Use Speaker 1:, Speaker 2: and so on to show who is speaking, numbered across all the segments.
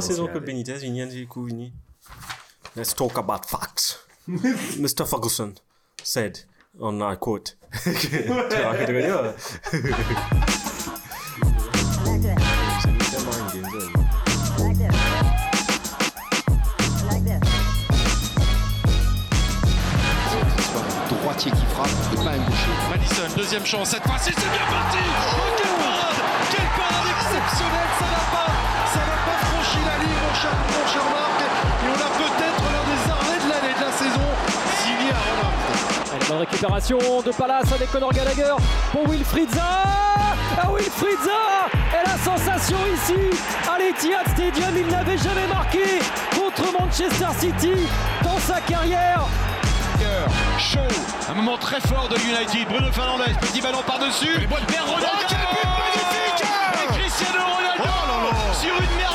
Speaker 1: Saison que Benitez vini dit coup vini. Let's talk about facts. Mr. Ferguson said, on I quote.
Speaker 2: Droitier qui frappe et pas un gaucher.
Speaker 3: Madison, deuxième chance, cette fois-ci c'est bien parti Oh Et on a peut-être l'un des arrêts de l'année de la saison signé à.
Speaker 4: Allez, bonne récupération de Palace avec Conor Gallagher pour Wilfried Zaha ah, Wilfried Zaha Et la sensation ici à l'Etihad Stadium, il n'avait jamais marqué contre Manchester City dans sa carrière
Speaker 3: Chaud, un moment très fort de United. Bruno Fernandez, petit ballon par-dessus. Vers Ronaldo.
Speaker 5: Oh, quel but magnifique
Speaker 3: Et Cristiano Ronaldo
Speaker 5: Oh
Speaker 3: sur une merveille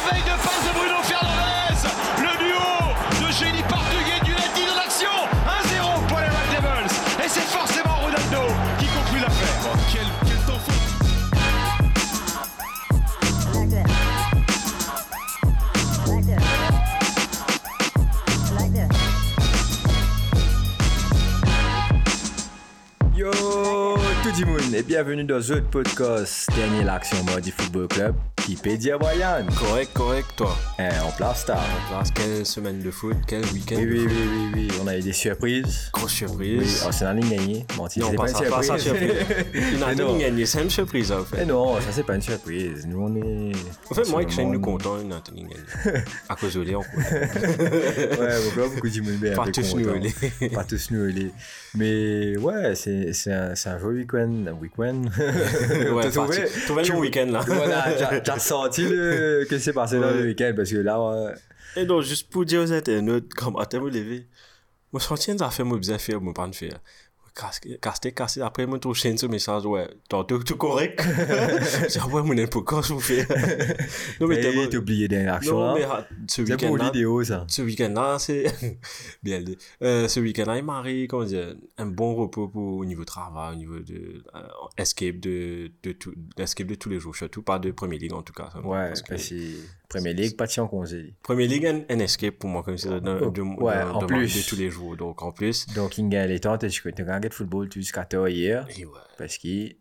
Speaker 3: et
Speaker 6: bienvenue dans ce podcast Dernier l'action Mardi Football Club dire Brian
Speaker 1: Correct, correct, toi.
Speaker 6: hein, en place star.
Speaker 1: Last quelle semaine de foot, quel week-end
Speaker 6: Oui, oui, oui, oui, oui, on a eu des surprises.
Speaker 1: Grosse
Speaker 6: Oui,
Speaker 1: surprise.
Speaker 6: Arsenal a gagné. Menti,
Speaker 1: non,
Speaker 6: c'est
Speaker 1: pas
Speaker 6: pas une
Speaker 1: pas
Speaker 6: surprise.
Speaker 1: surprise. A
Speaker 6: non.
Speaker 1: gagné, c'est une surprise, en fait.
Speaker 6: Non, ça c'est pas une surprise. Nous on est.
Speaker 1: En fait, moi, avec Shane, nous a gagné. À cause de Léon, quoi.
Speaker 6: Ouais, beaucoup de monde
Speaker 1: Pas tous nous,
Speaker 6: Pas tous nous. Mais ouais, c'est un, joli week-end. Un week-end.
Speaker 1: Ouais,
Speaker 6: T'as trouvé?
Speaker 1: Le bon week-end, là.
Speaker 6: Voilà, ressenti le... que c'est passé dans
Speaker 1: Ouais.
Speaker 6: le week-end parce que là, ouais,
Speaker 1: Et donc, juste pour dire aux internautes, comme à me lever, moi, je sens ça fait moi bizarre faire, moi, pas de faire. Casté, cassé, après, moi, trouve chaîne ce message, ouais, t'as tout, tout correct. J'ai dit, ouais, mon n'importe quoi, je vous fais. Non, t'es
Speaker 6: t'as oublié d'une action
Speaker 1: Non,
Speaker 6: pour
Speaker 1: week-end-là,
Speaker 6: vidéo ça.
Speaker 1: ce week-end-là, c'est bien dit. Euh, ce week-end-là, il m'a arrivé, comment dire, un bon repos pour, au niveau travail, au niveau de euh, escape de, de tout, escape de tous les jours, surtout pas de Premier League en tout cas.
Speaker 6: Ouais,
Speaker 1: parce que
Speaker 6: Premier League, pas de en congé.
Speaker 1: Premier League, un, un escape pour moi, comme c'est de, de,
Speaker 6: Oh,
Speaker 1: de,
Speaker 6: ouais,
Speaker 1: de-
Speaker 6: en
Speaker 1: de-
Speaker 6: plus.
Speaker 1: de tous les jours. Donc, en plus,
Speaker 6: Donc, il gagne les temps, tu connais regarder le football jusqu'à tard hier
Speaker 1: et ouais.
Speaker 6: parce qu'ils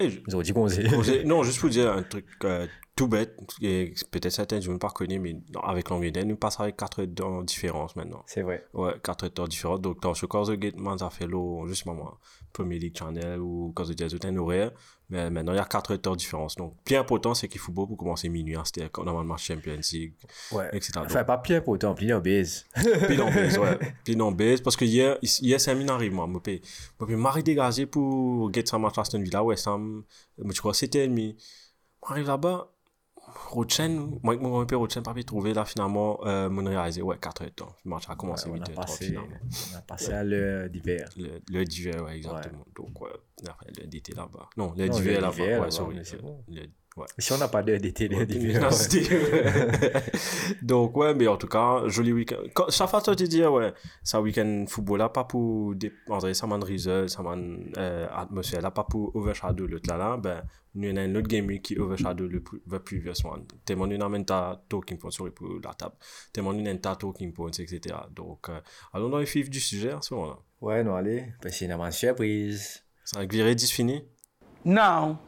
Speaker 1: je-
Speaker 6: ont dit. Congé-
Speaker 1: non, juste pour dire un truc euh, tout bête, et peut-être certains ne pas reconnaître, mais avec l'Angleterre, nous passons avec 4 heures de différence maintenant.
Speaker 6: C'est vrai.
Speaker 1: Ouais, 4 heures de différence. Donc, dans ce cas, Gate, man, ça fait l'eau, justement, Premier League Channel ou quand je dis un horaire. Mais maintenant, il y a 4 heures de différence. Donc, bien important, c'est qu'il faut beaucoup commencer minuit, hein, le match Champions League,
Speaker 6: Ouais.
Speaker 1: etc. Donc,
Speaker 6: Enfin, pas bien autant, plus en base.
Speaker 1: Puis dans base, ouais. Puis dans base, parce que hier, hier, c'est un min arrive, moi. Moi, puis, Marie dégagé pour get sa match Aston Villa, ouais, ça me, tu crois, c'était ennemi. Moi, arrive là-bas, Rochen, moi, mon père Rochen, pas pu trouver, là, finalement, euh, mon réalisé, ouais, 4 heures de temps. Le match a commencé
Speaker 6: on,
Speaker 1: 8
Speaker 6: a
Speaker 1: heures de temps,
Speaker 6: passé,
Speaker 1: finalement.
Speaker 6: on a passé à l'heure d'hiver.
Speaker 1: Ouais, exactement. Donc, ouais, le d'été là-bas. Non,
Speaker 6: Non,
Speaker 1: d'hiver là-bas, ouais, sorry. Ouais.
Speaker 6: Si on n'a pas d'heure d'été, l'heure d'hiver.
Speaker 1: Non, Donc, ouais, mais en tout cas, joli week-end. Quand- Chaque fois, tu te dis, ouais, ça week-end football là, pas pour André, ça m'a result, ça m'a, euh, atmosphère là, pas pour overshadow l'autre là, là, ben, nous, il y a un autre game week qui overshadow le, the previous one. Tellement nous, on a ta talking points, sorry, pour la table. Tellement nous, on a ta talking points, etc. Donc, euh, allons dans les fifs du sujet, à ce moment-là.
Speaker 6: Ouais, non, allez. Parce qu'il y a une surprise.
Speaker 1: Ça a viré 10 fini?
Speaker 7: Now,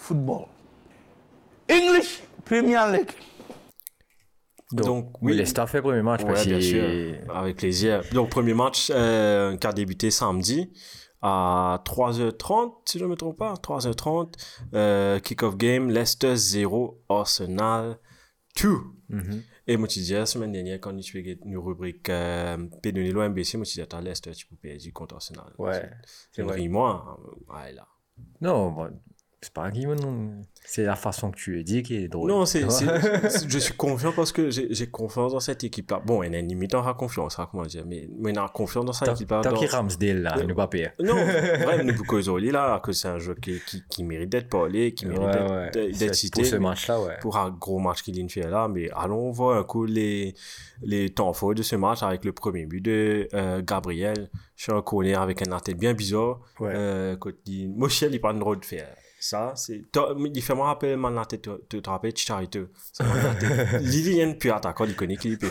Speaker 7: football. English Premier League.
Speaker 6: Donc,
Speaker 1: Donc,
Speaker 6: oui.
Speaker 1: oui.
Speaker 6: Le staff fait premier match
Speaker 1: Ouais, bien sûr. Avec plaisir. Donc, premier match euh, qui a débuté samedi à 3h30, si je ne me trompe pas. 3h30. Euh, Kick-off game, Leicester 0, Arsenal 2.
Speaker 6: Mhm.
Speaker 1: Et moi, tu disais, la semaine dernière, quand tu fais une rubrique euh, P2 l'OMBC, moi, tu disais, attends, Leicester, tu peux PSG contre Arsenal.
Speaker 6: Ouais, c'est vrai.
Speaker 1: moi Ouais, là.
Speaker 6: Non, bon, c'est pas un guillemot, non. C'est la façon que tu le dis qui est drôle.
Speaker 1: Non, c'est, je suis confiant parce que j'ai, confiance dans cette équipe-là. Bon, il y a une limite, a confiance, hein, comment dire, mais, mais on a confiance dans cette
Speaker 6: Tant
Speaker 1: équipe-là.
Speaker 6: tant
Speaker 1: dans-
Speaker 6: qu'il Ramsdale, là, ne pas pire.
Speaker 1: Non, vraiment, nous isoler là, que c'est un jeu qui, qui, qui mérite d'être parlé, qui mérite
Speaker 6: Ouais,
Speaker 1: d'être,
Speaker 6: ouais.
Speaker 1: cité.
Speaker 6: Pour ce match-là, ouais.
Speaker 1: Pour un gros match qu'il faire là, mais allons voir un coup les, les temps forts de ce match avec le premier but de euh, Gabriel sur un corner avec un tête bien bizarre.
Speaker 6: Ouais.
Speaker 1: Euh, quand il, prend le droit de faire. Ça, c'est. Il fait moi rappeler maintenant, tu te te- te rappelles Chicharito. Ça m'a rappelé. Lili, il y a une plus attaquant, il connaît qui il peut.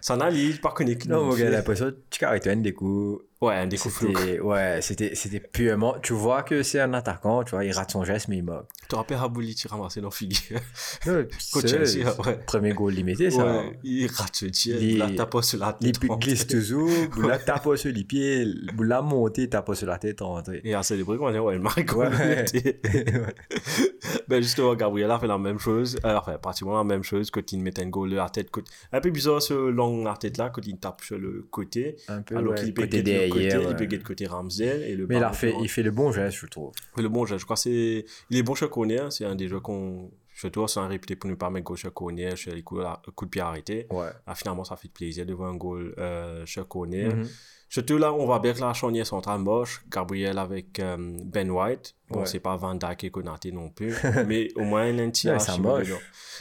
Speaker 1: Ça n'a, il pas connaît qui
Speaker 6: Non, gars, l'impression tu carré des coups.
Speaker 1: Ouais, un.
Speaker 6: C'était, ouais, c'était, c'était purement. Tu vois que c'est un attaquant, tu vois, il rate son geste, mais il moque.
Speaker 1: Tu te rappelles Rabouli, tu ramasses dans figure. Coach
Speaker 6: c'est-
Speaker 1: Chelsea, ouais.
Speaker 6: Premier goal limité, ça.
Speaker 1: Ouais, il rate ce tir,
Speaker 6: Il-
Speaker 1: il la tape sur la
Speaker 6: Il
Speaker 1: tête.
Speaker 6: puis
Speaker 1: rentrée.
Speaker 6: glisse toujours, Boula tape sur les pieds, Boula monter, tape sur la tête, rentrée.
Speaker 1: Et à célébrer, on dit, ouais, le Marc,
Speaker 6: Ouais.
Speaker 1: ben justement, Gabriel a fait la même chose, euh, enfin, pratiquement la même chose, quand il mettait un goal de la tête, côté- un peu bizarre ce long la tête là, quand il tape sur le côté,
Speaker 6: Un peu,
Speaker 1: alors
Speaker 6: ouais,
Speaker 1: qu'il
Speaker 6: côté
Speaker 1: côté,
Speaker 6: derrière.
Speaker 1: il
Speaker 6: ouais.
Speaker 1: peut guetter côté Ramsdale, et le
Speaker 6: Mais il, a fait, il fait le bon geste, je trouve.
Speaker 1: Le bon jeu, je crois que c'est. Il est bon chez Corner, c'est un des jeux qu'on. Surtout, c'est un réputé pour ne pas mettre goal chez Corner, chez les coups, coups de pied arrêtés.
Speaker 6: Ouais.
Speaker 1: Ah, finalement, ça fait plaisir de voir un goal euh, chez Corner.
Speaker 6: Mhm.
Speaker 1: Surtout là, on voit bien que la charnière centrale moche. Gabriel avec euh, Ben White. Bon,
Speaker 6: Ouais.
Speaker 1: c'est pas Van Dijk et Konaté non plus, mais au moins un.
Speaker 6: Ouais, ça moche.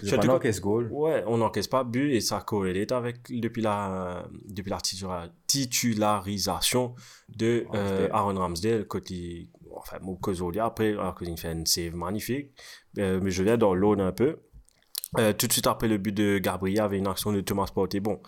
Speaker 1: Surtout
Speaker 6: qu'est-ce goal.
Speaker 1: Ouais, on n'encaisse pas but et ça corrélate avec depuis la, depuis la titula- titularisation de euh,
Speaker 6: Ramsdale.
Speaker 1: Aaron Ramsdale, côté, enfin, Mokozolia, après, alors qu'il fait une save magnifique, Euh, mais je viens dans l'aune un peu. Euh, tout de suite après le but de Gabriel, il y avait une action de Thomas Porté. Bon,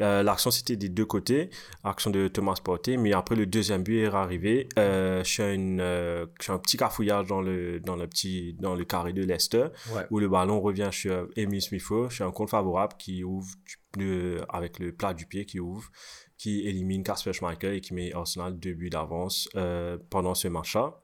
Speaker 1: euh, l'action c'était des deux côtés, action de Thomas Porté, mais après le deuxième but est arrivé. Euh, je suis une, euh, je suis un petit cafouillage dans le, dans le petit, dans le carré de Leicester
Speaker 6: Ouais.
Speaker 1: où le ballon revient sur Emile Smith-Rowe, sur un compte favorable qui ouvre le- avec le plat du pied qui ouvre, qui élimine Kasper Schmeichel et qui met Arsenal deux buts d'avance euh, pendant ce match-là.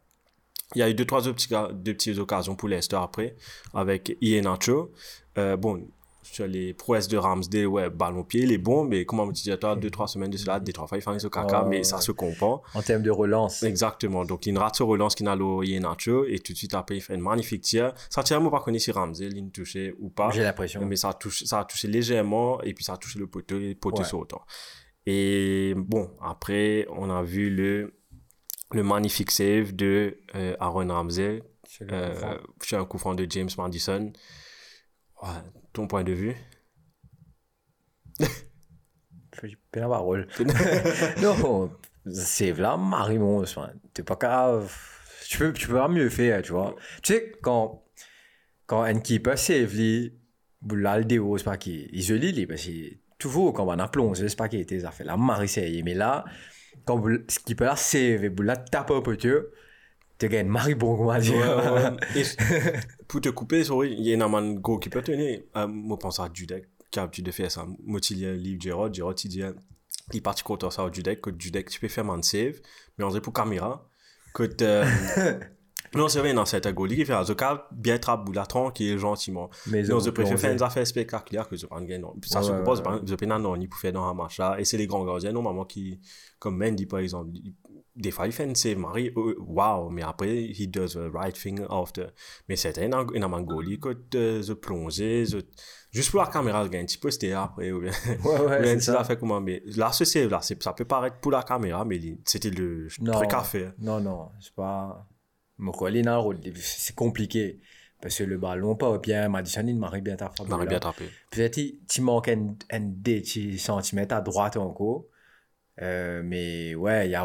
Speaker 1: Il y a eu deux, trois autres petits, deux petites occasions pour Leicester après, avec Iheanacho. Euh, bon, sur les prouesses de Ramsdale, ouais, ballon au pied, il est bon, mais comme on me disait, toi, deux, trois semaines de cela, des trois fois, il fait un caca, mais ça se comprend.
Speaker 6: En termes de relance.
Speaker 1: Exactement. Donc, il rate relance qui n'a le Nacho et tout de suite après, il fait une magnifique tir. Ça tire, moi, pas connu si Ramsey, il touché ou pas.
Speaker 6: J'ai l'impression.
Speaker 1: Mais ça a, touché, ça a touché légèrement et puis ça a touché le poteau et le poteau
Speaker 6: Ouais.
Speaker 1: sur autant. Et bon, après, on a vu le, le magnifique save de euh, Aaron Ramsey
Speaker 6: le
Speaker 1: euh, sur un coup franc de James Madison. Ouais, ton point de vue?
Speaker 6: La parole. non, c'est Marimon. enfin, T'es pas grave. Tu peux, tu peux pas mieux faire, tu vois. Tu sais, quand, quand un keeper save, lui, là, le déo, c'est pas qu'il isole, lui, parce que toujours, quand on a plongé, c'est pas qu'il était affaires là, Marie c'est Mais là, quand ce keeper là save, et là, tape un peu, tu gagnes Marie bon, comment dire.
Speaker 1: Et pour te couper, sorry, il y a un man gros qui peut tenir. Euh, moi, je pense à Dudek, qui a l'habitude de faire ça. Moi, il y a livre Gerard, Gerard, il dit, il est parti contre ça au Dudek, que Dudek, tu peux faire man save, mais on dirait pour caméra, que euh, non, c'est vrai, c'est un goalie qui fait un zocal bien trappe boula tranquille, gentiment.
Speaker 6: Mais
Speaker 1: Non, je préfère faire des affaires spectaculaires que je prends gain. Ça se propose, pas, je peux non, il faire dans un match là. Et c'est les grands gardiens, normalement, qui, comme Mendy, par exemple, il- des fois, il fait une save, Marie, euh, wow, mais après, he does the right thing after. Mais c'était un, un Mangoli, que euh, je plongeais, je- juste pour la caméra, un petit peu, c'était après, ou bien.
Speaker 6: Ouais, ouais, c'est
Speaker 1: tu
Speaker 6: ça.
Speaker 1: fait comment, mais là, ce save là, c'est- ça peut paraître pour la caméra, mais c'était le
Speaker 6: Non.
Speaker 1: truc à faire.
Speaker 6: Non, non, c'est pas. Mokoli, non, c'est compliqué. Parce que le ballon, pas bien, Madison, il m'arrive bien.
Speaker 1: On aurait bien attrapé.
Speaker 6: Peut-être il il manque un, un des petits centimètres à droite encore. Euh, mais ouais, il y a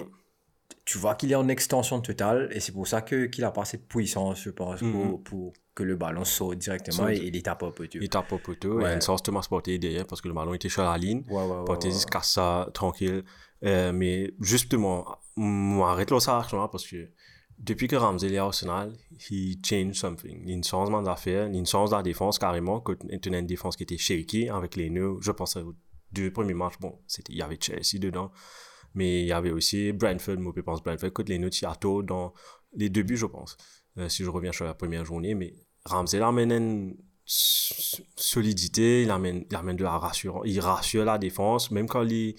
Speaker 6: et tu vois qu'il est en extension totale et c'est pour ça que qu'il a pas cette puissance, je pense, pour,
Speaker 1: Mhm.
Speaker 6: pour que le ballon saute directement
Speaker 1: Saute.
Speaker 6: et il tape peu. tu
Speaker 1: Il tape au poteau, et
Speaker 6: Ouais.
Speaker 1: une sorte Thomas Porté derrière, parce que le ballon était sur la ligne.
Speaker 6: Ouais, ouais, ouais.
Speaker 1: casse ça tranquille. Euh, mais justement, on arrête là ça parce que depuis que Ramsey est à Arsenal, he changed something. Il y a une changement d'affaires, il y a une chance dans la défense carrément, que as une défense qui était shaky avec les nœuds. Je pense aux deux premiers matchs, bon, c'était, il y avait Chelsea dedans, mais il y avait aussi Brentford, je pense Brentford, que les de Seattle dans les deux buts, je pense, euh, si je reviens sur la première journée, mais Ramsey amène une solidité, il amène, il amène de la rassurance, il rassure la défense, même quand il,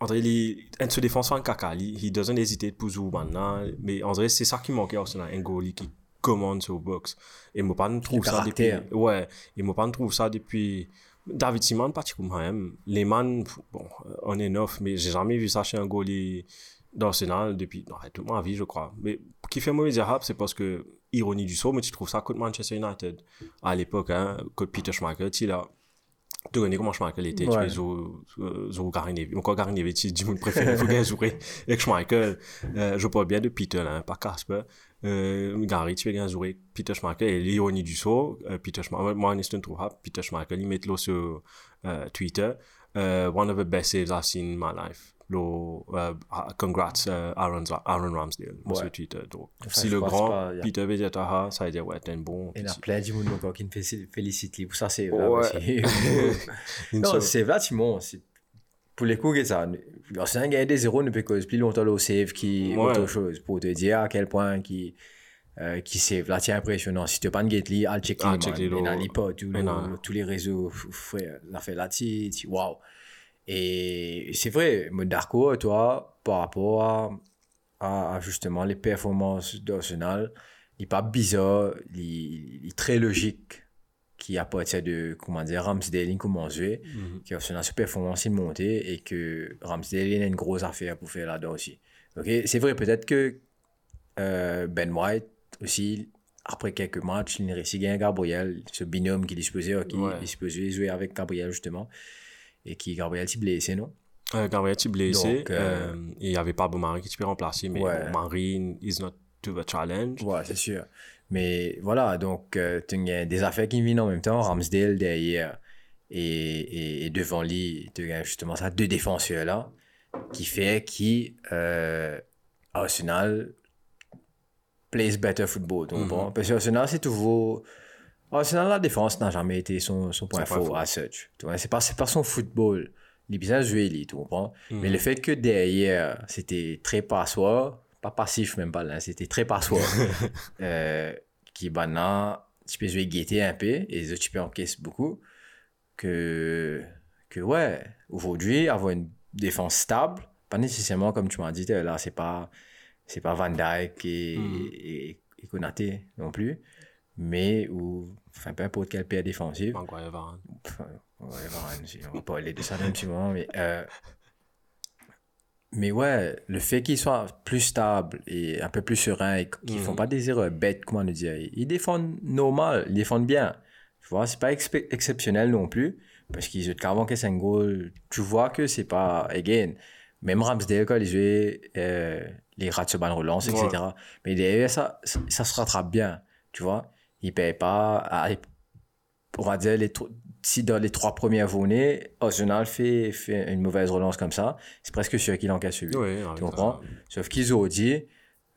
Speaker 1: André, il, un de ses défenseurs en caca, il, il doesn't hesitate pour jouer maintenant, mais André, c'est ça qui manquait aussi, un goalie qui commande sur box. Et moi, pas trouve ça depuis, ouais, et moi, pas trouve ça depuis, David Simon, particulièrement, hein. les man, bon, euh, on est neuf, mais j'ai jamais vu ça chez un goalie d'Arsenal depuis, non, toute ma vie, je crois. Mais qui fait mauvais diable, c'est parce que, ironie du sort, mais tu trouves ça contre Manchester United à l'époque, hein, contre Peter Schmeichel, il a, tu connais comment Schmeichel était, tu
Speaker 6: Ouais.
Speaker 1: es zo, zo, zo Gary Encore Gary Neville, tu dis mon préféré, il faut qu'il jouer avec Schmeichel. Euh, je parle bien de Peter, là, hein, pas Casper. Euh, Gary, tu veux bien jouer Peter Schmeichel et Léonie Dussault. Euh, Peter Schmeichel, moi, Aniston Trouha, Peter Schmeichel, il met l'eau sur euh, Twitter. Uh, one of the best saves I've seen in my life. Uh, congrats uh, Aaron, Aaron Ramsdale
Speaker 6: Ouais.
Speaker 1: sur Twitter. Donc,
Speaker 6: Enfin,
Speaker 1: si
Speaker 6: je
Speaker 1: le grand
Speaker 6: pas, a-
Speaker 1: Peter Vegetaha, ça veut dire ouais, t'es un bon.
Speaker 6: Il y en a plein du monde encore qui me félici- félicite lui pour ça c'est
Speaker 1: Ouais.
Speaker 6: aussi. Non, c'est vrai, Timon. c'est- Pour les coups ça. L'arsenal gagne des zéros cause plus longtemps le save qui
Speaker 1: Ouais.
Speaker 6: autre chose. Pour te dire à quel point qui. Euh, qui save là, c'est impressionnant. Si tu pas de Gately, al check les
Speaker 1: check
Speaker 6: potes, tous les- réseaux, frère, la fait là-dessus, tu- waouh. Et c'est vrai, mais Darko, toi, par rapport à, à, à justement les performances d'Arsenal, il n'est pas bizarre, il, il est très logique qui à partir de, comment dire, Ramsdale, à jouer,
Speaker 1: Mhm.
Speaker 6: qui a Arsenal sur performance, il monté et que Ramsdale, a une grosse affaire pour faire là-dedans aussi. Ok, C'est vrai, peut-être que euh, Ben White aussi, après quelques matchs, il a réussi à gagner Gabriel, ce binôme qui disposait, qui
Speaker 1: Ouais.
Speaker 6: disposait jouer avec Gabriel justement, et qui Gabriel s'est blessé, non?
Speaker 1: Euh, Gabriel est blessé.
Speaker 6: Donc, euh,
Speaker 1: euh, il n'y avait pas Marie qui tu peux remplacer, mais
Speaker 6: Ouais.
Speaker 1: bon, Marie is not to the challenge.
Speaker 6: Ouais, c'est sûr. Mais voilà, donc euh, tu as des affaires qui viennent en même temps, Ramsdale derrière et, et, et devant lui, tu as justement ça, deux défenseurs là, qui fait qui euh, Arsenal plays better football. Donc, bon, parce que Arsenal, c'est toujours. Arsenal, la défense n'a jamais été son, son point fort à such. C'est pas, pas son football. Il est bien joué, lui, tu comprends?
Speaker 1: Mhm.
Speaker 6: Mais le fait que derrière, c'était très passoire, pas passif même pas là, c'était très passoire, euh, qui maintenant, tu peux jouer guetter un peu, et les tu peux encaisser beaucoup, que, que ouais, aujourd'hui, avoir une défense stable, pas nécessairement comme tu m'as dit, là, c'est pas, c'est pas Van Dijk et,
Speaker 1: Mhm.
Speaker 6: et, et Konaté non plus, mais ou, enfin, peu importe quelle paire défensive,
Speaker 1: Maguire, Varane.
Speaker 6: Enfin, ouais, Varane, si on va parler de ça dans un petit moment, mais, euh, mais ouais, le fait qu'ils soient plus stables et un peu plus sereins et qu'ils font
Speaker 1: Mhm.
Speaker 6: pas des erreurs bêtes, comment le dire, ils défendent normal, ils défendent bien. Tu vois, c'est pas exceptionnel non plus, parce qu'ils ont carrément que 5 goals. Tu vois que c'est pas, again, même Ramsdale quand il jouait, euh, les rats de balle relance, etc. Mais derrière ça, ça, ça se rattrape bien, tu vois. Ils payent pas, à- on va dire, les, si dans les trois premières journées, Arsenal fait, fait une mauvaise relance comme ça, c'est presque sûr qu'il en casse une.
Speaker 1: Oui,
Speaker 6: Tu comprends? Sauf qu'ils ont dit,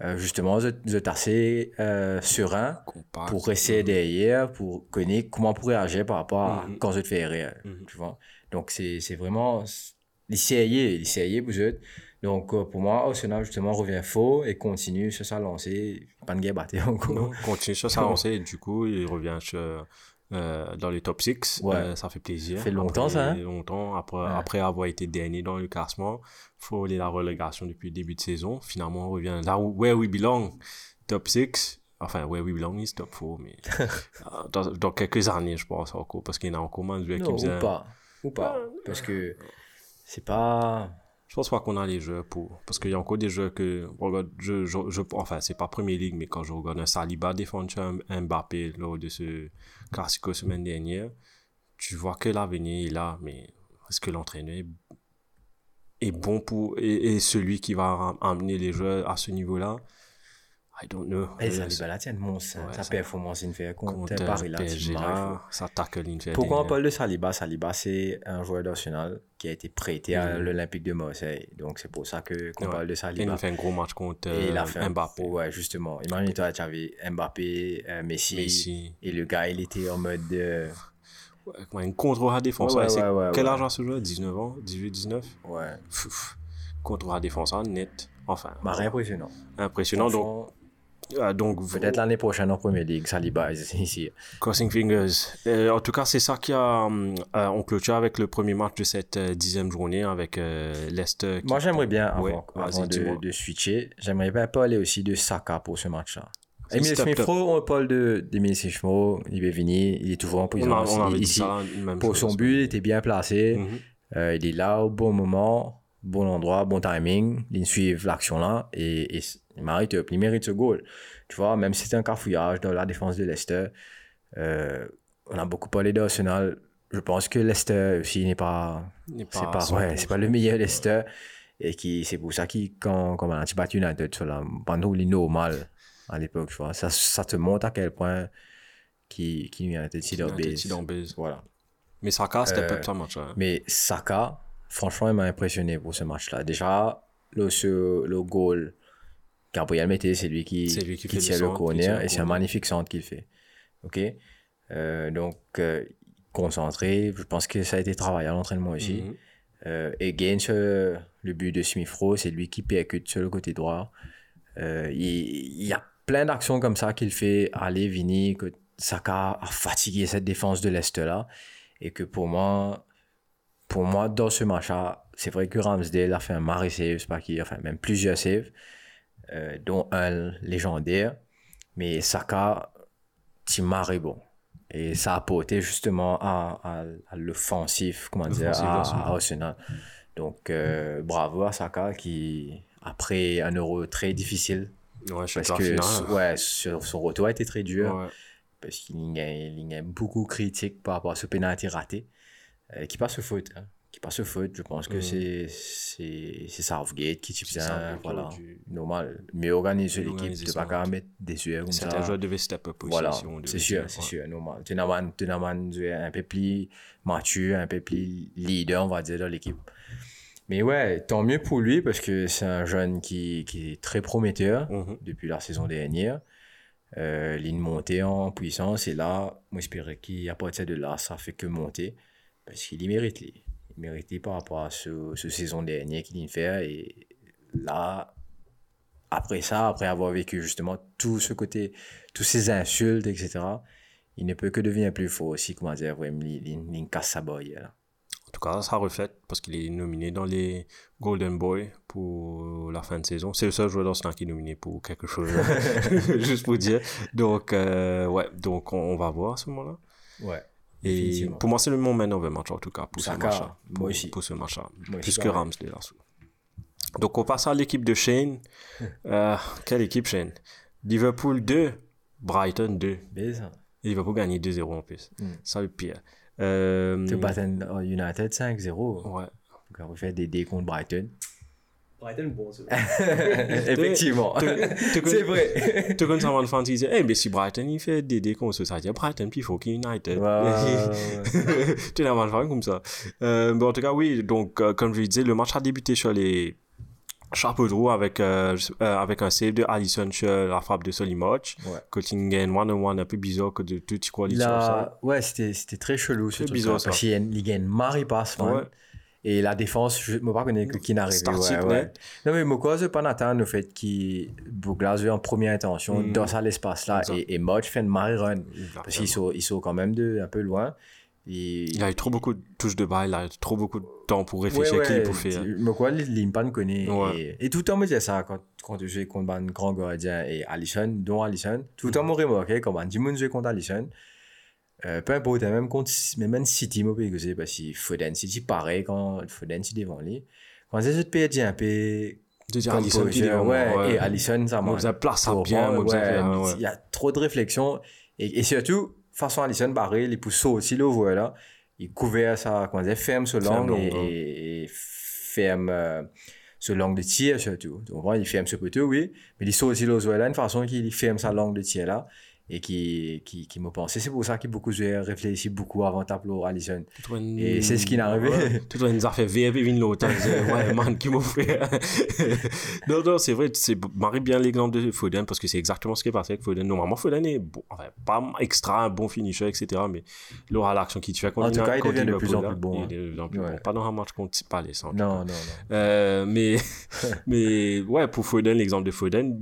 Speaker 6: euh, justement, vous êtes, vous êtes assez euh, serein
Speaker 1: compact.
Speaker 6: pour essayer derrière, pour connaître comment pour réagir par rapport à
Speaker 1: Mhm.
Speaker 6: quand vous êtes fait rire. Tu vois? Donc, c'est vraiment l'essayer, l'essayer, vous êtes. Donc, euh, pour moi, Arsenal, justement, revient faux et continue sur sa lancée. Pas de guerre.
Speaker 1: Non, continue sur sa lancée et du coup, il revient sur, euh, dans les top 6.
Speaker 6: Ouais.
Speaker 1: Euh, ça fait plaisir.
Speaker 6: Ça fait longtemps,
Speaker 1: Après-
Speaker 6: ça, hein?
Speaker 1: Longtemps. Après,
Speaker 6: Ouais.
Speaker 1: après avoir été dernier dans le classement, faut aller la relégation depuis le début de saison. Finalement, on revient là où where we belong, top 6. Enfin, where we belong is top 4, mais euh, dans, dans quelques années, je pense encore, parce qu'il y en a encore moins de joueurs qui
Speaker 6: Non,
Speaker 1: faisaient.
Speaker 6: ou pas. Ou pas. Parce que c'est pas.
Speaker 1: Je pense pas qu'on a les jeux pour. Parce qu'il y a encore des jeux que. Regarde, je, je, je- enfin, c'est pas Premier League, mais quand je regarde un Saliba défendre un Mbappé lors de ce Classico semaine dernière, tu vois que l'avenir est là, mais est-ce que l'entraîneur est, bon pour. Et, celui qui va amener les joueurs à ce niveau-là? I don't know.
Speaker 6: Et
Speaker 1: Euh,
Speaker 6: Saliba, là, tiens, mon, sa,
Speaker 1: Ouais,
Speaker 6: sa
Speaker 1: ça-
Speaker 6: performance, il fait contre Paris, là,
Speaker 1: ça tackle fait
Speaker 6: Pourquoi on
Speaker 1: dernière.
Speaker 6: parle de Saliba? Saliba, c'est un joueur d'Arsenal qui a été prêté à
Speaker 1: Mhm.
Speaker 6: l'Olympique de Marseille. Donc, c'est pour ça que qu'on parle de Saliba.
Speaker 1: il fait un gros match contre
Speaker 6: Et il a
Speaker 1: euh, Mbappé.
Speaker 6: ouais, justement. Imagine-toi, tu avais Mbappé, euh, Messi,
Speaker 1: Messi.
Speaker 6: Et le gars, il était en mode. euh,
Speaker 1: une contre à défense.
Speaker 6: Ouais, ouais,
Speaker 1: c'est-
Speaker 6: ouais, ouais,
Speaker 1: Quel âge a ce joueur? 19 ans? 18, 19
Speaker 6: ouais.
Speaker 1: Contre à défense net. Enfin,
Speaker 6: Bah, impressionnant.
Speaker 1: impressionnant. Donc, ah, donc vous-
Speaker 6: Peut-être l'année prochaine en Première Ligue, Saliba ici.
Speaker 1: crossing fingers. Euh, en tout cas, c'est ça qui a. hum, euh, on clôture avec le premier match de cette euh, dixième journée avec euh, Leicester.
Speaker 6: Moi, j'aimerais bien, avant,
Speaker 1: Ouais,
Speaker 6: de, de switcher, j'aimerais bien parler aussi de Saka pour ce match-là. Emile Smith on parle de d'Emile Smith Rowe, il est venu, il est toujours en
Speaker 1: On, a-
Speaker 6: position
Speaker 1: on avait dit
Speaker 6: ici.
Speaker 1: ça, la même
Speaker 6: Pour
Speaker 1: chose.
Speaker 6: son but, il était bien placé.
Speaker 1: Mhm.
Speaker 6: Euh, il est là au bon moment, bon endroit, bon timing. Il suit l'action là et, et il mérite, il mérite ce goal. Tu vois, même si c'était un cafouillage dans la défense de Leicester, euh, on a beaucoup parlé d'Arsenal je pense que Leicester aussi n'est pas. C'est
Speaker 1: pas
Speaker 6: ouais,
Speaker 1: 100%.
Speaker 6: c'est pas le meilleur Leicester. Et qui, c'est pour ça qu'il, quand, quand on a battu United sur la bande il est normal à l'époque, tu vois. Ça, ça te montre à quel point qui, qui United, c'est leur base. Voilà.
Speaker 1: Mais Saka, c'était
Speaker 6: Euh,
Speaker 1: pas ça match. hein.
Speaker 6: Mais Saka, franchement, il m'a impressionné pour ce match-là. Déjà, le, ce- le goal, Gabriel Mété, c'est lui qui,
Speaker 1: lui qui le
Speaker 6: tire le
Speaker 1: qui
Speaker 6: corner et c'est un magnifique centre qu'il fait. OK? Euh, Donc, euh, concentré, je pense que ça a été travaillé à l'entraînement aussi.
Speaker 1: Mhm.
Speaker 6: Euh, et Gain, sur le but de Smith Rowe, c'est lui qui percute sur le côté droit. Euh, il, il y a plein d'actions comme ça qu'il fait aller, Vini, que Saka a fatigué cette défense de l'Est là. Et que pour moi, pour moi, dans ce match-là, c'est vrai que Ramsdale a fait un mari save, pas qui, enfin, même plusieurs saves, euh, dont un légendaire. Mais Saka, bon. Et ça a apporté justement à, à, à l'offensif, comment dire, à, Arsenal. Donc, euh, bravo à Saka qui, après un euro très difficile,
Speaker 1: Ouais,
Speaker 6: parce que ouais, sur- son retour a été très dur,
Speaker 1: Ouais.
Speaker 6: parce qu'il y a, il y a beaucoup de critiques par rapport à ce penalty raté, euh, qui passe au faute. hein. Qui passe au faute, je pense que
Speaker 1: Mhm.
Speaker 6: c'est c'est c'est Southgate qui type ça, voilà. Normal, mieux organisé
Speaker 1: Mieux
Speaker 6: l'équipe,
Speaker 1: organiser
Speaker 6: de
Speaker 1: son
Speaker 6: pas mettre des yeux comme ça.
Speaker 1: Certains joueurs devaient step up aussi.
Speaker 6: Voilà, c'est sûr, c'est sûr, normal. Tu n'as tu n'as un peu plus mature, un peu plus leader, on va dire, dans l'équipe. Mais ouais, tant mieux pour lui parce que c'est un jeune qui, qui est très prometteur
Speaker 1: Mhm.
Speaker 6: depuis la saison dernière. Euh, ligne montée en puissance et là, moi j'espérais qu'à partir de là, ça fait que monter parce qu'il y mérite. Lui par rapport à ce, ce saison dernière qu'il vient faire et là, après ça, après avoir vécu justement tout ce côté, tous ces insultes, etc., il ne peut que devenir plus fort aussi, comment dire, vraiment, il, casse sa boye, là.
Speaker 1: En tout cas, ça reflète parce qu'il est nominé dans les Golden Boy pour la fin de saison. C'est le seul joueur d'Arsenal qui est nominé pour quelque chose, juste pour dire. Donc, euh, ouais, donc on, on va voir à ce moment-là.
Speaker 6: Ouais.
Speaker 1: Et pour moi, c'est le moment man of the match en tout cas pour ce
Speaker 6: Saka,
Speaker 1: match-là.
Speaker 6: moi
Speaker 1: Pour,
Speaker 6: aussi.
Speaker 1: pour ce match-là.
Speaker 6: Moi
Speaker 1: Plus que
Speaker 6: pareil.
Speaker 1: Ramsdale. là. Donc, on passe à l'équipe de Shane. Euh, quelle équipe, Shane? Liverpool 2, Brighton 2.
Speaker 6: Baise.
Speaker 1: Et Liverpool gagné 2-0 en plus.
Speaker 6: Mm.
Speaker 1: Ça, le pire. Euh,
Speaker 6: Tu un- United 5-0.
Speaker 1: Ouais.
Speaker 6: Donc, on fait des dés contre Brighton.
Speaker 4: Brighton, bon, c'est
Speaker 6: Effectivement.
Speaker 1: Tu
Speaker 6: c'est vrai.
Speaker 1: Tu connais ça, man, fan, tu disais, eh, mais si Brighton, il fait des dés comme ça, dire Brighton, puis il faut qu'il United. Tu es un man fan comme ça. Euh, mais en tout cas, oui, donc, euh, comme je disais, le match a débuté sur les chapeaux de roue avec, euh, euh, avec un save de Allison sur la frappe de Solimoch.
Speaker 6: Ouais.
Speaker 1: Cottingen one-on-one un peu bizarre que de tout quoi,
Speaker 6: Il a... Ouais, c'était c'était très chelou ce truc
Speaker 1: bizarre, ça.
Speaker 6: Parce qu'il y a une- il marée passe.
Speaker 1: Ouais.
Speaker 6: Et la défense, je ne sais pas connaître qui n'arrive
Speaker 1: Statique,
Speaker 6: ouais, ouais. Non, mais moi, cause pas Nathan, le fait qu'il Douglas veut en première intention
Speaker 1: Mm.
Speaker 6: dans l'espace-là et, et Moch fait une marée run. Parce qu'ils sont, ils sont quand même de, un peu loin. Et...
Speaker 1: Il a eu trop beaucoup de touches de balle, il a eu trop beaucoup de temps pour réfléchir à qui il peut faire.
Speaker 6: l'Impan ne connaît. Et, et tout le temps, me disait ça quand, quand je jouais contre un grand gardien et Allison, dont Allison. Tout le temps, me remarqué quand on dit jouer contre Allison. Euh, peu importe, même mais même City, moi, parce que que Foden City, pareil, quand Foden City devant lui. Quand c'est cette période, un peu.
Speaker 1: De dire devant,
Speaker 6: ouais, et Allison, ça m'a.
Speaker 1: avez place bien.
Speaker 6: Il y a trop de réflexion. Et, surtout, façon Allison barré, les pouces aussi le voit là. Il couvert ça, comment dire, ferme ce langue et, ferme euh, ce langue de tir surtout. Donc, il ferme ce poteau, oui. Mais il saute aussi le voit là, une façon qu'il ferme sa langue de tir là. Et qui, qui, qui me pensait. C'est pour ça que beaucoup de réfléchissent beaucoup avant de taper Allison. Et c'est ce qui est arrivé.
Speaker 1: Tout le monde nous a fait et vin l'autre. Ouais, man, qui m'a fait? non, non, c'est vrai, c'est marie bien l'exemple de Foden parce que c'est exactement ce qui est passé avec Foden. Normalement, Foden est bon, enfin, pas extra, un bon finisher, etc. Mais là, l'action qu'il fait contre
Speaker 6: En tout cas, il devient de plus en plus bon, hein.
Speaker 1: Il est de plus en plus
Speaker 6: Ouais.
Speaker 1: bon. Pas dans un match contre Palace. tout
Speaker 6: Non, non, non.
Speaker 1: Euh, mais, mais ouais, pour Foden, l'exemple de Foden,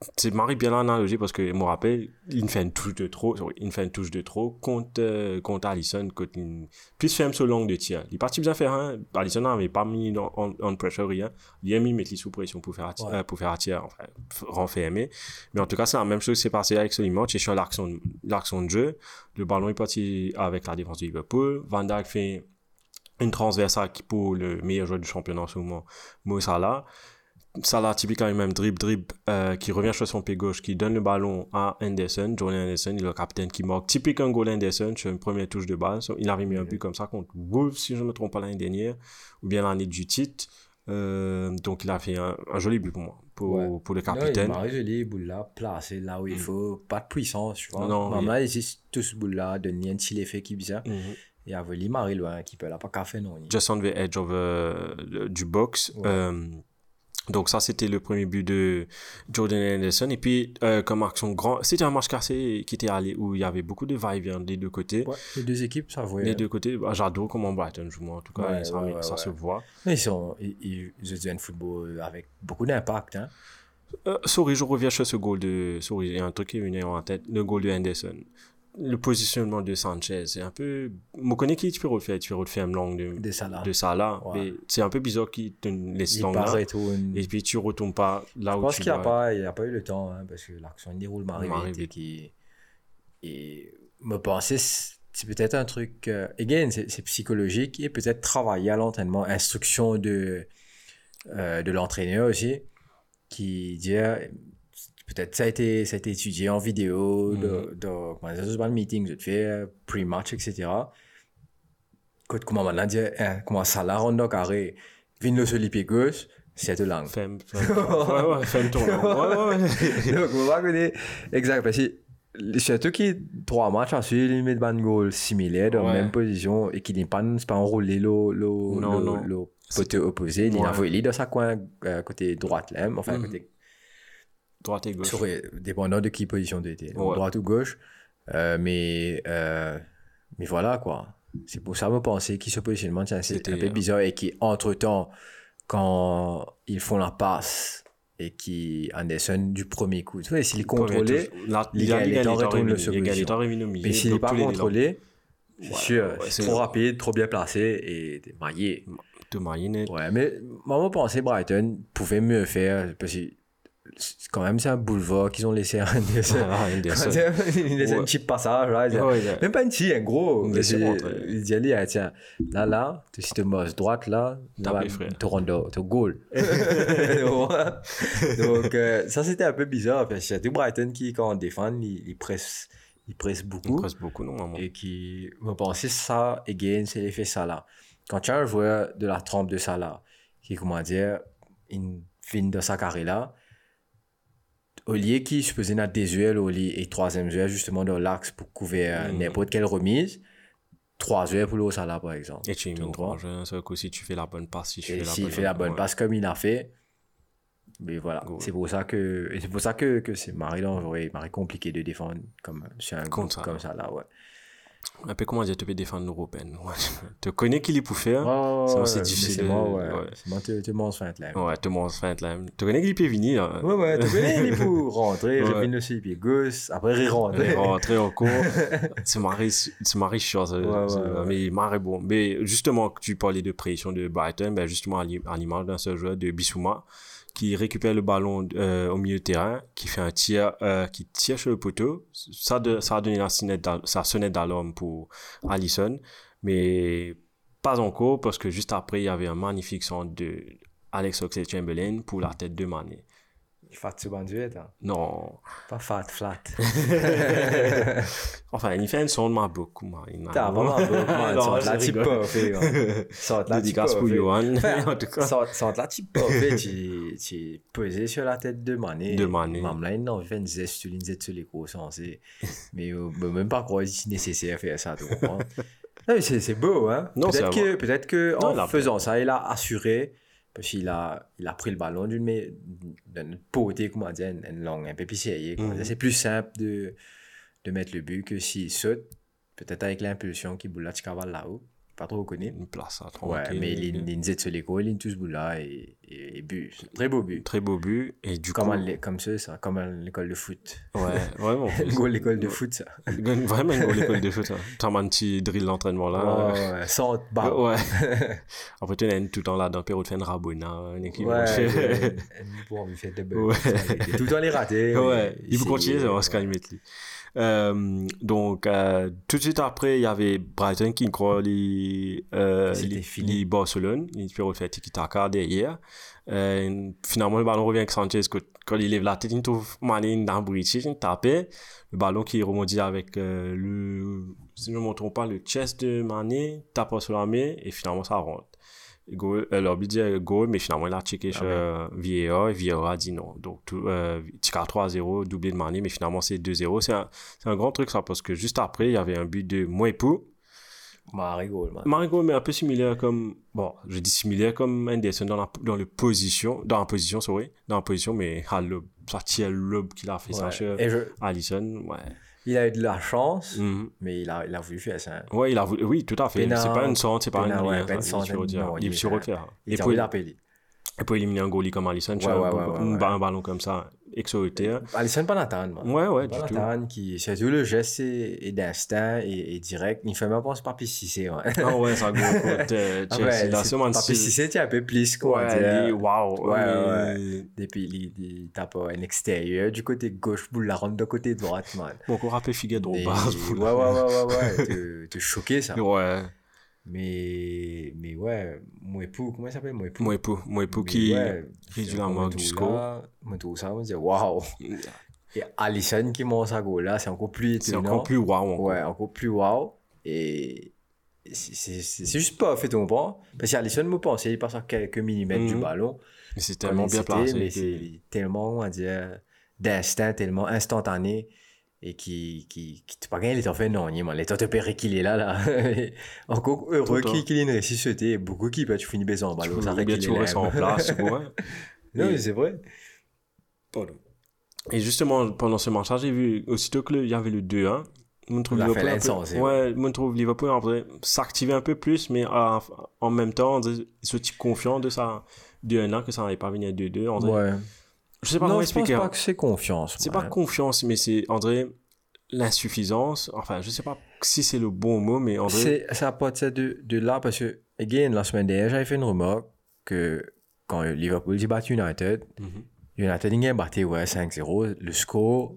Speaker 1: c'est- c'est marie bien l'analogie parce que je me rappelle, il me fait une touche de trop, il fait une touche de trop contre, euh, contre Allison, contre une, plus ferme sur l'angle de tir. Il est parti bien faire un, Allison n'avait pas mis dans, on, on pressure rien. Il a mis mettre sous pression pour faire
Speaker 6: Ouais.
Speaker 1: euh, pour faire tir, enfin, renfermer. Mais en tout cas, c'est la même chose qui s'est passé avec Solimanch et sur l'action, l'action de jeu. Le ballon est parti avec la défense de Liverpool. Van Dijk fait une transversale qui pour le meilleur joueur du championnat en ce moment, Mo Salah. Salah, typiquement, même dribble, dribble, euh, qui revient sur son pied gauche, qui donne le ballon à Anderson, Jordan Anderson, il est le capitaine qui marque. Typique un goal Anderson sur une première touche de balle. Il avait mis un but comme ça contre Wolves, si je ne me trompe pas l'année dernière, ou bien l'année du titre. Euh, donc, il a fait un, un joli but pour moi, pour,
Speaker 6: Ouais.
Speaker 1: pour le
Speaker 6: il
Speaker 1: capitaine.
Speaker 6: m'a joli, boule là, placé là où il faut, pas de puissance, tu vois.
Speaker 1: Non, oui.
Speaker 6: il existe tous boule là, de un petit effet qui bizarre.
Speaker 1: Mhm.
Speaker 6: Et avait lui, Marie loin, qui peut là, pas qu'à faire non. il-
Speaker 1: just on the edge of euh, du box.
Speaker 6: Ouais.
Speaker 1: Euh, donc ça, c'était le premier but de Jordan Anderson. Et puis, euh, comme action grand, c'était un match cassé qui était allé où il y avait beaucoup de va-et-vient des deux côtés.
Speaker 6: Ouais, les deux équipes, ça voit.
Speaker 1: Les deux côtés, bah, j'adore comment Brighton joue, moi, en tout cas,
Speaker 6: Ouais,
Speaker 1: ça,
Speaker 6: ouais,
Speaker 1: se voit.
Speaker 6: Mais ils sont, ils jouent un football avec beaucoup d'impact, hein.
Speaker 1: Euh, sorry, je reviens sur ce goal de. Sorry, il y a un truc qui est venu en tête. Le goal de Henderson. Le positionnement de Sanchez, c'est un peu. Je connais qui tu peux le faire. Tu peux le faire un long de,
Speaker 6: De
Speaker 1: Salah.
Speaker 6: Ouais.
Speaker 1: Mais c'est un peu bizarre qu'il te laisse
Speaker 6: part
Speaker 1: là.
Speaker 6: et tout. une-
Speaker 1: Et puis tu retournes pas là
Speaker 6: Je
Speaker 1: où
Speaker 6: pense
Speaker 1: tu
Speaker 6: qu'il n'y a,
Speaker 1: dois.
Speaker 6: pas- il a pas eu le temps, hein, parce que l'action déroule
Speaker 1: Marie
Speaker 6: vite et me penser, c'est peut-être un truc. euh, again, c'est c'est psychologique et peut-être travailler à l'entraînement, instruction de, euh, de l'entraîneur aussi, qui dit. Peut-être ça a été, ça a été étudié en vidéo,
Speaker 1: Mhm.
Speaker 6: de, de, comment ça se passe, le meeting, je te fais, pre-match, etc. Écoute, comment maintenant dire, hein, comment ça la ronde au carré, vine le les pieds gauche, c'est de langue.
Speaker 1: Femme, ouais, ouais, femme. Ouais, ouais, ouais.
Speaker 6: Donc, on va connaître. Exact, parce que surtout qu'il y a trois matchs à suivre, il met de ban goal similaire dans la
Speaker 1: Ouais.
Speaker 6: même position et qu'il n'est pas, c'est pas enroulé le, le,
Speaker 1: Non,
Speaker 6: le,
Speaker 1: non.
Speaker 6: le poteau opposé. Il a envoyé dans sa coin, euh, côté droite, là, enfin,
Speaker 1: Mhm.
Speaker 6: côté,
Speaker 1: Droite et gauche.
Speaker 6: sur, dépendant de qui position tu étais,
Speaker 1: Ouais.
Speaker 6: droite ou gauche. Euh, mais, euh, mais voilà, quoi. C'est pour ça, me penser qu'il se positionnement, tiens, c'est un peu
Speaker 1: euh,
Speaker 6: bizarre et qui, entre-temps, quand ils font la passe et qui Anderson du premier coup, tu vois, s'il est contrôlé, est retourne le
Speaker 1: milieu,
Speaker 6: mais s'il n'est pas contrôlé, c'est sûr, c'est trop rapide, trop bien placé et t'es maillé.
Speaker 1: De Marionette.
Speaker 6: Ouais, mais moi, je pensais Brighton pouvait mieux faire parce que c'est- quand même, c'est un boulevard qu'ils ont laissé à Anderson.
Speaker 1: Ah, Henderson.
Speaker 6: Il laisse un
Speaker 1: Ouais.
Speaker 6: petit passage là.
Speaker 1: Ouais, ouais.
Speaker 6: Même pas un petit, un gros.
Speaker 1: Il
Speaker 6: dit, allez, tiens, là, là, si tu bosses droite, là, tu rentres, tu goal. Donc, euh, ça, c'était un peu bizarre. Parce que c'est Brighton qui, quand on défend, il, il presse, il presse
Speaker 1: Il
Speaker 6: beaucoup.
Speaker 1: presse beaucoup, non, maman.
Speaker 6: Et qui me pensait ça, again, c'est l'effet Salah. Quand tu as un joueur de la trempe de Salah, qui, comment dire, une fin de sa carrière là, au lieu qui faisait dans des duels au lieu et troisième duel justement dans l'axe pour couvrir
Speaker 1: Mhm.
Speaker 6: n'importe quelle remise, trois duels pour le Salah par exemple.
Speaker 1: Et tu
Speaker 6: vois.
Speaker 1: comprends, c'est que si tu fais la bonne passe, si tu
Speaker 6: Et
Speaker 1: fais la
Speaker 6: s'il
Speaker 1: bonne
Speaker 6: fait la bonne
Speaker 1: ouais.
Speaker 6: passe comme il a fait, mais voilà, c'est pour ça que c'est pour ça que, que c'est Marie dangereux, Marie compliqué de défendre comme sur un
Speaker 1: Contre ça,
Speaker 6: comme ça là, ouais.
Speaker 1: Un peu comment dire, tu peux défendre l'européenne. Tu connais qui est pour faire.
Speaker 6: Ouais,
Speaker 1: c'est difficile
Speaker 6: C'est moi, ouais.
Speaker 1: ouais.
Speaker 6: C'est moi, tu, tu m'en fais là.
Speaker 1: Ouais, monde se fait là. Tu connais qui peut venir. là.
Speaker 6: Ouais, ouais, tu connais, est pour rentrer,
Speaker 1: Ouais.
Speaker 6: revenir aussi, puis gauche, après il rentre.
Speaker 1: Elle est rentrée en cours. c'est Marie, c'est Marie chiant, ça,
Speaker 6: Ouais, ouais,
Speaker 1: mais Marie bon. Mais justement, tu parlais de pression de Brighton, ben justement, à l'image d'un seul joueur de Bissouma, qui récupère le ballon euh, au milieu de terrain, qui fait un tir, euh, qui tire sur le poteau. Ça, ça a donné la sa sonnette d'alarme pour Allison, mais pas encore, parce que juste après, il y avait un magnifique centre de Alex Oxlade-Chamberlain pour la tête de Mané.
Speaker 6: Fat ce banduet, hein.
Speaker 1: Non.
Speaker 6: Pas fat, flat.
Speaker 1: enfin, il fait un son de ma. Il m'a-
Speaker 6: T'as
Speaker 1: Non,
Speaker 6: ça va
Speaker 1: je
Speaker 6: la type pas, fait, va la type pas,
Speaker 1: pour. Johan, en tout cas.
Speaker 6: Va la type pas, fait, tu tu sur la tête de Mané.
Speaker 1: De Mané.
Speaker 6: Maman, non, il fait une une sur les gros sens, Mais même pas que c'est nécessaire faire ça, tu comprends? C'est beau, hein.
Speaker 1: Non, c'est
Speaker 6: Peut-être que, peut-être que en
Speaker 1: il
Speaker 6: faisant ça, il a assuré, parce qu'il a, il a pris le ballon d'une d'une potée, comment dire, une, langue un peu
Speaker 1: Mhm.
Speaker 6: dire. C'est plus simple de, de mettre le but que s'il saute, peut-être avec l'impulsion qui boule là-haut. Pas trop reconnu.
Speaker 1: Une place à
Speaker 6: Ouais,
Speaker 1: tranquille.
Speaker 6: mais il tous boule là et, et, et but. Très beau but.
Speaker 1: Très beau but. Et du
Speaker 6: Comme,
Speaker 1: coup.
Speaker 6: l'é- comme ça, ça, comme l'école de foot.
Speaker 1: Ouais, vraiment.
Speaker 6: Goal l'école de foot, ça.
Speaker 1: Vraiment une grosse école de foot. hein. T'as un petit drill d'entraînement là.
Speaker 6: Ouais, ouais, sans barre.
Speaker 1: Ouais. Après, tu es tout le temps là dans période de une rabona, une équipe.
Speaker 6: Ouais,
Speaker 1: Ouais.
Speaker 6: pour lui faire des bugs.
Speaker 1: Ouais.
Speaker 6: Tout le temps les rater.
Speaker 1: Ouais,
Speaker 6: mais
Speaker 1: il faut continuer, on va se
Speaker 6: ouais.
Speaker 1: calmer. Euh, donc, euh, tout de suite après, il y avait Brighton qui croit les, euh, les, les Barcelone. Ils peuvent faire tiki-taka derrière. Euh, finalement, le ballon revient avec Sanchez. Quand, il lève la tête, il trouve Mané dans le bridge, il tapait. Le ballon qui rebondit avec euh, le, si je ne me trompe pas, le chest de Mané, tape sur la main et finalement ça rentre. Goal, euh, l'arbitre dit euh, goal, mais finalement il a checké sur euh, VAR et VAR a dit non. Donc, tout, euh, tika 3-0, doublé de Mané, mais finalement c'est 2-0. C'est un, c'est un grand truc ça parce que juste après il y avait un but de Mwepu.
Speaker 6: Bah, rigole, man.
Speaker 1: Marigo, mais un peu similaire comme, bon, je dis similaire comme Anderson dans la, dans le position, dans la position, sorry, dans la position, mais à l'aube, ça tire l'aube qu'il a fait ça
Speaker 6: Ouais.
Speaker 1: sur
Speaker 6: Et je,
Speaker 1: Allison, ouais.
Speaker 6: Il a eu de la chance,
Speaker 1: Mhm.
Speaker 6: mais il a, il a voulu faire ça.
Speaker 1: Ouais, il a voulu, oui, tout à fait. C'est pas une centre, c'est pas une rien, il est sur-
Speaker 6: non,
Speaker 1: il
Speaker 6: il-
Speaker 1: sur le clair.
Speaker 6: Il
Speaker 1: pour éliminer un goalie comme Allison, tu
Speaker 6: Ouais, ouais.
Speaker 1: un ballon comme ça, exoritaire.
Speaker 6: Alisson pas Nathan, man.
Speaker 1: Ouais, ouais, du
Speaker 6: Pas
Speaker 1: tout.
Speaker 6: Nathan qui, c'est tout le geste est, est d'instinct et, et direct. Il fait même pas ce papier 6 ouais.
Speaker 1: Ah ouais, ça go, écoute, euh,
Speaker 6: Ah ouais, c'est
Speaker 1: man,
Speaker 6: papier
Speaker 1: c'est-
Speaker 6: 6 tu un peu plus, quoi.
Speaker 1: Ouais, waouh.
Speaker 6: Ouais,
Speaker 1: mais-
Speaker 6: Depuis, il, il tape un extérieur du côté gauche pour la rendre de côté droite, man.
Speaker 1: Bon, Figuet de
Speaker 6: Et-
Speaker 1: base.
Speaker 6: ouais, ouais, ouais, ouais, ouais. te, te choquer, ça.
Speaker 1: Ouais,
Speaker 6: Mais, mais ouais, Mouepou, comment il s'appelle? Mouepou
Speaker 1: Mwepu, Mwepu
Speaker 6: Mais
Speaker 1: qui
Speaker 6: ouais,
Speaker 1: réduit
Speaker 6: c'est
Speaker 1: la
Speaker 6: comme
Speaker 1: marque
Speaker 6: tout
Speaker 1: du score.
Speaker 6: Moi, tout ça, on se dit, waouh. Et Allison qui monte sa goal là, c'est encore plus
Speaker 1: C'est
Speaker 6: étonnant.
Speaker 1: encore plus waouh. encore.
Speaker 6: Ouais, encore plus waouh. Et c'est- c'est c'est- c'est juste pas fait, tu comprends Parce qu'Allison me pensait, il passe à quelques millimètres du
Speaker 1: Mhm.
Speaker 6: ballon.
Speaker 1: Mais c'est tellement bien placé.
Speaker 6: Mais c'est tellement, on va dire, d'instinct, tellement instantané. Et qui, qui, qui, pas gagné, il fait non. Les temps de péré qu'il est là, là. Encore heureux qu'il qu'il ait une réussite sauter. Beaucoup qui, bah, tu finis ballon. Ça
Speaker 1: peux bien
Speaker 6: qu'il est
Speaker 1: en place. ouais.
Speaker 6: Non, mais c'est vrai.
Speaker 1: Et justement, pendant ce match-là, j'ai vu, aussitôt qu'il y avait le 2-1, je trouve
Speaker 6: Il a fait
Speaker 1: Liverpool un peu-
Speaker 6: l'insensé,
Speaker 1: Ouais, je trouve Liverpool après s'activer un peu plus, mais en, en même temps, on ce type confiant de ça, de 1 an, que ça n'allait pas venir 2-2. on dirait-
Speaker 6: Ouais.
Speaker 1: Je sais pas
Speaker 6: non,
Speaker 1: comment
Speaker 6: je pense pas
Speaker 1: hein.
Speaker 6: que c'est confiance.
Speaker 1: C'est
Speaker 6: moi,
Speaker 1: pas confiance, mais c'est, André, l'insuffisance. Enfin, je sais pas si c'est le bon mot, mais André.
Speaker 6: C'est ça partir de, de là parce que, again, la semaine dernière, j'avais fait une remarque que quand Liverpool dit battu United,
Speaker 1: Mhm.
Speaker 6: United il a battu ouais, 5-0, le score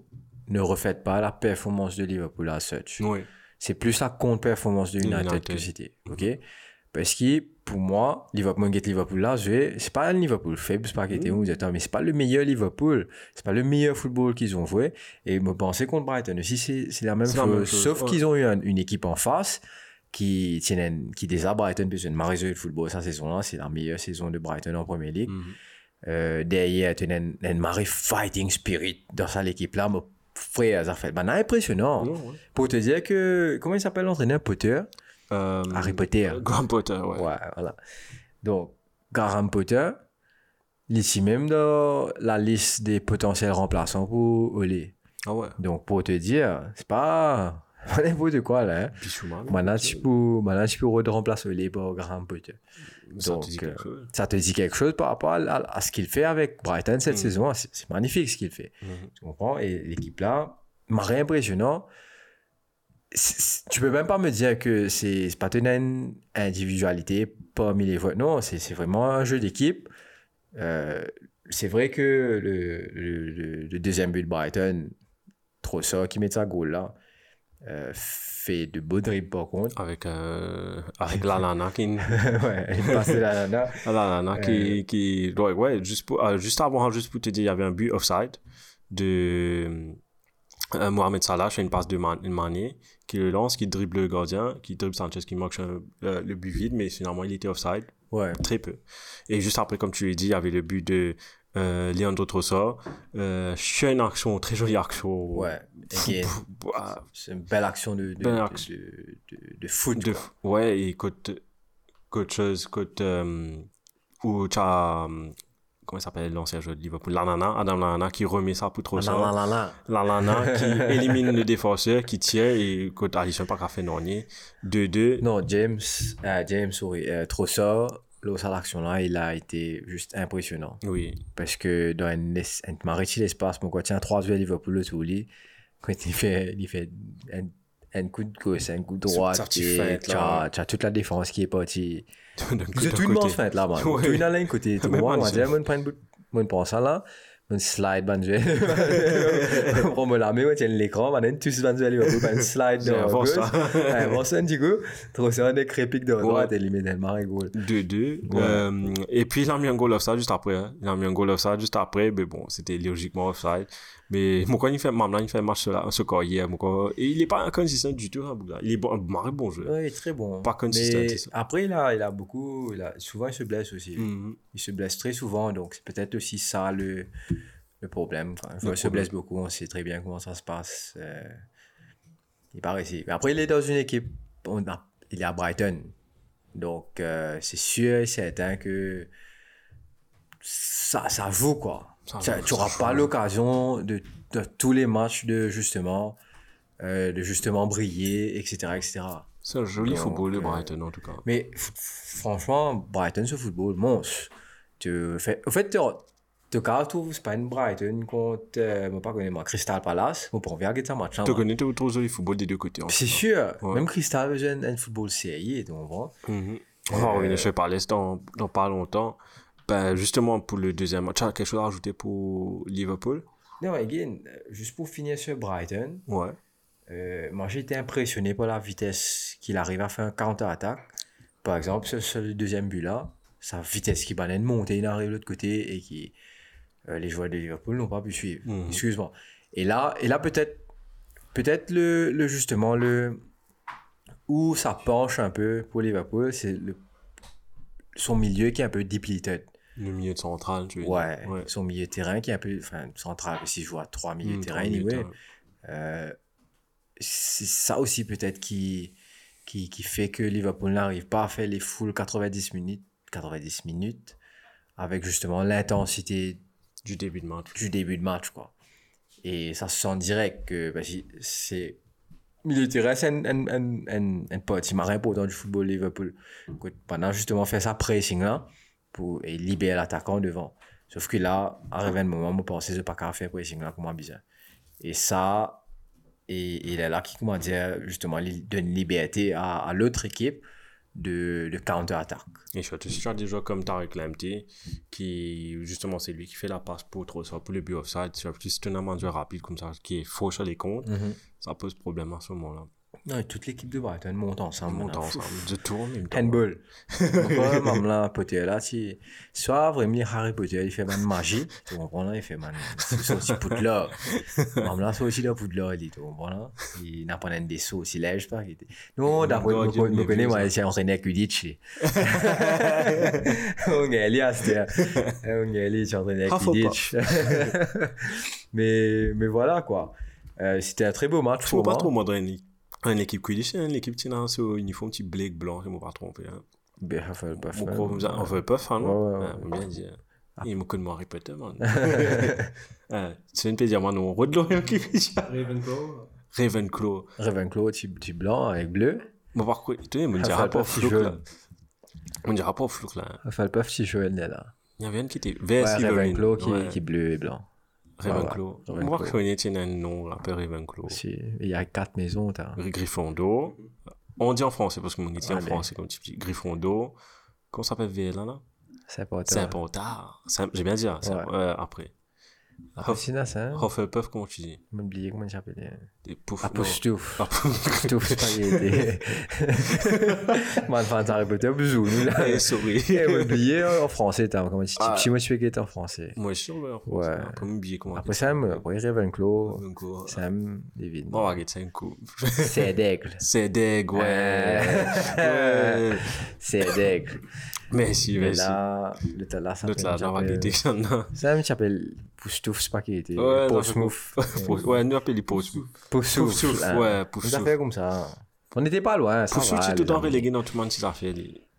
Speaker 6: ne reflète pas la performance de Liverpool à such.
Speaker 1: Oui.
Speaker 6: C'est plus la contre-performance de United,
Speaker 1: United.
Speaker 6: que c'était. ok? Parce que pour moi, Liverpool, get Liverpool là, je vais- c'est pas un Liverpool faible, c'est pas qu'il était
Speaker 1: Mm.
Speaker 6: où, mais c'est pas le meilleur Liverpool, c'est pas le meilleur football qu'ils ont joué. Et me penser contre Brighton aussi, c'est c'est la même chose. Sauf qu'ils ont eu un- une équipe en face qui tiennent, qui déjà Brighton besoin de Marisol de football cette saison-là, c'est la meilleure saison de Brighton en Premier League.
Speaker 1: Mhm.
Speaker 6: Euh, derrière, tu as une, une Marie fighting spirit dans ça l'équipe là, mais frère, ça fait, ben, impressionnant. Pour te dire que, comment il s'appelle l'entraîneur Potter?
Speaker 1: Euh,
Speaker 6: Harry Potter.
Speaker 1: Graham Potter, ouais.
Speaker 6: Ouais, voilà. Donc, Graham Potter, ici même dans la liste des potentiels remplaçants pour Olé.
Speaker 1: Ah ouais.
Speaker 6: Donc, pour te dire, c'est pas n'importe quoi là. Hein. Maintenant, tu peux, maintenant, tu peux remplacer Olé par Graham Potter.
Speaker 1: Ça
Speaker 6: donc,
Speaker 1: te dit
Speaker 6: euh,
Speaker 1: chose.
Speaker 6: Ça te dit quelque chose par rapport à, à- à ce qu'il fait avec Brighton cette
Speaker 1: Mm.
Speaker 6: saison. C'est c'est magnifique ce qu'il fait.
Speaker 1: Mhm.
Speaker 6: Tu comprends? Et l'équipe là, m'a impressionnant. Tu peux même pas me dire que c'est pas une individualité parmi les voix. Non, c'est vraiment un jeu d'équipe. Euh, c'est vrai que le, le, deuxième but de Brighton, trop ça, qui met sa goal là, euh, fait de beaux dribbles par contre.
Speaker 1: Avec, euh, avec la nana qui.
Speaker 6: ouais, il passe
Speaker 1: qui, qui ouais, ouais, juste, pour, euh, juste avant, juste pour te dire, il y avait un but offside de euh, Mohamed Salah sur une passe de Man- Mané qui le lance, qui dribble le gardien, qui dribble Sanchez, qui sur, euh, le but vide, mais finalement il était offside,
Speaker 6: Ouais.
Speaker 1: très peu. Et juste après, comme tu l'as dit, il y avait le but de euh, Leandro Trossard, euh, une action, très jolie action.
Speaker 6: Ouais. Again,
Speaker 1: Ah,
Speaker 6: c'est une belle action de, de,
Speaker 1: Belle
Speaker 6: de-
Speaker 1: action.
Speaker 6: de, de- de foot.
Speaker 1: ouais, et côté chose, côté, euh, où tu as, comment il s'appelle l'ancien joueur de Liverpool, Lanana, Adam Lanana, qui remet ça pour trop ça.
Speaker 6: Non.
Speaker 1: Lanana qui élimine le défenseur, qui tire, et côté Alisson pas qu'à faire non-nier. 2-2.
Speaker 6: Non, James, euh, James, oui, euh, Trossard, l'autre action-là, il a été juste impressionnant.
Speaker 1: Oui.
Speaker 6: Parce que dans un, un mariti l'espace, mon quoi, tiens, trois joueurs Liverpool le tout quand il fait, il fait un, un coup de gauche, un coup de droite,
Speaker 1: là.
Speaker 6: tu as toute la défense qui est partie.
Speaker 1: D'un
Speaker 6: C'est
Speaker 1: d'un
Speaker 6: tout une manche feinte là, man.
Speaker 1: Ouais.
Speaker 6: Tout une à l'un côté. Tout
Speaker 1: Même
Speaker 6: moi, on va
Speaker 1: Alisson.
Speaker 6: dire, moi, je moi, je prends ça là. un slide manuel. On me la met, on tient l'écran, manuel, on peut un slide
Speaker 1: C'est
Speaker 6: bon, ça, un petit coup, trop ça, des crépiques de droite, et limite, tellement rigolo.
Speaker 1: 2-2. Euh, et puis, il a mis un goal offside juste après. Il a mis un goal offside juste après. Mais bon, c'était logiquement offside. Mais quand il fait, maintenant, il fait un match là, ce corps hier. Et il est pas inconsistant du tout, hein. Il est bon, bon
Speaker 6: il est très bon.
Speaker 1: Pas consistant,
Speaker 6: Mais après, il a, il a beaucoup, il a, souvent, il se blesse aussi.
Speaker 1: Mhm.
Speaker 6: Il se blesse très souvent, donc c'est peut-être aussi ça le, le problème. Enfin, il se blesse beaucoup, on sait très bien comment ça se passe. euh, il paraît ici. Mais après, il est dans une équipe, on a- il est à Brighton. Donc, euh, c'est sûr et certain que ça, ça joue, quoi.
Speaker 1: Ça
Speaker 6: tu n'auras pas l'occasion de, de tous les matchs de justement, euh, de justement briller, etc. etc.
Speaker 1: C'est un joli
Speaker 6: Donc,
Speaker 1: football de
Speaker 6: euh,
Speaker 1: Brighton, en tout cas.
Speaker 6: Mais franchement, Brighton, ce football, monstre. Tu fais... Au fait, tu tu trouves c'est pas une Brighton contre, euh, moi pas connais moi, Crystal Palace. Moi, pour regarder ça match.
Speaker 1: Tu connais tout, tout joli football des deux côtés. en
Speaker 6: C'est
Speaker 1: fait.
Speaker 6: sûr.
Speaker 1: Ouais.
Speaker 6: Même Crystal a un, un football sérieux, tu comprends?
Speaker 1: Mhm. On va revenir sur Palace dans, dans pas longtemps. Ben, justement, pour le deuxième match, quelque chose à rajouter pour Liverpool?
Speaker 6: Non, again, juste pour finir sur Brighton,
Speaker 1: Ouais.
Speaker 6: euh, moi j'ai été impressionné par la vitesse qu'il arrive à faire un counter-attaque. Par exemple, sur le deuxième but là, sa vitesse qui banane monter, il arrive de l'autre côté et qui euh, les joueurs de Liverpool n'ont pas pu suivre.
Speaker 1: Mhm.
Speaker 6: Excuse-moi. Et là, et là peut-être peut-être le, le justement le où ça penche un peu pour Liverpool, c'est le son milieu qui est un peu depleted.
Speaker 1: Le milieu de central, tu veux dire.
Speaker 6: Ouais,
Speaker 1: ouais.
Speaker 6: son milieu de terrain qui est un peu enfin central si je vois trois milieux de terrain
Speaker 1: milieux de
Speaker 6: anyway.
Speaker 1: terrain.
Speaker 6: Euh, c'est ça aussi peut-être qui, qui, qui fait que Liverpool n'arrive pas à faire les full 90 minutes, 90 minutes avec justement l'intensité
Speaker 1: Du début de match.
Speaker 6: du début de match. Quoi. Et ça se sent direct que bah, c'est milieu de terrain, c'est un, un, un, un, un partie important du football Liverpool. Pendant justement faire sa pressing là pour et libérer l'attaquant devant. Sauf que là, arrivé un moment, je pensais que je pas qu'à faire pressing là comme besoin. Et ça, et, et là, là qui, comment dire, justement, donne liberté à, à l'autre équipe de, de counter-attaque.
Speaker 1: Et surtout, si tu as des joueurs comme Tarek Lamptey, qui, justement, c'est lui qui fait la passe pour trop ça, pour le but offside, si tu as un mandeur rapide comme ça, qui est faux sur les comptes, ça pose problème à ce moment-là.
Speaker 6: Non, toute l'équipe de Brighton monte ensemble.
Speaker 1: On monte ensemble, de tour en même temps.
Speaker 6: Handball. Pourquoi, même là, là, si, soit vraiment Harry Potter, il fait man magie, tu comprends là, il fait man, c'est aussi Poudlard. Même là, c'est aussi là Poudlard, il dit, tu comprends là, il n'a pas un des sauts, il lève pas, il dit. Non, d'après, je me- connais, moi, s'est entraîné à. On est allé à c'était, on est allé, s'est entraîné à
Speaker 1: Ah, pas.
Speaker 6: Mais, mais voilà, quoi. Euh, C'était un très beau match
Speaker 1: Je ne pas trop moi une, une équipe Quidditch, hein, une équipe qui a un ce uniforme petit blake blanc, je ne me pas tromper. Hein.
Speaker 6: Ben, Hufflepuff,
Speaker 1: Mon
Speaker 6: hein.
Speaker 1: gros, comme ça, on veut pas faire, non
Speaker 6: Ouais, ouais, ouais.
Speaker 1: Ah, on bien dire. Il me connaît Harry Potter, man. Ah, C'est une plaisir, man. On redonne qui
Speaker 5: Ravenclaw.
Speaker 1: Ravenclaw.
Speaker 6: Ravenclaw, petit, petit blanc avec bleu.
Speaker 1: Bon, par contre, tu sais, on
Speaker 6: Ah,
Speaker 1: dira pas
Speaker 6: Hufflepuff,
Speaker 1: flou,
Speaker 6: jaune.
Speaker 1: là. On dira pas flou, là.
Speaker 6: Hufflepuff, petit cheval là.
Speaker 1: Il y avait une qui était
Speaker 6: Ouais,
Speaker 1: vert, Slytherin.
Speaker 6: Ravenclaw qui,
Speaker 1: Ouais,
Speaker 6: qui est bleu et blanc.
Speaker 1: Ravenclaw. Voit
Speaker 6: Ravenclaw.
Speaker 1: qu'on est un nom, peu Ravenclaw.
Speaker 6: Aussi. Il y a quatre maisons, t'as.
Speaker 1: Gryffondor. On dit en français parce qu'on dit en français comme tu dis. Gryffondor. Comment ça s'appelle VL là, pontard. C'est un- J'ai bien dit, hein,
Speaker 6: Ouais.
Speaker 1: après.
Speaker 6: Après, sinon, ça, hein?
Speaker 1: Hufflepuff, comment tu dis
Speaker 6: J'ai oublié comment il s'appelait?
Speaker 1: Des poufs.
Speaker 6: Apostouff.
Speaker 1: non.
Speaker 6: Apostouff, c'est pas été. Moi, enfin, Harry Potter, bisous, nous, là.
Speaker 1: Eh.
Speaker 6: Et j'ai oublié en français, t'as. Comment tu
Speaker 1: Ah.
Speaker 6: dis moi, tu fais en français.
Speaker 1: Moi, je suis sûr, ouais.
Speaker 6: Ouais.
Speaker 1: Après, oublié comment
Speaker 6: Après ça, moi, après Ravenclaw,
Speaker 1: Ravenclaw.
Speaker 6: Sam, David.
Speaker 1: On va regarder ça un coup.
Speaker 6: C'est d'aigle.
Speaker 1: C'est deg, ouais.
Speaker 6: C'est d'aigle.
Speaker 1: Merci, merci.
Speaker 6: là, l'autre là, ça
Speaker 1: on va ça. non.
Speaker 6: Ça me s'appelle Poustouf Spaghetti.
Speaker 1: Ouais, non,
Speaker 6: Postmouf.
Speaker 1: Pou- Ouais, nous appelons Poussouf.
Speaker 6: Poussouf.
Speaker 1: Poussouf, ouais, Poussouf.
Speaker 6: fait comme ça. On n'était pas loin,
Speaker 1: Poussouf, le temps
Speaker 6: amis.
Speaker 1: relégué dans tout le monde, ces affaires.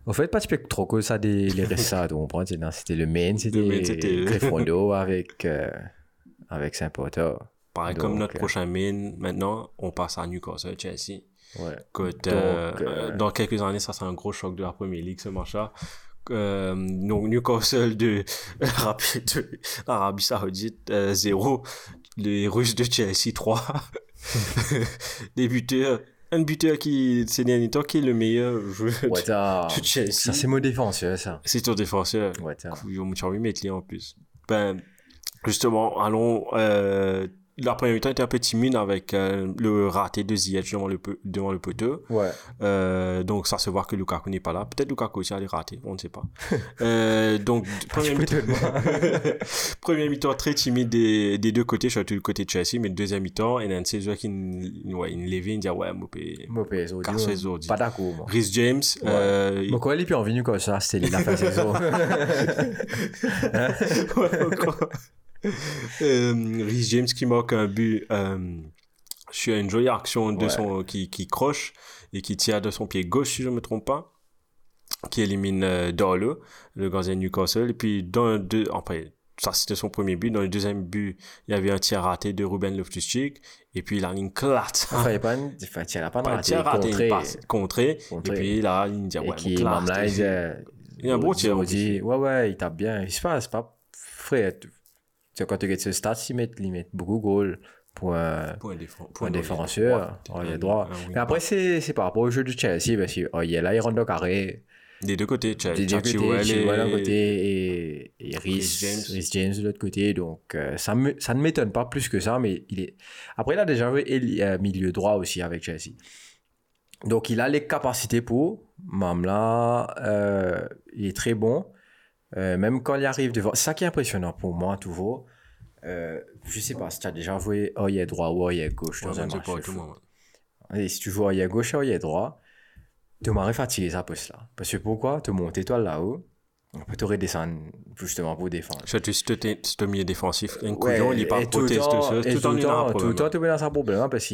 Speaker 6: En fait, pas tu trop que ça des les restes, tu? C'est dans- C'était le main,
Speaker 1: Le main,
Speaker 6: c'était Gryffondor avec, euh, avec Saint-Potter.
Speaker 1: Pareil, comme notre
Speaker 6: euh,
Speaker 1: prochain main, maintenant, on passe à Newcastle, Chelsea.
Speaker 6: Ouais.
Speaker 1: Euh,
Speaker 6: Donc, euh,
Speaker 1: euh, dans quelques années, ça c'est un gros choc de la Premier League, ce match-là. Euh, donc Newcastle de l'Arabie de l'Arabie Saoudite, euh, 0. Les Russes de Chelsea, 3. Les buteurs. Un buteur qui, ces derniers temps, qui est le meilleur joueur
Speaker 6: Ouais,
Speaker 1: de, de Chelsea.
Speaker 6: Ça, c'est mon défenseur, ça.
Speaker 1: C'est ton défenseur.
Speaker 6: Ouais, t'as-
Speaker 1: de mettre les en plus. Ben, Justement, allons. Euh, la première mi-temps était un peu timide avec euh, le raté de Ziyech devant le, devant le poteau.
Speaker 6: Ouais.
Speaker 1: Euh, donc ça se voit que Lukaku n'est pas là. Peut-être Lukaku aussi a les ratés, on ne sait pas. euh, donc première mi-temps, mi-temps très timide des, des deux côtés, surtout du côté de Chelsea, mais deuxième mi-temps, il y a un de qui ouais, il levait, il dit ouais, Mopé. Les autres.
Speaker 6: Pas d'accord.
Speaker 1: Rhys James, euh,
Speaker 6: Bon, quand il est plus revenu comme ça, c'était la fin de saison.
Speaker 1: Ouais, encore. euh, Rhys James qui marque un but euh, sur une jolie action de
Speaker 6: Ouais.
Speaker 1: son qui, qui croche et qui tire de son pied gauche si je ne me trompe pas qui élimine euh, le gardien de Newcastle et puis dans deux après ça c'était son premier but dans le deuxième but il y avait un tir raté de Ruben Loftus-Cheek et puis la ligne clate
Speaker 6: Enfin, il n'y a pas une, enfin, il a pas
Speaker 1: un tir raté
Speaker 6: contré.
Speaker 1: une passe contré
Speaker 6: Contré.
Speaker 1: et puis là il dit ouais
Speaker 6: qui,
Speaker 1: mon
Speaker 6: même
Speaker 1: clate,
Speaker 6: là, il
Speaker 1: Il y a un bon tir, en
Speaker 6: Il dit, ouais, ouais, il tape bien. C'est pas, c'est pas, frère, sais, quand tu regardes ce stats, ils mettent, ils mettent beaucoup de goals pour un,
Speaker 1: pour un,
Speaker 6: pour défenseur. Oh, il
Speaker 1: un-
Speaker 6: est droit.
Speaker 1: wing
Speaker 6: Mais après, c'est, c'est par rapport au jeu de Chelsea, parce que, oh, il est là, il rentre au carré.
Speaker 1: Des deux côtés, as
Speaker 6: Des deux côtés,
Speaker 1: Chilwell
Speaker 6: d'un côté et, Rhys
Speaker 1: James.
Speaker 6: James de l'autre côté. Donc, euh, ça, me, ça ne m'étonne pas plus que ça, mais il est. Après, il a déjà joué euh, milieu droit aussi avec Chelsea. Donc, il a les capacités pour. Mamla, euh, il est très bon. Euh, même quand il arrive devant. Ça qui est impressionnant pour moi, toujours. Euh, je sais pas si tu as déjà joué oh, il est droit ou oh, il est gauche dans un match. Et si tu joues il est gauche il est droit, tu m'aurais fatigué ça poste là. Parce que pourquoi te monter toi là-haut, on peut te redescendre justement pour défendre.
Speaker 1: Surtout si tu es défensif, un couillon, il est pas
Speaker 6: et tout le
Speaker 1: proteste,
Speaker 6: temps-
Speaker 1: tout,
Speaker 6: et le temps, tout le
Speaker 1: problème.
Speaker 6: temps, tu es dans un problème hein, parce que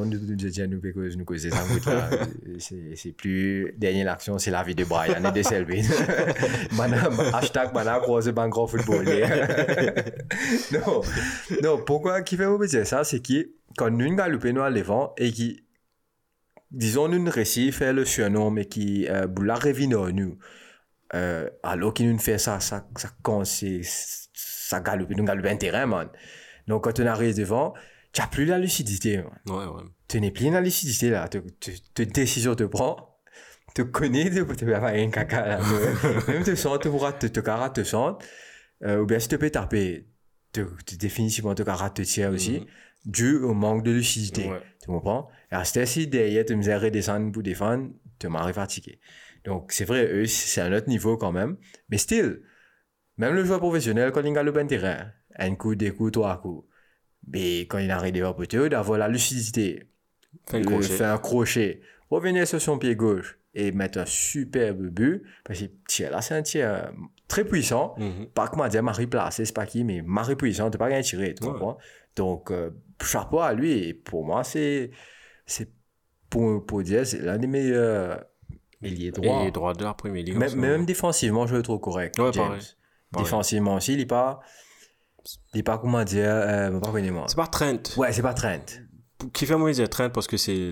Speaker 6: nous, nous, nous, nous, nous, cause ça, c'est, plus, dernière action, c'est la vie de Brian et de. Madame, hashtag, madame, croise ban grand football. non, non, pourquoi, qui fait vous dire ça, c'est que, quand nous, galopé, nous, à l'avant, et qui, disons, nous, réussit faire le surnom, mais qui, euh, la revino, nous, euh, alors qu'il nous fait ça, ça, ça, quand c'est, ça galope, nous galope un terrain, man. Donc, quand on arrive devant, tu n'as plus la lucidité.
Speaker 1: Ouais, ouais.
Speaker 6: Tu n'es plus la lucidité, là. Tu, tu, tu décision te prend, tu connais, tu vas faire un caca, là. Même te sens, tu pourras te, te te sens, euh, ou bien si tu peux taper, tu, tu définitivement te carat te tire aussi,
Speaker 1: Mhm.
Speaker 6: dû au manque de lucidité.
Speaker 1: Ouais.
Speaker 6: Tu comprends? Et à cette ci derrière, tu me redescendre pour défendre, tu m'arrives fatigué. Donc, c'est vrai, eux, c'est un autre niveau quand même. Mais still, même le joueur professionnel, quand il gagne le bon terrain, un coup, deux coups, trois coups, mais quand il arrive devant poteau, d'avoir la lucidité, de
Speaker 1: crochet.
Speaker 6: faire un crochet, revenir sur son pied gauche et mettre un superbe but, parce que tiens, là, c'est un tir euh, très puissant.
Speaker 1: Mhm.
Speaker 6: Pas comment dire, Marie placé, c'est pas qui, mais Marie puissant, tu pas gagner tirer, tu
Speaker 1: Ouais.
Speaker 6: comprends? Donc, euh, chapeau à lui, et pour moi, c'est, c'est, pour, pour dire, c'est l'un des meilleurs ailiers droits.
Speaker 1: Et droit de la première ligue.
Speaker 6: Même, même défensivement, je le trouve correct.
Speaker 1: Ouais,
Speaker 6: James.
Speaker 1: pareil. Pareil.
Speaker 6: Défensivement aussi, il n'est pas, est pas, comment dire, euh, pas connu moi.
Speaker 1: C'est pas Trent.
Speaker 6: Ouais, c'est pas Trent.
Speaker 1: Qui fait moi dire Trent parce que c'est.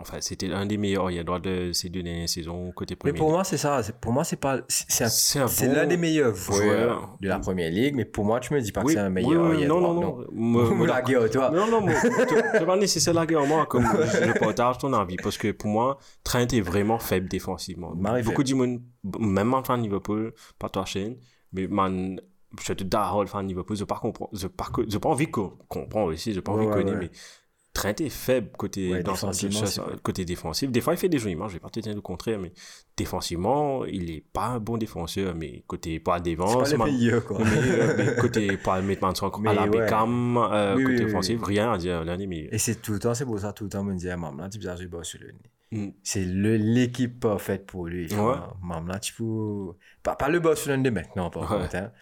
Speaker 1: Enfin, c'était un des meilleurs. Il y a droit de ces deux dernières saisons côté
Speaker 6: Mais
Speaker 1: premier.
Speaker 6: pour moi, c'est ça. Pour moi, c'est pas, c'est
Speaker 1: bon
Speaker 6: l'un des meilleurs joueurs
Speaker 1: joueur.
Speaker 6: de la première ligue, mais pour moi, tu me dis pas
Speaker 1: Oui,
Speaker 6: que c'est un
Speaker 1: oui,
Speaker 6: meilleur.
Speaker 1: oui,
Speaker 6: ailier
Speaker 1: non,
Speaker 6: droit,
Speaker 1: non, non. Me- me-
Speaker 6: la gueule, toi.
Speaker 1: Non, non, mais c'est pas nécessaire la guerre, moi, comme je, je partage ton avis, parce que pour moi, Trent est vraiment faible défensivement.
Speaker 6: Marie
Speaker 1: Beaucoup de monde, même en fan de Liverpool, pas toi, Shane, mais man, je te dis, fan de Liverpool, je pas comprends, je pas, je pas envie qu'on comprend aussi, je pas envie
Speaker 6: ouais.
Speaker 1: mais Trent est faible côté,
Speaker 6: Ouais,
Speaker 1: défensif. Des fois, il fait des jolies matchs, je vais pas te dire le contraire, mais défensivement, il est pas un bon défenseur, mais côté pas devant,
Speaker 6: pas le meilleur, quoi.
Speaker 1: mais, euh, mais côté pas mettre Manson
Speaker 6: Mais
Speaker 1: à la
Speaker 6: ouais.
Speaker 1: Beckham euh,
Speaker 6: Oui,
Speaker 1: côté
Speaker 6: oui,
Speaker 1: offensif
Speaker 6: oui.
Speaker 1: rien à dire des meilleurs
Speaker 6: Et c'est tout le temps, c'est pour ça, tout le temps, me dit, maman, là, tu peux jouer Barcelone.
Speaker 1: Mm.
Speaker 6: C'est l'équipe parfaite pour lui.
Speaker 1: Ouais.
Speaker 6: Maman, là, tu peux. Pas, pas le Barcelone de maintenant, par
Speaker 1: Ouais.
Speaker 6: contre. Hein.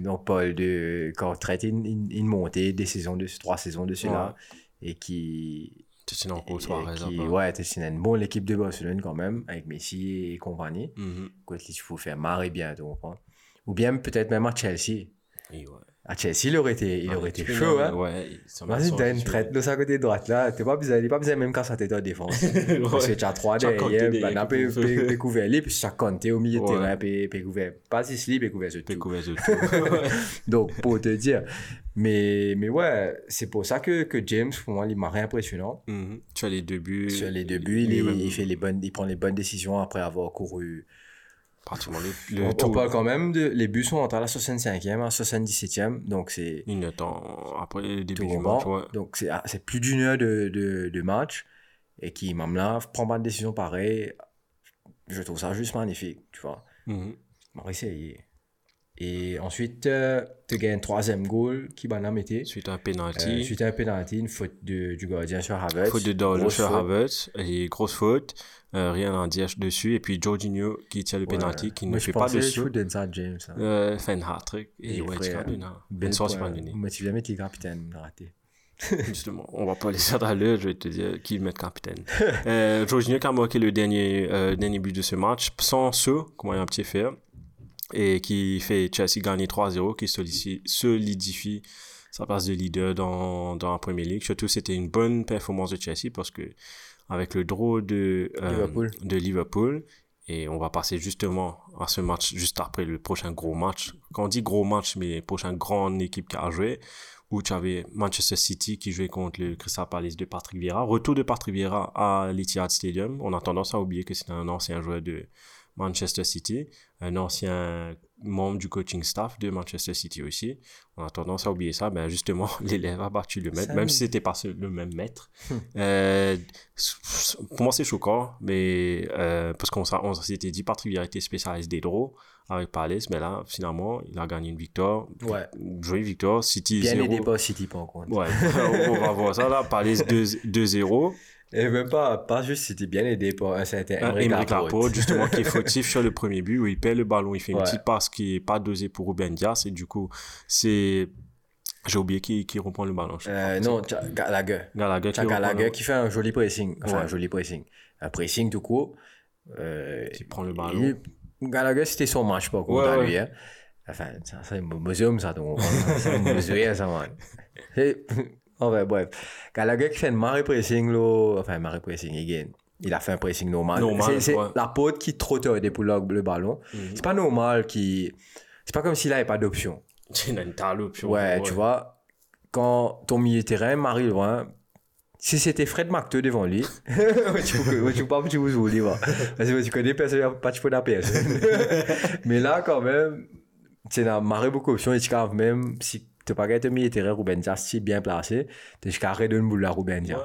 Speaker 6: Donc, pas de. Quand on traite une, une, une montée, des saisons de, trois saisons de celui-là, et qui.
Speaker 1: soirée
Speaker 6: qui
Speaker 1: ça,
Speaker 6: ouais, c'est une bonne équipe de Barcelone quand même, avec Messi et compagnie.
Speaker 1: Mhm.
Speaker 6: Quoi qu'il faut faire marrer bien, tu comprends? Ou bien peut-être même à Chelsea.
Speaker 1: Et ouais.
Speaker 6: À Chelsea, il aurait été, il
Speaker 1: Ah,
Speaker 6: aurait été chaud, hein.
Speaker 1: Ouais. ça
Speaker 6: Vas-y, t'as une traite de sa côté droite là, t'es pas besoin, il pas besoin même quand ça t'est en défense. Parce que tu as trois
Speaker 1: Tu as Kanté
Speaker 6: derrière, ben, peut,
Speaker 1: peut
Speaker 6: couvrir lui, puis as Kanté au milieu de terrain, puis, puis couvert, pas Sicily, puis couvert sur
Speaker 1: T'es
Speaker 6: tout.
Speaker 1: couvert de tout.
Speaker 6: Donc, pour te dire. Mais, mais ouais, c'est pour ça que, que James, pour moi, il m'a impressionnant.
Speaker 1: Mhm. Tu as les deux buts.
Speaker 6: Sur les est-
Speaker 1: même
Speaker 6: il, fait les bonnes, il prend les bonnes décisions après avoir couru.
Speaker 1: Pratiquement le, le
Speaker 6: On, parle quand même de. Les buts sont entre la 65e à 77e, donc c'est
Speaker 1: Une temps après le début du match. Ouais.
Speaker 6: Donc c'est ah, c'est plus d'une heure de, de, de match. Et qui, même là, prend pas de décision pareille. Je trouve ça juste magnifique, tu vois.
Speaker 1: Mhm.
Speaker 6: On va essayer. Et ensuite, euh, tu gagnes un troisième goal qui va la mettre.
Speaker 1: Suite à un
Speaker 6: Euh,
Speaker 1: penalty.
Speaker 6: suite à un penalty, une faute de, du gardien sur Havertz.
Speaker 1: faute de Darlow sur. Havertz. Et grosse faute. Euh, rien à dire dessus. Et puis Jorginho qui tire le
Speaker 6: Ouais.
Speaker 1: penalty, qui ne fait pas
Speaker 6: pensais
Speaker 1: de
Speaker 6: que
Speaker 1: saut.
Speaker 6: je faisais ça, James. hein.
Speaker 1: Euh, fait un hat-trick. Et, ouais, tu pas donner.
Speaker 6: Mais tu viens mettre les capitaines, raté.
Speaker 1: Justement, on va pas laisser à l'heure, je vais te dire qui met capitaine. euh, Jorginho qui a marqué le dernier, euh, dernier but de ce match, sans saut, comme il y a un petit fait, et qui fait Chelsea gagner 3-0, qui solidifie sa place de leader dans, dans la Premier League. Surtout, c'était une bonne performance de Chelsea parce que avec le draw de, euh,
Speaker 6: Liverpool.
Speaker 1: de Liverpool, et on va passer justement à ce match juste après le prochain gros match. Quand on dit gros match, mais prochaine grande équipe qui a joué, où tu avais Manchester City qui jouait contre le Crystal Palace de Patrick Vieira. Retour de Patrick Vieira à l'Etihad Stadium. On a tendance à oublier que c'est un ancien joueur de Manchester City, un ancien membre du coaching staff de Manchester City aussi. On a tendance à oublier ça. Ben justement, l'élève a battu le maître, même si c'était pas le même maître. Euh, pour moi, c'est choquant, mais euh, parce qu'on on s'était dit était spécialiste des draws avec Palace, mais là, finalement, il a gagné une victoire.
Speaker 6: Ouais.
Speaker 1: Jolie victoire. City
Speaker 6: Bien
Speaker 1: 0.
Speaker 6: aidé City, par contre.
Speaker 1: Ouais, on va voir ça là. Palace 2 2-0.
Speaker 6: Et même pas, pas juste City, bien aidé par un certain
Speaker 1: Emeric
Speaker 6: Laporte.
Speaker 1: Justement, qui est fautif sur le premier but, où il perd le ballon, il fait une petite passe qui est pas dosée pour Ruben Dias, et du coup, c'est. J'ai oublié qui, qui reprend le ballon.
Speaker 6: Euh, non, Gallagher.
Speaker 1: Gallagher qui
Speaker 6: Gallagher qui fait un joli pressing. Enfin,
Speaker 1: Ouais.
Speaker 6: un joli pressing. Un pressing tout court. Euh,
Speaker 1: qui prend le ballon.
Speaker 6: il- Gallagher, c'était son match, par contre,
Speaker 1: Ouais,
Speaker 6: lui. Hein. Enfin, ça, c'est un muséum, ça. donc, C'est un muséum, ça, man. Enfin, bref. Gallagher qui fait un marée pressing, là. Enfin, marée pressing, again. Il a fait un pressing normal.
Speaker 1: Normal,
Speaker 6: c'est
Speaker 1: ouais.
Speaker 6: la pote qui tardé pour le, le ballon.
Speaker 1: Mhm.
Speaker 6: C'est pas normal qui. C'est pas comme s'il avait pas d'option.
Speaker 1: Il a une telle option.
Speaker 6: Ouais, tu vois, quand ton milieu de terrain, Marie loin, si c'était Fred McTeau devant lui, tu pas tu vous va. Parce que tu connais personne, pas tu peux la personne. Mais là, quand même, tu as marré beaucoup d'options et tu même, si ton milieu de terrain, Ruben Dias, si bien placé, tu as arrêté de boule à Ruben Dias.
Speaker 1: Ouais.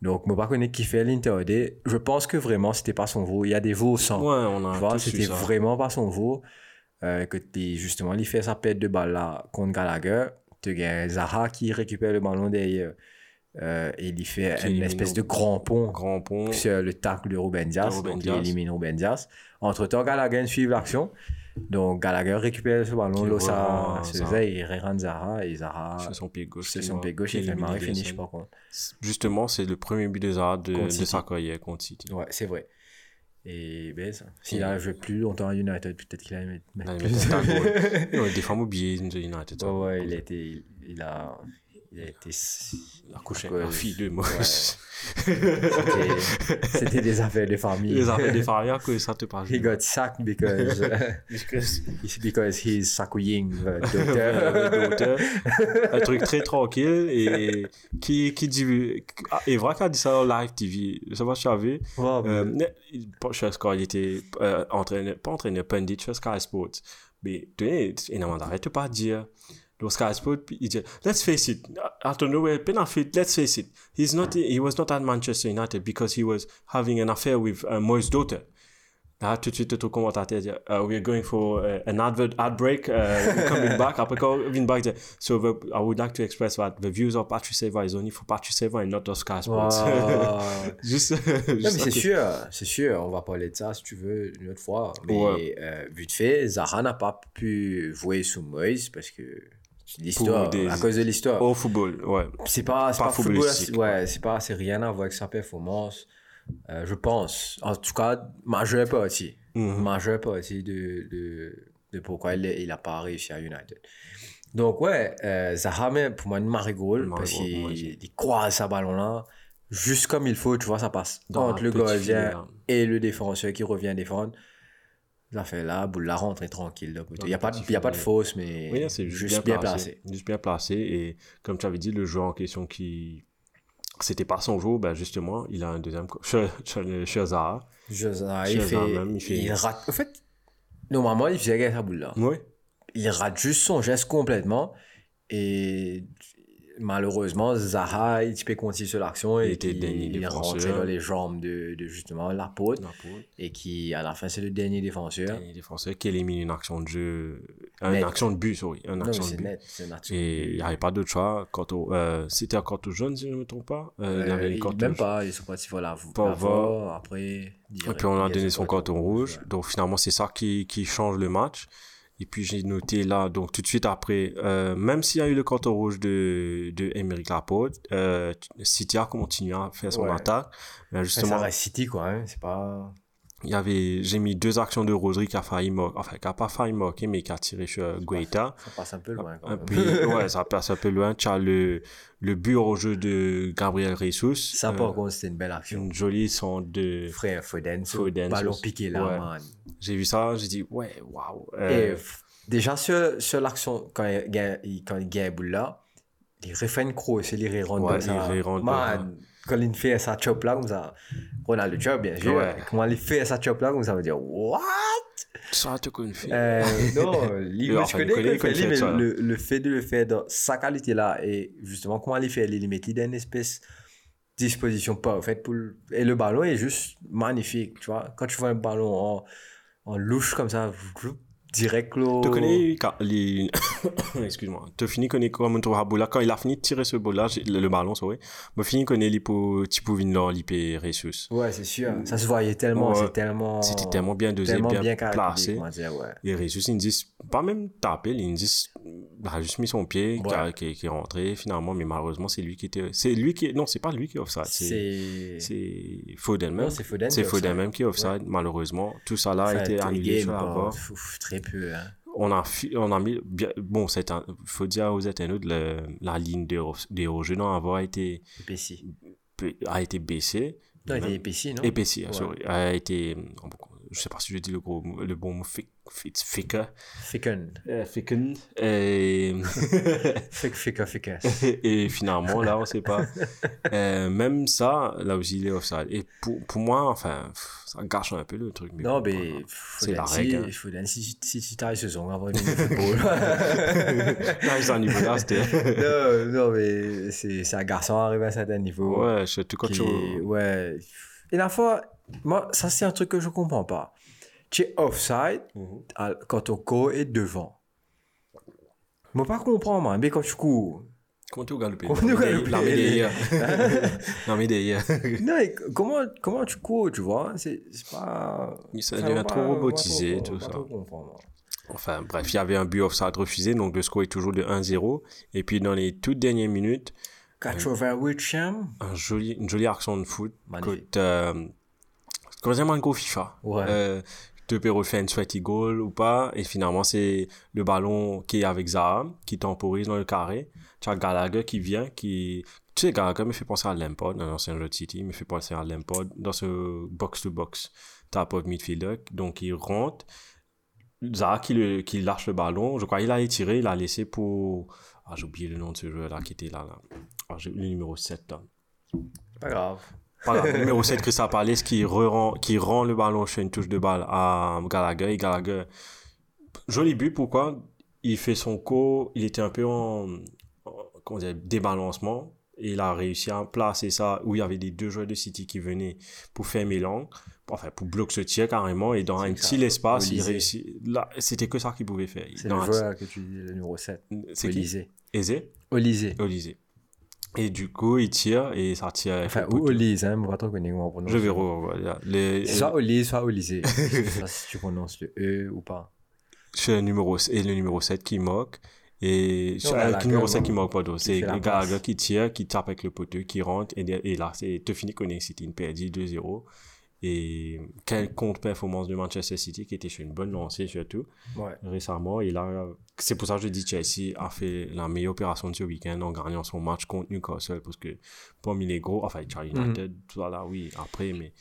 Speaker 6: Donc, je ne pas connaître qui fait l'interdit. Je pense que vraiment, c'était pas son veau. Il y a des veaux sans.
Speaker 1: Ouais, on a
Speaker 6: Tu vois,
Speaker 1: tous eu
Speaker 6: c'était vraiment pas son veau. Euh, que t'es- justement, il fait sa perte de balle là contre Gallagher. Tu as Zaha qui récupère le ballon derrière. Euh, et il fait
Speaker 1: Qui
Speaker 6: une espèce de grand pont
Speaker 1: Grand pont.
Speaker 6: sur le tacle de Ruben Dias. Donc, il élimine Ruben Dias. Entre-temps, Gallagher suit l'action. Donc, Gallagher récupère ce ballon. Là, ça il rérande Zaha. Et Zaha,
Speaker 1: C'est son pied gauche.
Speaker 6: c'est son pied gauche. Il fait marrer finish par contre.
Speaker 1: Justement, c'est le premier but de Zaha de, de sa carrière contre City.
Speaker 6: Ouais, c'est vrai. Et ben. S'il a joué plus longtemps à United, peut-être qu'il a mettre
Speaker 1: Il a
Speaker 6: mettre
Speaker 1: mis
Speaker 6: plus.
Speaker 1: un goal. Non, Des fois, oublié de United.
Speaker 6: Ouais, ouais, il a été. Il a. Il a été.
Speaker 1: Il a couché
Speaker 6: Ouais.
Speaker 1: avec la fille de moi.
Speaker 6: C'était- C'était des affaires de famille.
Speaker 1: Les affaires des familles, que ça te passe.
Speaker 6: He got sacked because, uh, because he's doctor.
Speaker 1: Euh, d'auteur. un truc très tranquille et qui, qui dit Evra qui a dit ça en live TV je sais pas si tu as vu
Speaker 6: Ouais,
Speaker 1: euh, mais, pas- je sais quand il était euh, entraîneur pas entraîneur pundit chez Sky Sports mais tu sais énormément d'arrête pas de dire Sky Sports puis let's face it I don't know where let's face it he's not he was not at Manchester United because he was having an affair with uh, Moyes' daughter Là, tout de suite, tout commentateur dit, uh, we're going for uh, an advert ad break, uh, coming back. Après, vient back, dit, so the, I would like to express that the views of Patrick Seva is only for Patrick Seva and not of Sky Sports.
Speaker 6: Ouais.
Speaker 1: juste,
Speaker 6: Non, mais
Speaker 1: juste
Speaker 6: c'est
Speaker 1: à côté.
Speaker 6: sûr, c'est sûr, on va parler de ça si tu veux une autre fois. Mais
Speaker 1: Ouais.
Speaker 6: euh, vite fait, Zara n'a pas pu jouer sous Moïse parce que c'est l'histoire,
Speaker 1: des-
Speaker 6: à cause de l'histoire.
Speaker 1: Au football, ouais.
Speaker 6: C'est pas, c'est
Speaker 1: Pas
Speaker 6: pas, football, ouais, c'est pas, c'est rien à voir avec sa performance. Euh, je pense, en tout cas, majeure partie,
Speaker 1: Mhm.
Speaker 6: majeure partie de, de, de pourquoi il, il a pas réussi à United. Donc, ouais, euh, Zaha, mais pour moi, une marigole,
Speaker 1: Marigold,
Speaker 6: parce qu'il il croise sa ballon-là, juste comme il faut, tu vois, ça passe.
Speaker 1: Dans
Speaker 6: Entre le gardien
Speaker 1: là.
Speaker 6: et le défenseur qui revient défendre. Ça fait là, boule la rentre est tranquille. là. Il n'y a, pas de- y a pas de fausse, mais
Speaker 1: Oui, c'est
Speaker 6: juste, bien, placé.
Speaker 1: Juste bien placé. Et comme tu avais dit, le joueur en question qui. C'était pas son jour, ben justement, il a un deuxième.
Speaker 6: Joseph,
Speaker 1: Chez
Speaker 6: il, fait,
Speaker 1: même, il fait-
Speaker 6: il rate. En fait, normalement, il faisait gagner sa boule là.
Speaker 1: Oui.
Speaker 6: Il rate juste son geste complètement. Et malheureusement, Zaha, il peut continuer sur l'action et
Speaker 1: était
Speaker 6: il est rentré dans les jambes de, de justement l'apôtre.
Speaker 1: Napoli.
Speaker 6: Et qui, à la fin, c'est le dernier défenseur.
Speaker 1: Dernier défenseur qui élimine une action de jeu. Une
Speaker 6: Net.
Speaker 1: action de but, sorry. Une
Speaker 6: Non,
Speaker 1: action de but.
Speaker 6: net.
Speaker 1: Et il n'y avait pas d'autre choix. Euh, C'était un carton jaune, si je ne me trompe pas. Euh, il
Speaker 6: Euh,
Speaker 1: avait
Speaker 6: il- même pas, ils sont partis voir la,
Speaker 1: Pas
Speaker 6: la
Speaker 1: voir.
Speaker 6: VAR, après.
Speaker 1: Et puis on a
Speaker 6: y
Speaker 1: donné son carton rouge.
Speaker 6: ouais.
Speaker 1: Donc finalement, c'est ça qui, qui change le match. Et puis j'ai noté là, donc tout de suite après, euh, même s'il y a eu le carton rouge de, de Émeric Laporte, euh, City a continué à faire son
Speaker 6: Ouais.
Speaker 1: attaque. Justement,
Speaker 6: ça reste City, quoi. Hein. C'est pas.
Speaker 1: Il y avait, j'ai mis deux actions de Rodri qui a failli enfin qui a pas failli moquer, mais qui a tiré sur Guaita.
Speaker 6: Ça passe un peu loin, quand
Speaker 1: Et
Speaker 6: même.
Speaker 1: puis, ouais, ça passe un peu loin. Tu as le, le but au jeu de Gabriel Jesus.
Speaker 6: Ça,
Speaker 1: Euh,
Speaker 6: par contre, c'était une belle action.
Speaker 1: une jolie son de.
Speaker 6: Frère Foden,
Speaker 1: Foden,
Speaker 6: ballon piqué là,
Speaker 1: ouais.
Speaker 6: man.
Speaker 1: J'ai vu ça, j'ai dit, ouais, waouh.
Speaker 6: Et
Speaker 1: Euh,
Speaker 6: déjà, sur, sur l'action, quand il gagne, quand il gagne boule là, refait une crosse, il y rentre
Speaker 1: Ouais, il rentre
Speaker 6: Man, quand il fait sa chop là, comme ça, Ronaldo chop, bien sûr.
Speaker 1: Ouais.
Speaker 6: Comment il fait sa chop là, comme ça, on va dire, what?
Speaker 1: ça te confie.
Speaker 6: Euh, non, lui,
Speaker 1: enfin,
Speaker 6: je connais,
Speaker 1: connaît
Speaker 6: fait, mais
Speaker 1: ça,
Speaker 6: le, le fait de le faire dans sa qualité là, et justement, comment il fait, il met une espèce de disposition parfaite pour le- et le ballon est juste magnifique, tu vois. Quand tu vois un ballon en, en louche comme ça, direct là.
Speaker 1: Tu connais quand les... Excuse-moi. Tu finis connais comme un Haboula quand il a fini de tirer ce là, le, ballon, sorry. Moi fini connais l'hypo typo Vinland, l'hypé Jesus.
Speaker 6: Ouais, c'est sûr. Ça se voyait tellement,
Speaker 1: Ouais.
Speaker 6: c'est tellement.
Speaker 1: C'était tellement bien dosé,
Speaker 6: tellement
Speaker 1: bien,
Speaker 6: bien
Speaker 1: placé.
Speaker 6: dire, ouais.
Speaker 1: Et Jesus, ils me disent, pas même taper, ils me disent, il a juste mis son pied, qui, a-
Speaker 6: Ouais.
Speaker 1: qui, qui est rentré finalement, mais malheureusement, c'est lui qui était. C'est lui qui. Non, c'est pas lui qui est offside. C'est
Speaker 6: C'est.
Speaker 1: Foden même.
Speaker 6: C'est Foden.
Speaker 1: Foden même qui est offside, malheureusement. Tout ça là a
Speaker 6: Enfin,
Speaker 1: été annulé sur la
Speaker 6: Très peu, hein.
Speaker 1: on a, on a mis, bien, bon, c'est un, faut dire aux internautes, la ligne des hors- des hors-jeux dans la VAR a été,
Speaker 6: Épaissi.
Speaker 1: a été baissée.
Speaker 6: Non, il
Speaker 1: Même-
Speaker 6: était épaissi, non?
Speaker 1: Épaissie,
Speaker 6: Ouais.
Speaker 1: sorry. A été, je sais pas si je dis le, gros, le bon mot, fic, fic, fica.
Speaker 6: Ficken.
Speaker 1: Euh, ficken. Et,
Speaker 6: Fick, ficka, ficka.
Speaker 1: et finalement, là, on sait pas. Euh, même ça, là aussi, il est offside. Et pour, pour moi, enfin, ça gâche un peu le truc. Mais
Speaker 6: Non,
Speaker 1: bon,
Speaker 6: mais.
Speaker 1: voilà.
Speaker 6: faut
Speaker 1: C'est la
Speaker 6: dire,
Speaker 1: règle, hein.
Speaker 6: Si, Foden, si, si, si t'arrives ce saison avant football.
Speaker 1: Là, ils sont à niveau là, c'était.
Speaker 6: non, non, mais c'est c'est un garçon arrivé à un certain niveau.
Speaker 1: Ouais, je te quand
Speaker 6: qui-
Speaker 1: tu.
Speaker 6: Ouais. Et la fois, moi, ça, c'est un truc que je comprends pas. Tu es offside
Speaker 1: Mhm.
Speaker 6: à- quand ton corps est devant. Moi, pas comprendre. Mais quand tu cours.
Speaker 1: Comment tu galopes
Speaker 6: Comment tu galopes
Speaker 1: médaille. La médaille.
Speaker 6: non, mais comment, comment tu cours, tu vois? C'est pas.
Speaker 1: Ça
Speaker 6: Enfin,
Speaker 1: devient trop robotisé,
Speaker 6: pas-
Speaker 1: tout
Speaker 6: va
Speaker 1: ça.
Speaker 6: pas comprendre.
Speaker 1: Enfin, bref, il y avait un but offside refusé, donc le score est toujours de 1-0. Et puis, dans les toutes dernières minutes,
Speaker 6: 88e
Speaker 1: un joli, une jolie action de foot.
Speaker 6: Magnifique.
Speaker 1: Côte, euh, Troisième go FIFA.
Speaker 6: Ouais.
Speaker 1: Euh, De Perrault fait une sweaty goal ou pas. Et finalement, c'est le ballon qui est avec Zaha, qui temporise dans le carré. Tu as Gallagher qui vient, qui... Tu sais, Gallagher me fait penser à Lampard, un ancien jeu de City, me fait penser à Lampard dans ce box-to-box. Type of midfielder. Donc, il rentre. Zaha qui, le, qui lâche le ballon. Je crois qu'il a tiré, il a laissé pour... Ah, j'ai oublié le nom de ce joueur-là qui était là. Ah, le numéro 7, là.
Speaker 6: Pas grave.
Speaker 1: Voilà, numéro 7, Crystal Palace, qui, re- qui rend le ballon sur une touche de balle à Gallagher. Et Gallagher, joli but, pourquoi? Il fait son co, il était un peu en, en- comment dire, débalancement. Et il a réussi à placer ça où il y avait les deux joueurs de City qui venaient pour fermer l'angle, enfin pour bloquer ce tir carrément. Et dans un
Speaker 6: ça,
Speaker 1: petit espace, il réussit. Là, c'était que ça qu'il pouvait faire.
Speaker 6: C'est le
Speaker 1: un-
Speaker 6: joueur que tu dis, le numéro 7.
Speaker 1: C'est qui?
Speaker 6: Olysée.
Speaker 1: Aisé
Speaker 6: Olysée.
Speaker 1: Olysée. Et du coup, il tire et ça tire. avec
Speaker 6: Enfin,
Speaker 1: le
Speaker 6: ou
Speaker 1: poteau.
Speaker 6: Olise, hein, on va trop connaître comment on prononce.
Speaker 1: Je vais revoir. Les,
Speaker 6: C'est Soit Olise, soit Olysée. Je sais pas si tu prononces le E ou pas.
Speaker 1: c'est le numéro, et le numéro 7 qui moque. Et c'est
Speaker 6: Gallagher,
Speaker 1: le numéro
Speaker 6: non.
Speaker 1: 7 qui moque, pardon. C'est qui tire, qui tape avec le poteau, qui rentre. Et, et là, c'est te fini connaît City une perdue 2-0. Et quelle contre-performance de Manchester City qui était sur une bonne lancée surtout
Speaker 6: Ouais.
Speaker 1: récemment. Et là, c'est pour ça que je dis Chelsea a fait la meilleure opération de ce week-end en gagnant son match contre Newcastle parce que parmi les gros, enfin, Charlie United, voilà, oui, après, mais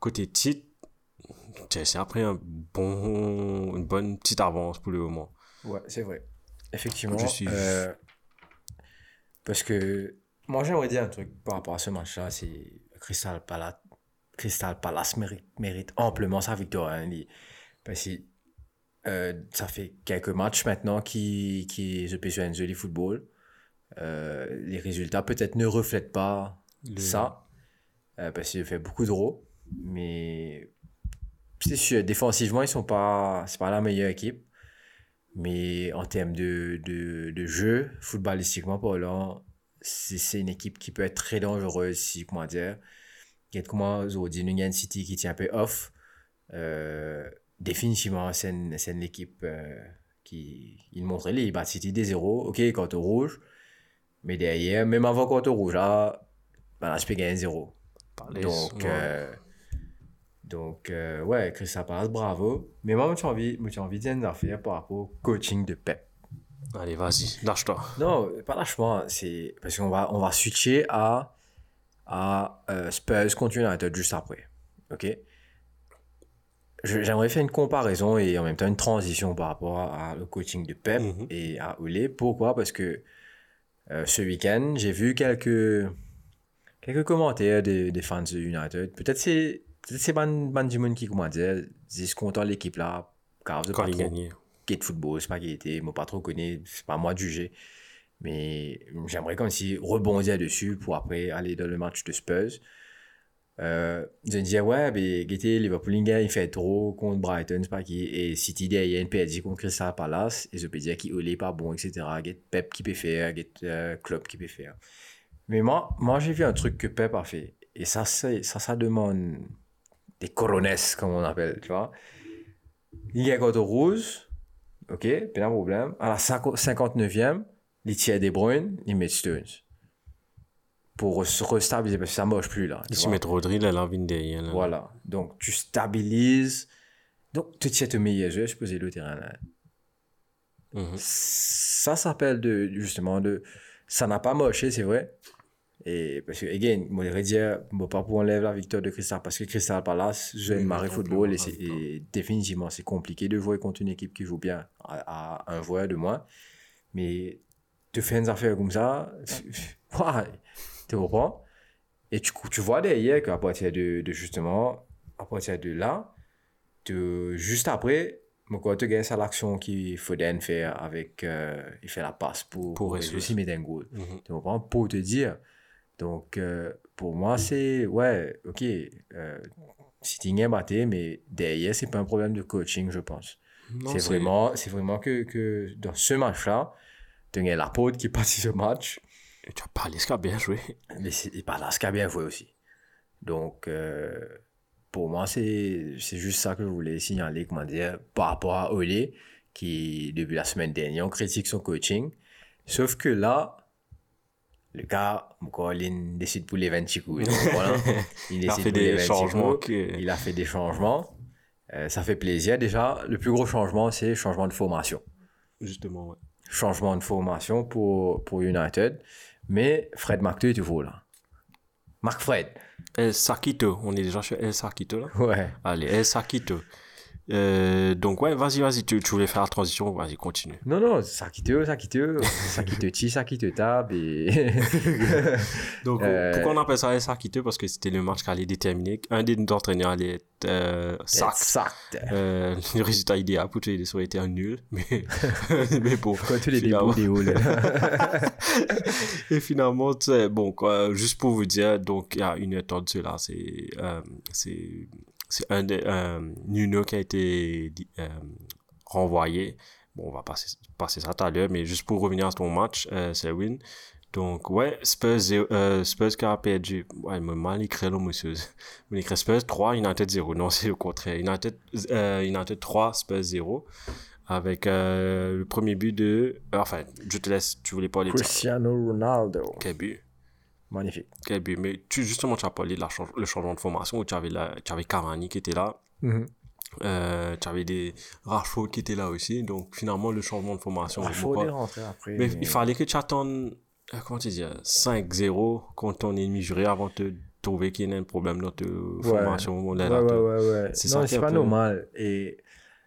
Speaker 1: côté titre, Chelsea a pris un bon, une bonne petite avance pour le moment.
Speaker 6: Ouais, c'est vrai. Effectivement.
Speaker 1: Je suis-
Speaker 6: euh, parce que moi, j'aimerais dire un truc par rapport à ce match-là. C'est Crystal Palace. Crystal Palace mérite, mérite amplement sa victoire. hein, parce que euh, ça fait quelques matchs maintenant qui, qui je sur un joli football. Euh, les résultats peut-être ne reflètent pas ça. euh, parce qu'il fait beaucoup de draws. Mais c'est sûr, défensivement, ils sont pas, c'est pas la meilleure équipe. Mais en termes de, de, de jeu, footballistiquement parlant, c'est c'est une équipe qui peut être très dangereuse, si, comment dire. Regarde comment aujourd'hui, Nungan City qui tient un peu off. Euh, définitivement, c'est une, c'est une équipe euh, qui. Il montrait les bat City des zéros. Ok, quand au rouge. Mais derrière, même avant quand au rouge, là, ben là, je peux gagner zéro.
Speaker 1: Palace,
Speaker 6: Donc,
Speaker 1: ouais.
Speaker 6: euh, donc euh, ouais, Crystal Palace, bravo. Mais moi, j'ai envie, j'ai envie de dire une affaire par rapport au coaching de Pep.
Speaker 1: Allez, vas-y, lâche-toi.
Speaker 6: Non, pas lâchement, c'est parce qu'on va, on va switcher à, à euh, Spurs contre United juste après. Ok? J'aimerais faire une comparaison et en même temps une transition par rapport à, le coaching de Pep
Speaker 1: Mhm.
Speaker 6: et à Ole. Pourquoi? Parce que euh, ce week-end, j'ai vu quelques, quelques commentaires des, des fans de United. Peut-être c'est peut-être c'est ban, ban monde qui comment dire, disent content l'équipe là, car
Speaker 1: Quand
Speaker 6: pas trop qui de football, c'est pas qui était, moi pas trop connu, c'est pas moi de juger. Mais j'aimerais comme si rebondir dessus pour après aller dans le match de Spurs. Euh, je me disais, ouais, mais Gaëté, Liverpool, il fait trop contre Brighton, pas qui. Et City, derrière, une perdu contre Crystal Palace. Et je peux dire qu'il est pas bon, etc. Get Pep qui peut faire, get euh, Klopp qui peut faire. Mais moi, moi j'ai vu un truc que Pep a fait. Et ça, ça, ça demande des coronesses, comme on appelle, tu vois. Il y a contre rouge, ok, pas de problème. À la 50 59e, il tire des Bruyne, il met Stones. Pour se restabiliser, parce que ça marche plus là.
Speaker 1: Ici,
Speaker 6: vois.
Speaker 1: mettre Rodri, là, la vigne derrière. là.
Speaker 6: Voilà. Donc, tu stabilises. Donc, tu tiens ton meilleur jeu, je posais le terrain là. Ça s'appelle de, justement, de. Ça n'a pas marché, c'est vrai. Et parce que, again, moi, je vais dire, bon, pas pour enlever la victoire de Crystal, parce que Crystal Palace joue
Speaker 1: Oui,
Speaker 6: une marée football et, définitivement, c'est compliqué de jouer contre une équipe qui joue bien à, à un joueur de moins. Mais te faire une affaire comme ça, tu comprends? Et tu, tu vois derrière qu'à partir de, de justement, à partir de là, tu- juste après, mon quand tu ça l'action qu'il Foden fait avec, euh, il fait la passe pour,
Speaker 1: Pour
Speaker 6: réussir mettre un goal.
Speaker 1: Mhm.
Speaker 6: Tu comprends? Pour te dire. Donc, euh, pour moi, c'est, ouais, ok, euh, City est battu, mais derrière, c'est pas un problème de coaching, je pense. C'est vraiment, vraiment que, que dans ce match-là, tu as la pote qui passe ce match,
Speaker 1: Tu as parlé, ce qui a bien joué.
Speaker 6: mais c'est et par là, ce qui a bien joué aussi. Donc, euh, pour moi, c'est c'est juste ça que je voulais signaler, comment dire, par rapport à Ole, qui, depuis la semaine dernière, on critique son coaching. Sauf que là, le gars, encore, il décide pour les 20 coups. donc voilà. Il
Speaker 1: Il a fait des
Speaker 6: 26
Speaker 1: changements que-
Speaker 6: Il a fait des changements. Euh, ça fait plaisir. Déjà, le plus gros changement, c'est le changement de formation
Speaker 1: Justement, ouais.
Speaker 6: Changement de formation pour, pour United. Mais Fred McToy est toujours là. Marc Fred.
Speaker 1: El Sakito. On est déjà sur El Sakito, là.
Speaker 6: Ouais.
Speaker 1: Allez, El Sakito. Euh, donc, ouais, vas-y, vas-y. Tu, tu voulais faire la transition. Vas-y, continue.
Speaker 6: Non, non, ça quitte, ça quitte, ça quitte ti, ça quitte tab. Et...
Speaker 1: Donc,
Speaker 6: Euh,
Speaker 1: pourquoi on appelle ça El Sakito Parce que c'était le match qui allait déterminer. Un des entraîneurs allait être euh, sac.
Speaker 6: Sac.
Speaker 1: Euh, le résultat idéal pour tous les deux aurait été un nul. Mais, mais bon.
Speaker 6: Quand tu les
Speaker 1: finalement-
Speaker 6: débouts là.
Speaker 1: Et finalement, tu sais, bon, quoi, juste pour vous dire, donc, il y a une heure de cela, c'est, euh, c'est, c'est un des, euh, Nuno qui a été euh, renvoyé. Bon, on va passer, passer ça tout à l'heure, mais juste pour revenir à ton match, euh, c'est win. Donc, ouais, Spurs, euh, Spurs qui a perdu. Ouais, il m'a mal écrit là, monsieur. Il écrit Spurs 3, United 0. Non, c'est le contraire. United, euh, United 3, Spurs 0. Avec euh, le premier but de. enfin, je te laisse, tu voulais pas dire.
Speaker 6: Cristiano Ronaldo.
Speaker 1: Quel but?
Speaker 6: Magnifique.
Speaker 1: Quel but. Mais tu, justement, tu as parlé de la le changement de formation où tu avais, la, tu avais Cavani qui était là.
Speaker 6: Mhm.
Speaker 1: Euh, tu avais des Rashford qui étaient là aussi. Donc, finalement, le changement de formation. Pas-
Speaker 6: les rentrer après.
Speaker 1: Mais il fallait que tu attendes, euh, comment tu dis, euh, 5-0 contre ton ennemi juré avant de trouver qu'il y a un problème dans ta formation. ou
Speaker 6: Ouais, ouais, ouais, ouais.
Speaker 1: C'est ça est
Speaker 6: pas
Speaker 1: peu-
Speaker 6: normal. Et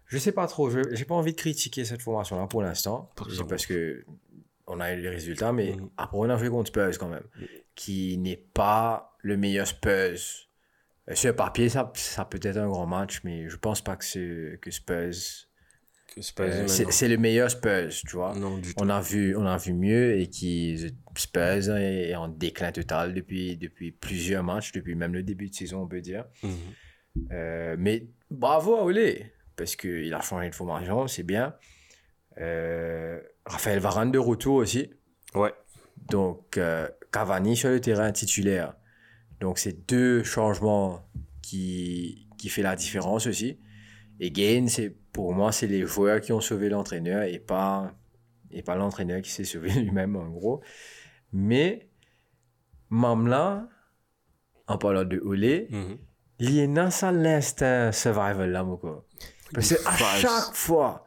Speaker 6: je sais pas trop. Je j'ai pas envie de critiquer cette formation-là pour l'instant. Parce que on a eu les résultats, mais
Speaker 1: Mhm.
Speaker 6: après, on a joué contre Spurs quand même. Qui n'est pas le meilleur Spurs. Euh, Sur le papier, ça, ça peut être un grand match, mais je pense pas que, c'est- que Spurs.
Speaker 1: que c'est pas
Speaker 6: euh, c'est le meilleur Spurs, tu vois.
Speaker 1: Non, du tout.
Speaker 6: On a vu, on a vu mieux et qui Spurs est en déclin total depuis, depuis plusieurs matchs, depuis même le début de saison, on peut dire.
Speaker 1: Mhm.
Speaker 6: Euh, mais bravo à Olé, parce qu'il a changé de formation, c'est bien. Euh, Raphaël Varane de retour aussi.
Speaker 1: Ouais.
Speaker 6: Donc, euh, Cavani sur le terrain titulaire. Donc, c'est deux changements qui, qui fait la différence aussi. Et Gain, c'est, pour moi, c'est les joueurs qui ont sauvé l'entraîneur et pas, et pas l'entraîneur qui s'est sauvé lui-même, en gros. Mais, Mamla, en parlant de Olé,
Speaker 1: Mhm.
Speaker 6: il y a ça l'instinct survival là. Parce que à chaque fois,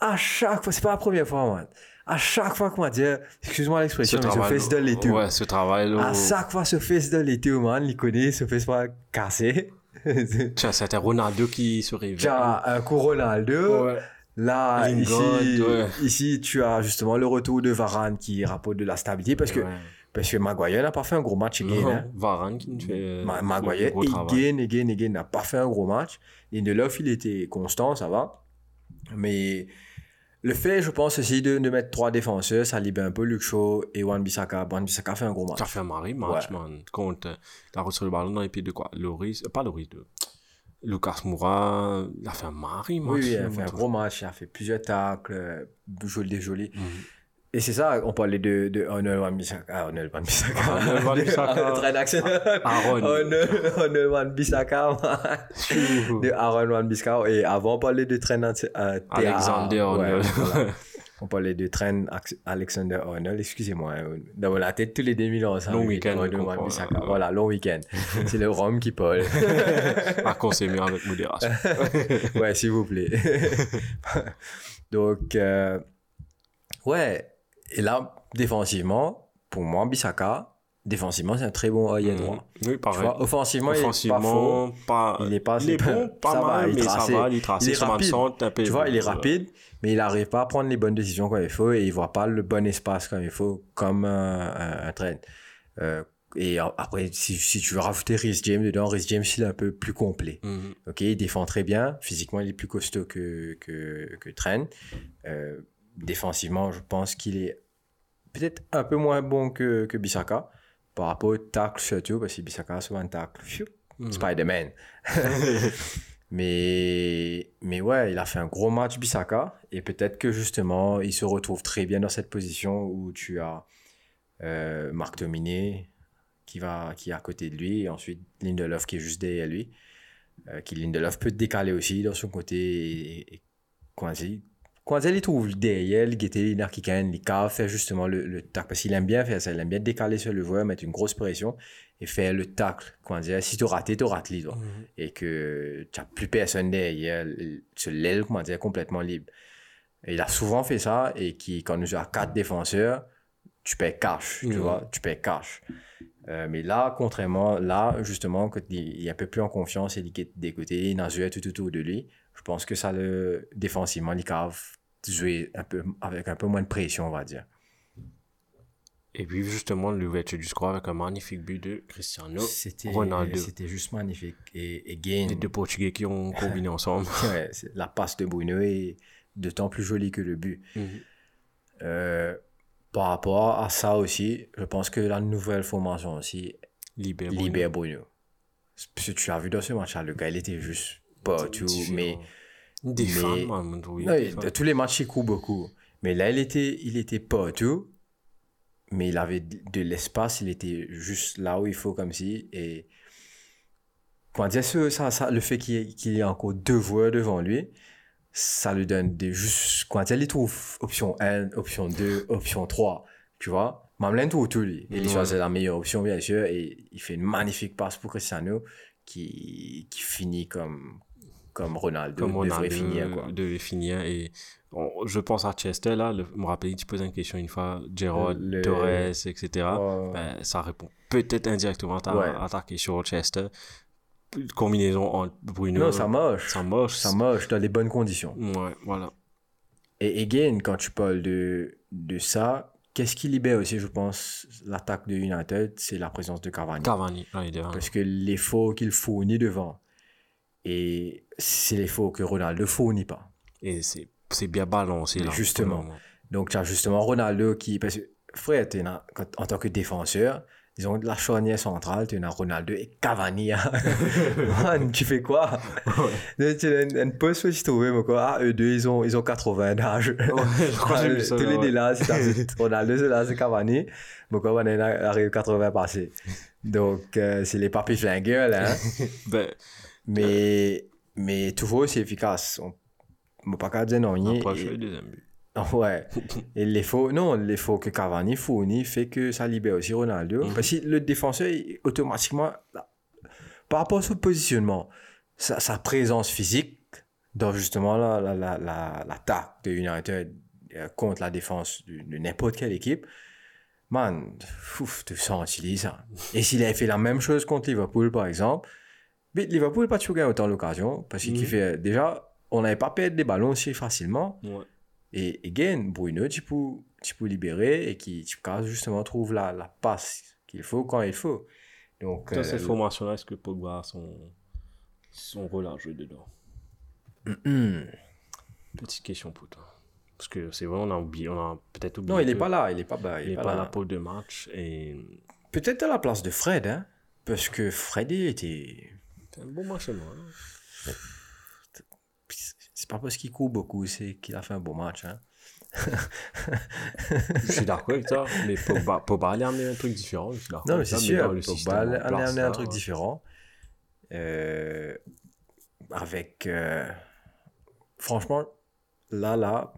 Speaker 6: à chaque fois, c'est pas la première fois, man. À chaque fois qu'on va dire, excuse-moi l'expression, mais ce fils de l'été.
Speaker 1: Ouais, ce travail là.
Speaker 6: À chaque fois, ce fils de l'été, man, il connaît, ce fils pas cassé.
Speaker 1: Tiens, c'était Ronaldo qui se réveille.
Speaker 6: as un coup Ronaldo.
Speaker 1: Ouais.
Speaker 6: Là, ici,
Speaker 1: ouais.
Speaker 6: ici, tu as justement le retour de Varane qui rapporte de la stabilité parce que,
Speaker 1: Ouais.
Speaker 6: parce que Maguire n'a pas fait un gros match. again,
Speaker 1: Non,
Speaker 6: hein.
Speaker 1: Varane qui fait. euh,
Speaker 6: Ma-
Speaker 1: le
Speaker 6: Maguire, again, again, again, n'a pas fait un gros match. Lindelof, il était constant, ça va. Mais le fait, je pense aussi, de, de mettre trois défenseurs, ça libère un peu Luke Shaw et Wan Bissaka. Wan Bissaka fait un gros match.
Speaker 1: Ça fait un mari match, man. Contre, euh, il a reçu le ballon dans les pieds de quoi? Loris, euh, pas Loris, de Lucas Moura, il a fait un mari match.
Speaker 6: Oui, oui, il a fait un
Speaker 1: man.
Speaker 6: gros match, il a fait plusieurs tacles, euh, joli, des jolis.
Speaker 1: Mhm.
Speaker 6: Et c'est ça, on parlait de, de Arnold Wan Bissaka. Ah, Arnold Wan Bissaka.
Speaker 1: Arnold Wan-Bissaka.
Speaker 6: Très d'accent.
Speaker 1: Aaron.
Speaker 6: Arnold Wan Bissaka. de Aaron Wan Bissaka. Et avant, on parlait de Trent euh.
Speaker 1: Alexander
Speaker 6: Ouais,
Speaker 1: Arnold.
Speaker 6: voilà. On parlait de Trent Alexander Arnold, excusez-moi, hein, dans la tête tous les 2000 ans. ça,
Speaker 1: Long
Speaker 6: oui,
Speaker 1: week-end,
Speaker 6: Arnold
Speaker 1: comprend,
Speaker 6: Bissaka.
Speaker 1: euh,
Speaker 6: Voilà, long week-end. C'est le rhum qui parle.
Speaker 1: à consommer avec modération.
Speaker 6: ouais, s'il vous plaît. Donc, euh, ouais. Et là, défensivement, pour moi, Bissaka, défensivement, c'est un très bon œil droit.
Speaker 1: Oui,
Speaker 6: Tu
Speaker 1: pareil.
Speaker 6: vois, offensivement, il est pas faux.
Speaker 1: Pas.
Speaker 6: Il est pas-
Speaker 1: Il est bon, pas
Speaker 6: ça va,
Speaker 1: mal,
Speaker 6: il
Speaker 1: mais
Speaker 6: trace-
Speaker 1: ça va, il trace
Speaker 6: il est rapide. Tu vois, il est
Speaker 1: voilà.
Speaker 6: rapide, mais il n'arrive pas à prendre les bonnes décisions quand il faut et il voit pas le bon espace quand il faut, comme un, un. Euh, et après, si, si tu veux rajouter Rhys James dedans, Rhys James, il est un peu plus complet.
Speaker 1: Mhm.
Speaker 6: Ok, il défend très bien. Physiquement, il est plus costaud que, que, que Trent. Euh, défensivement, je pense qu'il est peut-être un peu moins bon que, que Bissaka par rapport au tacle surtout, parce que Bissaka a souvent un tacle.
Speaker 1: Mhm.
Speaker 6: Spider-Man. mais, mais ouais, il a fait un gros match Bissaka et peut-être que justement, il se retrouve très bien dans cette position où tu as euh, Marc Dominé qui, va, qui est à côté de lui et ensuite Lindelof qui est juste derrière lui. Euh, qui Lindelof peut décaler aussi dans son côté et, et. Kwanzi, il trouve derrière, il il narkikan, il cave, faire justement le, le tac. Parce qu'il aime bien faire ça, il aime bien décaler sur le joueur, mettre une grosse pression et faire le tacle. Kwanzi, si tu rates, tu rates toi.
Speaker 1: Mhm.
Speaker 6: Et que tu n'as plus personne derrière, sur l'aile, comment dire, complètement libre. Et il a souvent fait ça et qui, quand nous avons quatre défenseurs, tu payes cash, tu
Speaker 1: Mhm.
Speaker 6: vois, tu payes cash. Euh, mais là, contrairement, là, justement, quand il, est un peu plus en confiance, il est côtés, il a joué tout autour de lui. Je pense que ça, le défensivement, il a jouer un peu, avec un peu moins de pression, on va dire.
Speaker 1: Et puis, justement, l'ouverture du score avec un magnifique but de Cristiano
Speaker 6: C'était
Speaker 1: Ronaldo.
Speaker 6: c'était juste magnifique. Et, et Gain,
Speaker 1: Les deux Portugais qui ont combiné ensemble.
Speaker 6: ouais, la passe de Bruno est d'autant plus jolie que le but.
Speaker 1: Mhm.
Speaker 6: Euh, par rapport à ça aussi, je pense que la nouvelle formation aussi
Speaker 1: Libère.
Speaker 6: libère Bruno. Parce que tu l'as vu dans ce match-là, le gars, il était juste partout. Mais
Speaker 1: Des
Speaker 6: mais-
Speaker 1: oui,
Speaker 6: Non,
Speaker 1: des
Speaker 6: de tous les matchs, il court beaucoup. Mais là, il était, il était partout. Mais il avait de l'espace, il était juste là où il faut, comme si. Et comment dire, ça, ça, le fait qu'il y, ait- qu'il y ait encore deux joueurs devant lui, ça lui donne des juste. Dire, il trouve option 1, option 2, option 3. Tu vois Mamlin tout autour, lui. Il choisit la meilleure option, bien sûr, et il fait une magnifique passe pour Cristiano qui, qui finit comme, comme Ronaldo
Speaker 1: Comme on
Speaker 6: devrait finir, quoi.
Speaker 1: devait finir. Et on- je pense à Chester, là, le, me rappelle, tu poses une question une fois, Gerrard,
Speaker 6: Le-
Speaker 1: Torres, etc. Ben, ça répond peut-être indirectement à ta,
Speaker 6: Ouais.
Speaker 1: à ta question Chester. Combinaison entre Bruno.
Speaker 6: Non, ça marche.
Speaker 1: Ça marche.
Speaker 6: Ça marche dans les bonnes conditions.
Speaker 1: Ouais, voilà.
Speaker 6: Et again, quand tu parles de, de ça, qu'est-ce qui libère aussi, je pense, l'attaque de United, c'est la présence de Cavani.
Speaker 1: Cavani, là, il est devant.
Speaker 6: Parce que l'effort qu'il fournit devant, et c'est l'effort que Ronaldo fournit pas.
Speaker 1: Et c'est c'est bien balancé, là.
Speaker 6: Justement. Donc, tu as justement Ronaldo qui. Parce que, frère, dans- quand- en tant que défenseur, disons, de la charnière centrale, tu as Ronaldo et Cavani. hein. Man, tu fais quoi? Tu as une, poste tu trouves, mais quoi. Ah, eux deux, ils ont, ils ont 80 d'âge.
Speaker 1: je
Speaker 6: Tous les deux là, c'est Ronaldo, c'est là, c'est Cavani. Mais quoi, on est là, arrive 80 passés. Donc, euh, c'est les papis flingueurs, là. hein.
Speaker 1: Ben,
Speaker 6: mais, mais toujours, c'est efficace. On ne peut pas dire non. il- et-. Ouais. Et l'effort, non, l'effort que Cavani fournit fait que ça libère aussi Ronaldo.
Speaker 1: Mhm.
Speaker 6: Parce que le défenseur, il- automatiquement, là, par rapport à son positionnement, sa, sa présence physique dans justement la, la, la, la- l'attaque de United euh, contre la défense de, de n'importe quelle équipe, man, ouf, tu sens utiliser ça. Et s'il avait fait la même chose contre Liverpool, par exemple, mais Liverpool n'a pas toujours gagné autant l'occasion parce qu'il fait déjà, on n'avait pas perdu des ballons aussi facilement.
Speaker 1: Ouais.
Speaker 6: Et again, Bruno, tu peux, tu peux libérer et qui, justement trouve la, la passe qu'il faut quand il faut. Donc,
Speaker 1: Dans
Speaker 6: euh,
Speaker 1: cette formation-là, est-ce que Pogba a son, son rôle à jouer dedans? Petite question pour toi. Parce que c'est vrai, on a oublié, on a peut-être oublié.
Speaker 6: non, il n'est pas là, il n'est pas, bah,
Speaker 1: Il n'est pas, là pour deux matchs et
Speaker 6: Peut-être à la place de Fred, hein, parce que Fred il était.
Speaker 1: C'est un bon match moi. hein.
Speaker 6: C'est pas parce qu'il court beaucoup, c'est qu'il a fait un bon match. Hein.
Speaker 1: Je suis d'accord avec toi, mais Pogba, Pogba allait amener un truc différent. Je suis d'accord
Speaker 6: Non, mais c'est sûr, Pogba allait amener un truc différent. Euh, avec. euh, franchement, là, là,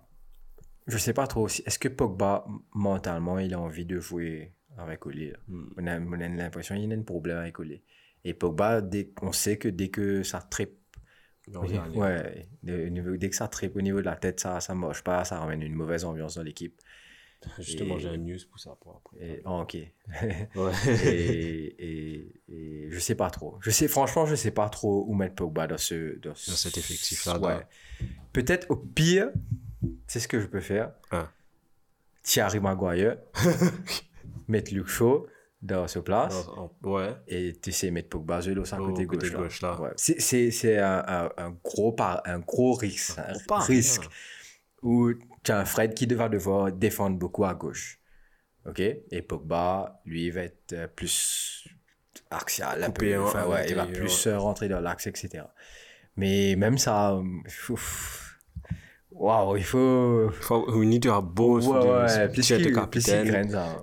Speaker 6: je sais pas trop. Est-ce que Pogba, mentalement, il a envie de jouer avec Oli?
Speaker 1: Hmm.
Speaker 6: On a, on a l'impression qu'il a un problème avec Oli. Et Pogba, dès, on sait que dès que ça tripe, ouais, dès que ça tripe au niveau de la tête, ça ça marche pas, ça ramène une mauvaise ambiance dans l'équipe.
Speaker 1: Justement, j'ai un news pour ça pour après.
Speaker 6: Et, ah, ok.
Speaker 1: Ouais.
Speaker 6: et, et, et je sais pas trop. Je sais, franchement, je sais pas trop où mettre Pogba dans ce. Dans, ce-
Speaker 1: cet effectif-là,
Speaker 6: Ouais. Peut-être au pire, c'est ce que je peux faire.
Speaker 1: Hein.
Speaker 6: Thierry Maguire, mettre Luke Shaw dans ce place.
Speaker 1: Ouais.
Speaker 6: Et tu sais mettre Pogba Zelo à
Speaker 1: Au
Speaker 6: côté
Speaker 1: côté
Speaker 6: gauche, là.
Speaker 1: gauche, là.
Speaker 6: Ouais. C'est- C'est c'est un, un, un gros par, un gros risque. Un,
Speaker 1: gros
Speaker 6: risque.
Speaker 1: hein.
Speaker 6: Où tu as un Fred qui va devoir défendre beaucoup à gauche. OK? Et Pogba, lui, va être euh, plus axial. Un
Speaker 1: Coupé
Speaker 6: peu, enfin,
Speaker 1: en
Speaker 6: ouais, il va plus euh, rentrer dans l'axe, etc. Mais même ça, euh, ouf. Waouh, il faut.
Speaker 1: Faut, we need to have both.
Speaker 6: Ouais, ouais, plus qu'il
Speaker 1: capitaine.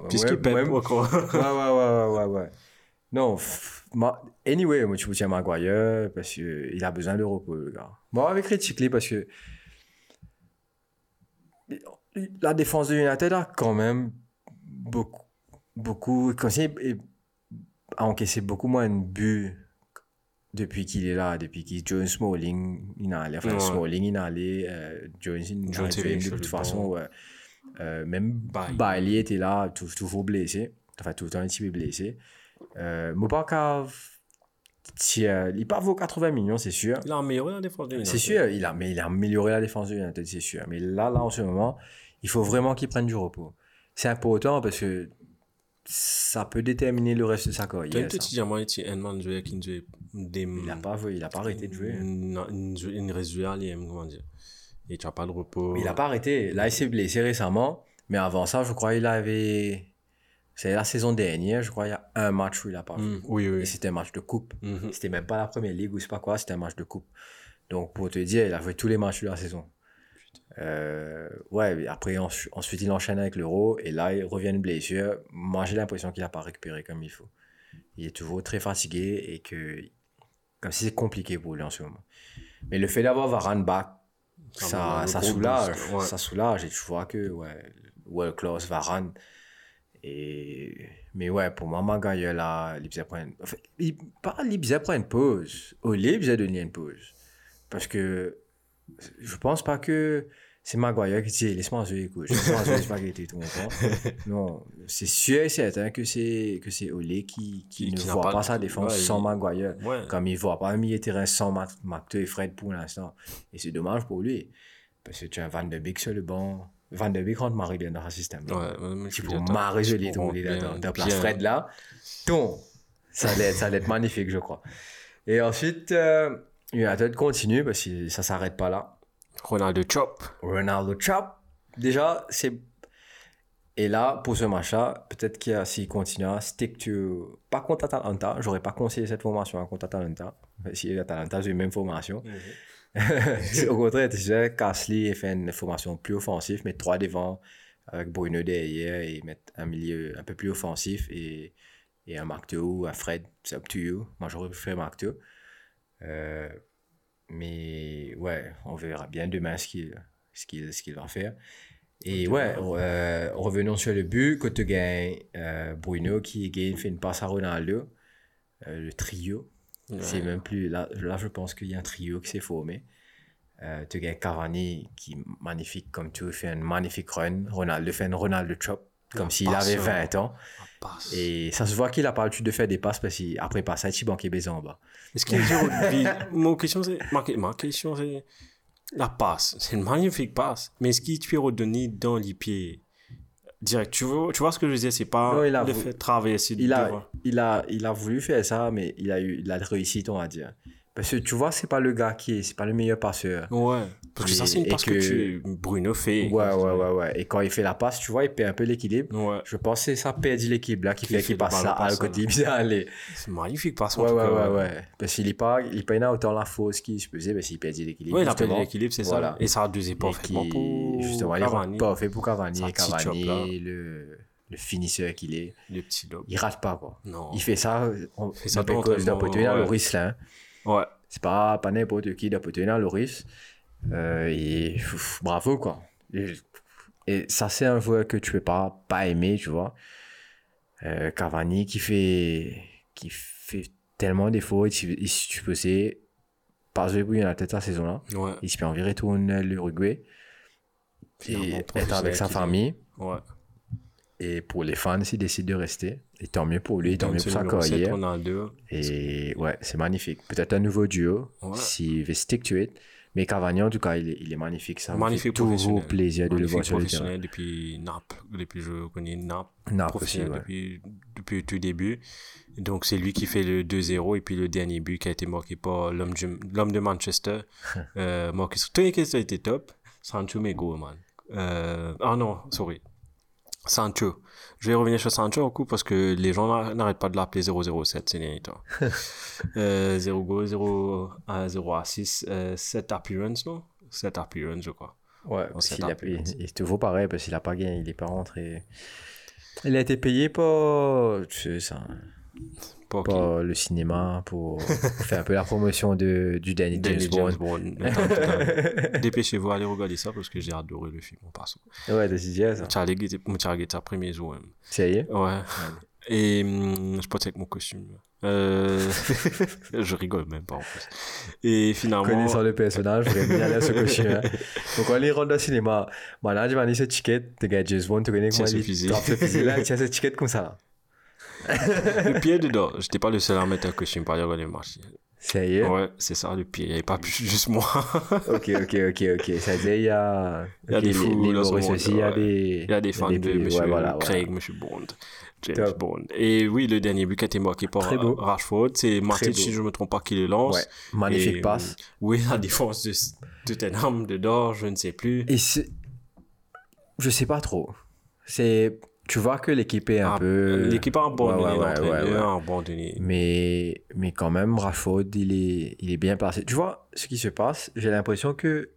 Speaker 1: Plus
Speaker 6: Ouais,
Speaker 1: qu'il
Speaker 6: même-
Speaker 1: encore.
Speaker 6: ouais, ouais, ouais, ouais, ouais. Non, ma- anyway, moi, tu tiens Maguire parce qu'il a besoin de repos, le gars. Bon, avec critique parce que la défense de United a quand même beaucoup, beaucoup, a encaissé beaucoup moins de buts depuis qu'il est là, depuis qu'il Jones Smalling, il est allé, enfin
Speaker 1: Ouais.
Speaker 6: Smalling, il est allé, euh, Jones, il
Speaker 1: Jones,
Speaker 6: a
Speaker 1: il est
Speaker 6: de toute façon, ouais. Euh, même. Bailey était là, tou- toujours blessé, enfin tout le temps il était blessé. Euh, tiens, il pas vaut 80 millions, c'est sûr.
Speaker 1: Il a amélioré la défense de United.
Speaker 6: C'est sûr, il a, mais il a amélioré la défense de United, c'est sûr. Mais là, là, en ce moment, il faut vraiment qu'il prenne du repos. C'est important parce que ça peut déterminer le reste de sa
Speaker 1: Tu as
Speaker 6: carrière. ça.
Speaker 1: petite diamant ici, un man joueur qui nous des.
Speaker 6: Il n'a pas, il a pas arrêté de jouer.
Speaker 1: Non, une, aime, comment dire. Et tu n'as pas de repos.
Speaker 6: Mais il n'a pas arrêté. Là, il s'est blessé récemment. Mais avant ça, je crois qu'il avait. C'est la saison dernière, je crois, il y a un match où il n'a pas joué.
Speaker 1: Oui,
Speaker 6: Et
Speaker 1: oui.
Speaker 6: c'était un match de coupe.
Speaker 1: Mhm.
Speaker 6: C'était même pas la première ligue ou c'est pas quoi, c'était un match de coupe. Donc pour te dire, il a joué tous les matchs de la saison. Euh, ouais, après ensu- ensuite il enchaîne avec l'euro et là il revient une blessure. Moi j'ai l'impression qu'il n'a pas récupéré comme il faut. Il est toujours très fatigué et que comme si c'est compliqué pour lui en ce moment. Mais le fait d'avoir Varane back,
Speaker 1: Ça
Speaker 6: ça,
Speaker 1: le
Speaker 6: ça soulage,
Speaker 1: ouais.
Speaker 6: ça soulage et tu vois que ouais, world class Varane Et... Mais ouais, pour moi, Maguire, là, il faisait prendre... Enfin, il... Pas prendre une pause. Il faisait donner une pause. Parce que je pense pas que c'est Maguire qui dit laisse-moi jouer couches, laisse-moi jouer les spaghettis, tout le monde. Non, c'est sûr et certain que c'est que c'est Olé qui, qui,
Speaker 1: Qui-
Speaker 6: ne
Speaker 1: qui
Speaker 6: voit
Speaker 1: pas
Speaker 6: pas, sa défense
Speaker 1: ouais,
Speaker 6: sans
Speaker 1: il-
Speaker 6: Maguire.
Speaker 1: Ouais.
Speaker 6: Comme il voit pas un milieu de terrain sans Ma- Macto et Fred pour l'instant. Et c'est dommage pour lui. Parce que tu as Van de Beek sur le banc. Van de Beek rentre Marie dans un système.
Speaker 1: Ouais,
Speaker 6: Tu peux marrer joli là dans place
Speaker 1: bien.
Speaker 6: Fred là. Ton, ça allait, être- ça allait être magnifique, je crois. Et ensuite, euh, United continue parce que ça s'arrête pas là.
Speaker 1: Ronaldo Chop.
Speaker 6: Ronaldo Chop, déjà, c'est. Et là, pour ce match-là, peut-être qu'il y a, s'il continue à stick to. Pas contre Atalanta, j'aurais pas conseillé cette formation à contre Atalanta. Si Atalanta, j'ai la même formation. Au contraire, tu sais, Casly fait une formation plus offensive, mettre trois devant avec Bruno derrière et mettre un milieu un peu plus offensif et, et un Marc ou un Fred, c'est up to you. Moi, j'aurais préféré Marc Euh, mais ouais, on verra bien demain ce qu'il ce qu'il qu'il va faire. Et ouais, euh, revenons sur le but. Quand tu gagnes euh, Bruno qui gagne, fait une passe à Ronaldo, euh, le trio. C'est même plus. Là, là, je pense qu'il y a un trio qui s'est formé. Euh, tu gagnes Cavani qui est magnifique, comme tu fais un magnifique run. Ronaldo fait un Ronaldo chop, comme s'il avait
Speaker 1: euh,
Speaker 6: 20 ans.
Speaker 1: Passe.
Speaker 6: Et ça se voit qu'il a pas l'habitude de faire des passes parce qu'après il banquait baiser en bas.
Speaker 1: Est-ce qu'il y a puis, Mon question, c'est. Ma, ma question, c'est. La passe. C'est une magnifique passe. Mais est-ce qu'il peut redonner dans les pieds direct? Tu vois, tu vois ce que je dire? C'est pas
Speaker 6: Non, il a
Speaker 1: le
Speaker 6: vou-
Speaker 1: fait de traverser
Speaker 6: Il a, il, a, il a voulu faire ça, mais il a eu il a réussi, on va dire. Parce que tu vois, c'est pas le gars qui est, c'est pas le meilleur passeur.
Speaker 1: Ouais. Parce que ça, c'est une passe que,
Speaker 6: que-
Speaker 1: tu, Bruno fait.
Speaker 6: Ouais, ouais, ouais, ouais. Et quand il fait la passe, tu vois, il perd un peu l'équilibre.
Speaker 1: Ouais.
Speaker 6: Je pense que ça perdit l'équilibre là qui fait
Speaker 1: fait
Speaker 6: qu'il passe là à côté, il.
Speaker 1: C'est magnifique passe.
Speaker 6: Ouais, ouais, ouais, ouais. Parce qu'il est pas, il pas autant la fausse qu'il se faisait, parce qu'il perdit l'équilibre.
Speaker 1: Ouais, il a perdu l'équilibre, c'est ça. Et ça a deux pour
Speaker 6: justement, il est
Speaker 1: Cavani,
Speaker 6: parfait pour Cavani. Cavani, le, le finisseur qu'il est,
Speaker 1: le petit lobe.
Speaker 6: il rate pas, quoi.
Speaker 1: Non.
Speaker 6: Il fait ça, on
Speaker 1: fait ça
Speaker 6: fait
Speaker 1: dans
Speaker 6: ça cause d'un poteau dans le
Speaker 1: ouais. Ouais.
Speaker 6: C'est pas, pas n'importe qui le risque. Euh, et pff, bravo, quoi. Et, et ça, c'est un joueur que tu peux pas, pas aimer, tu vois. Euh, Cavani qui fait, qui fait tellement d'efforts, il, il, tu peux essayer, pas jouer pour United cette saison-là.
Speaker 1: Ouais.
Speaker 6: Il se peut environ retourner l'Uruguay. Et être avec sa famille.
Speaker 1: Ouais.
Speaker 6: Et pour les fans, s'il décide de rester. Et tant mieux pour lui, tant mieux pour sa carrière. Et ouais, c'est magnifique. Peut-être un nouveau duo,
Speaker 1: Ouais.
Speaker 6: s'il veut stick to it. Mais Cavani, en tout cas, il est, il est magnifique. Ça
Speaker 1: Magnifique
Speaker 6: fait toujours plaisir de le voir sur le terrain.
Speaker 1: depuis Naples, depuis je connais Naples,
Speaker 6: Naples aussi,
Speaker 1: professionnel
Speaker 6: ouais.
Speaker 1: depuis, depuis tout début. Donc c'est lui qui fait le 2-0 et puis le dernier but qui a été marqué par l'homme de Manchester. euh, marqué sur Tony Kessler était top. Sancho Mego, man. Euh, ah non, sorry. Sancho. Je vais revenir sur Sancho au coup parce que les gens n'a- n'arrêtent pas de l'appeler 007 ces derniers temps. euh, 0 goal, 0 à 0 à 6, euh, 7 appearances, non? 7 appearances, je crois.
Speaker 6: Ouais,
Speaker 1: cette
Speaker 6: qu'il a- il, il te vaut pareil parce qu'il a pas gagné, il est pas rentré. Il a été payé pour, tu sais, ça, Pour le cinéma, pour faire un peu la promotion de, du dernier
Speaker 1: Danny
Speaker 6: James
Speaker 1: James
Speaker 6: Bond.
Speaker 1: Dépêchez-vous, allez regarder ça parce que j'ai adoré le film en passant.
Speaker 6: Ouais, t'as dit ça.
Speaker 1: Charlie Gate, mon Charlie Gate, premier jour. hein.
Speaker 6: Ça y est.
Speaker 1: Ouais. Et hum, je portais avec mon costume. Euh... je rigole même pas en plus. Et finalement.
Speaker 6: Connaissant le personnage, vraiment bien aller à ce costume. hein. Donc, il rentre le cinéma, maintenant, je vais aller ce ticket, tu gagnes James Bond, tu connais
Speaker 1: Tiens
Speaker 6: comment il trappe ce fusil là, il tient ce ticket comme ça.
Speaker 1: Le pied dedans. J'étais pas le seul à mettre un costume pour aller regarder le match.
Speaker 6: Ça y est.
Speaker 1: Ouais, c'est ça, le pied. Il n'y avait pas plus, juste moi.
Speaker 6: Ok, ok, ok, ok. Ça veut dire, il y a.
Speaker 1: Il y a des
Speaker 6: les-
Speaker 1: fous
Speaker 6: les
Speaker 1: dans monde,
Speaker 6: aussi, il y a des.
Speaker 1: Il y a des fans de
Speaker 6: ouais, voilà, voilà.
Speaker 1: Craig, Monsieur Bond, James
Speaker 6: Top.
Speaker 1: Bond. Et oui, le dernier but qui a été marqué par. Rashford, c'est Martin, si je ne me trompe pas, qui le lance.
Speaker 6: Ouais, magnifique
Speaker 1: Et,
Speaker 6: passe.
Speaker 1: Oui, la défense de Tottenham, de Dor, je ne sais plus.
Speaker 6: Et c'est. Je sais pas trop. C'est. Tu vois que l'équipe est un
Speaker 1: Ah,
Speaker 6: peu.
Speaker 1: L'équipe a abandonné,
Speaker 6: Ouais, ouais. Mais, mais quand même, Rashford, il est, il est bien placé. Tu vois, ce qui se passe, j'ai l'impression que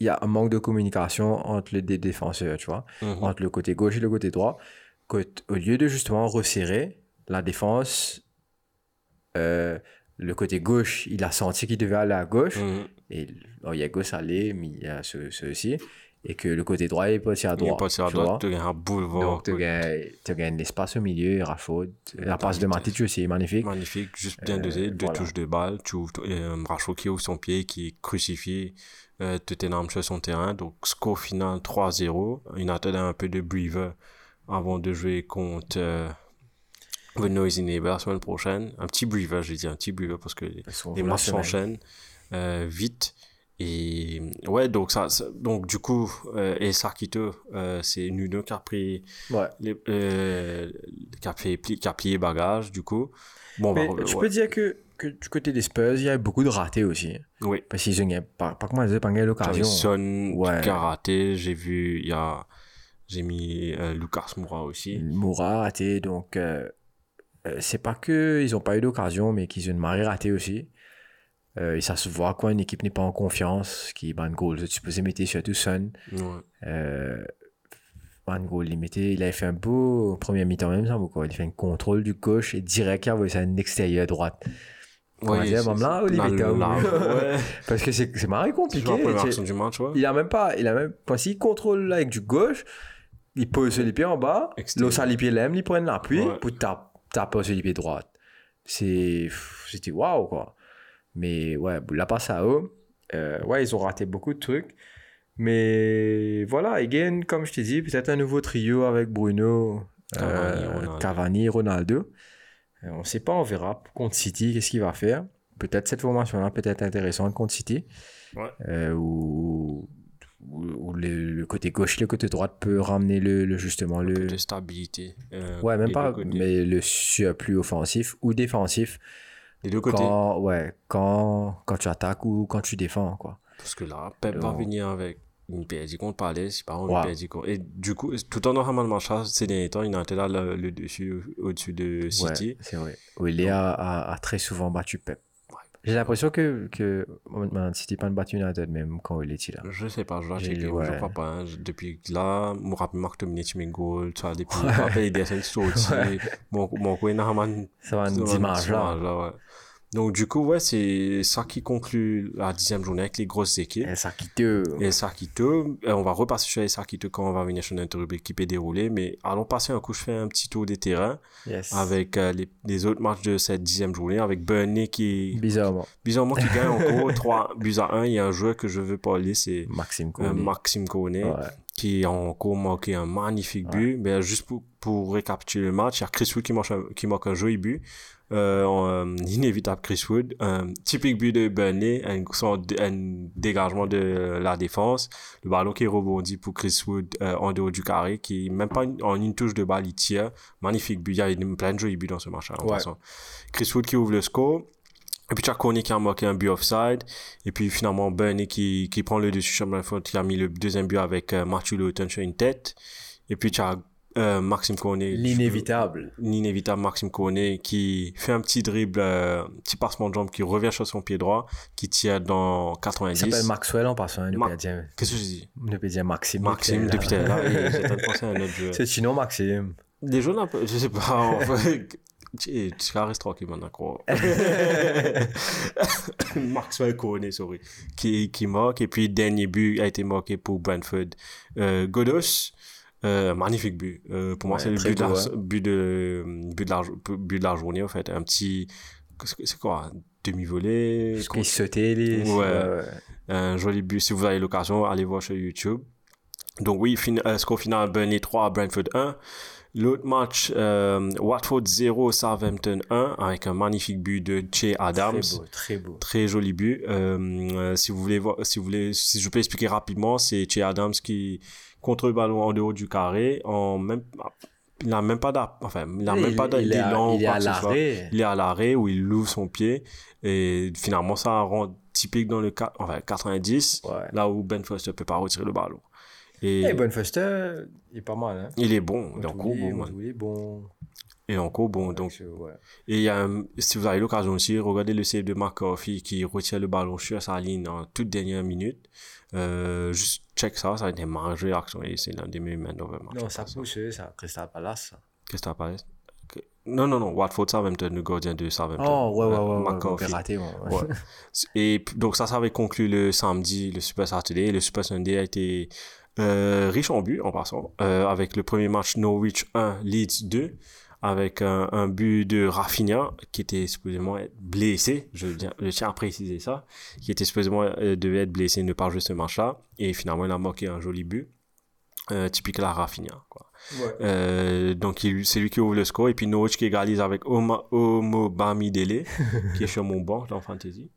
Speaker 6: il y a un manque de communication entre les défenseurs, tu vois,
Speaker 1: Mhm.
Speaker 6: entre le côté gauche et le côté droit. Au lieu de justement resserrer la défense, euh, le côté gauche, il a senti qu'il devait aller à gauche.
Speaker 1: Mhm.
Speaker 6: Et oh, il y a gauche aller, mais il y a ce- ceci. Et que le côté droit est pas à
Speaker 1: Il est
Speaker 6: droite.
Speaker 1: passé à
Speaker 6: tu vois.
Speaker 1: droite, tu as un boulevard.
Speaker 6: Donc, tu gagnes l'espace au milieu, Rashford. La passe de Matic aussi est magnifique.
Speaker 1: Magnifique, juste bien
Speaker 6: Euh,
Speaker 1: dosé, deux touches de balle, tu ouvres, Rashford qui ouvre son pied, qui est crucifié, euh, Tottenham sur son terrain, donc score final 3-0, United a un peu de breather avant de jouer contre euh, The Noisy Neighbor la semaine prochaine, un petit breather, j'ai dit un petit breather parce que les, matchs s'enchaînent euh, vite. Et ouais, donc ça, ça- donc du coup, euh, et Sarkito, euh, c'est Nuno qui a pris
Speaker 6: Ouais.
Speaker 1: les, euh, qui a fait qui a plié bagage, du coup. Bon,
Speaker 6: Mais
Speaker 1: bah,
Speaker 6: je
Speaker 1: ouais.
Speaker 6: peux dire que, que du côté des Spurs, il y a beaucoup de ratés aussi.
Speaker 1: Oui.
Speaker 6: Parce qu'ils ont pas, pas comment dire, pas gagné
Speaker 1: T'avais
Speaker 6: l'occasion.
Speaker 1: Son
Speaker 6: Ouais.
Speaker 1: qui a raté, j'ai vu, il y a, j'ai mis euh, Lucas Moura aussi.
Speaker 6: Moura raté, donc euh, euh, c'est pas que ils ont pas eu d'occasion, mais qu'ils ont une marée ratée aussi. Euh, et ça se voit quand une équipe n'est pas en confiance, qui ban goal, tu peux se mettre surtout Son.
Speaker 1: Ouais.
Speaker 6: Euh, ban goal, il, mettait, il avait fait un beau premier mi-temps même, ça, quoi. Il fait un contrôle du gauche et direct, il a envoyé ça à extérieur droite. Dire, là, Olivier
Speaker 1: là,
Speaker 6: Tom.
Speaker 1: là, ouais.
Speaker 6: Parce que c'est c'est
Speaker 1: Tu vois
Speaker 6: compliqué.
Speaker 1: du match, ouais.
Speaker 6: il a même pas, il a même, quand il contrôle avec du gauche, il pose sur les pieds en bas,
Speaker 1: Extérieur.
Speaker 6: l'autre les pieds l'aime, il prend l'appui
Speaker 1: Ouais.
Speaker 6: pour taper, taper sur les pieds droite. C'est, c'était waouh quoi. Mais ouais, la passe à eux, euh, ouais, ils ont raté beaucoup de trucs. Mais voilà, again, comme je t'ai dit, peut-être un nouveau trio avec Bruno,
Speaker 1: Cavani,
Speaker 6: euh,
Speaker 1: Ronaldo.
Speaker 6: Cavani, Ronaldo. Euh, on sait pas, on verra contre City, qu'est-ce qu'il va faire? Peut-être cette formation-là peut être intéressante contre City.
Speaker 1: Ouais.
Speaker 6: Euh, où le, le côté gauche, le côté droite peut ramener le, le- justement le.
Speaker 1: De stabilité. euh,
Speaker 6: Ouais, même pas,
Speaker 1: côtés.
Speaker 6: mais le surplus offensif ou défensif
Speaker 1: Des deux côtés.
Speaker 6: quand, ouais, quand, quand tu attaques ou quand tu défends, quoi.
Speaker 1: Parce que là, Pep va venir avec une PSG contre Palace, une PSG contre... Et du coup, tout en normalement, ces derniers temps, il a été là le, le dessus, au-dessus de City.
Speaker 6: Ouais, c'est vrai. Oui, Léa a, a très souvent battu Pep. J'ai l'impression que, que Man City pas battu United même quand il était là.
Speaker 1: Je sais pas, je
Speaker 6: J'ai-
Speaker 1: checker,
Speaker 6: ouais.
Speaker 1: je crois pas. hein. Depuis que là, je me rappelle Dominé, tu mets goal, tu vois, depuis, je me rappelle dessins sortis,
Speaker 6: Ouais.
Speaker 1: mon, coin,
Speaker 6: Ça va
Speaker 1: Ouais,
Speaker 6: image là.
Speaker 1: Donc, du coup, ouais, c'est ça qui conclut la dixième journée avec les grosses équipes.
Speaker 6: Et ça qui te.
Speaker 1: Et Sarkito, euh, on va repasser sur les Sarkito quand on va venir sur notre rubrique qui peut dérouler, mais allons passer un coup, je fais un petit tour des terrains
Speaker 6: Yes.
Speaker 1: avec euh, les, les autres matchs de cette dixième journée, avec Burnley qui,
Speaker 6: Bizarrement.
Speaker 1: bizarrement, qui gagne encore 3 buts à 1. Il y a un joueur que je veux parler, c'est
Speaker 6: Maxime
Speaker 1: euh,
Speaker 6: Koné.
Speaker 1: Maxime Koné,
Speaker 6: Ouais.
Speaker 1: qui a encore marqué un magnifique but. Mais juste pour, pour récapituler le match, il y a Chris Wood qui marque un, qui marque un joli but. Euh, euh, inévitable Chris Wood, un typique but de Burnley, un, son- un dégagement de la défense, le ballon qui rebondit pour Chris Wood euh, en dehors du carré, qui même pas une- en une touche de balle, il tire, magnifique but, il y a une- plein de jolis buts dans ce match en
Speaker 6: Ouais.
Speaker 1: Chris Wood qui ouvre le score, et puis tu as Coney qui a marqué un but offside. Et puis finalement Burnley qui, qui prend le dessus sur Brentford, qui a mis le deuxième but avec euh, Matthew Lawton sur une tête. Et puis tu as euh, Maxime Coney.
Speaker 6: L'inévitable.
Speaker 1: L'inévitable Maxime Coney qui fait un petit dribble, euh, petit passement de jambe, qui revient sur son pied droit, qui tire dans
Speaker 6: Il s'appelle
Speaker 1: 90.
Speaker 6: Maxwell en passant. hein,
Speaker 1: Ma- Qu'est-ce que je dis?
Speaker 6: Ne peut dire Maxime.
Speaker 1: Maxime, depuis tout à l'heure, et j'étais en train de penser à un autre joueur.
Speaker 6: C'est sinon Maxime.
Speaker 1: Des jeunes un peu, je sais pas, en fait, tu tu restes tranquille maintenant, quoi. Maxwell Cornet, sorry, qui, qui marque, et puis dernier but a été marqué pour Brentford. Euh, Godos, euh, magnifique but. Euh, pour moi,
Speaker 6: Ouais,
Speaker 1: c'est le
Speaker 6: très
Speaker 1: but de,
Speaker 6: hein.
Speaker 1: but, de, but, de la, but de la journée, en fait. Un petit, c'est quoi, un demi-volée,
Speaker 6: Parce qu'il sautait les.
Speaker 1: Ouais. un joli but. Si vous avez l'occasion, allez voir sur YouTube. Donc oui, fin, euh, score final Burnley 3, Brentford 1. L'autre match, euh, Watford 0, Southampton 1, avec un magnifique but de Che Adams.
Speaker 6: Très beau, très beau.
Speaker 1: Très joli but. Euh, euh, si vous voulez voir, si vous voulez, si je peux expliquer rapidement, c'est Che Adams qui contre le ballon en dehors du carré, en même, il n'a même pas d'app, enfin, il n'a même pas
Speaker 6: il est
Speaker 1: d'élan.
Speaker 6: Il est
Speaker 1: quoi
Speaker 6: à l'arrêt.
Speaker 1: Il est à l'arrêt où il ouvre son pied et finalement ça rend typique dans le ca- enfin, 90,
Speaker 6: Ouais.
Speaker 1: là où Ben Foster peut pas retirer le ballon. Et
Speaker 6: Eh, Bonne Foster, il est pas mal. Hein.
Speaker 1: il est bon, il est encore
Speaker 6: Oui,
Speaker 1: bon, man.
Speaker 6: oui, bon.
Speaker 1: Il est encore bon. Donc,
Speaker 6: ouais.
Speaker 1: et il y a un- si vous avez l'occasion aussi, regardez le save de McCarthy qui retire le ballon sur sa ligne en toute dernière minute. Euh, juste check ça, ça a été de réaction et c'est l'un des meilleurs man of the match.
Speaker 6: Non, ça pousse, ça. Crystal Palace. ça.
Speaker 1: Parlé? Que- Non, non, non, Watford Southampton, le gardien de Southampton.
Speaker 6: Oh, ouais, ouais,
Speaker 1: Euh,
Speaker 6: ouais. ouais, raté, ouais.
Speaker 1: Ouais. Et donc ça, ça avait conclu le samedi, le Super Saturday. Le Super Sunday a été Euh, riche en buts, en passant, euh, avec le premier match Norwich 1, Leeds 2, avec un, un but de Rafinha, qui était supposément être blessé, je, tiens- je tiens à préciser ça, qui était supposément euh, devait être blessé, ne pas jouer ce match-là, et finalement il a marqué un joli but, euh, typique la Rafinha, quoi. Euh, donc c'est lui qui ouvre le score, et puis Norwich qui égalise avec Oma, Omo Bamidele, qui est sur mon banc dans Fantasy.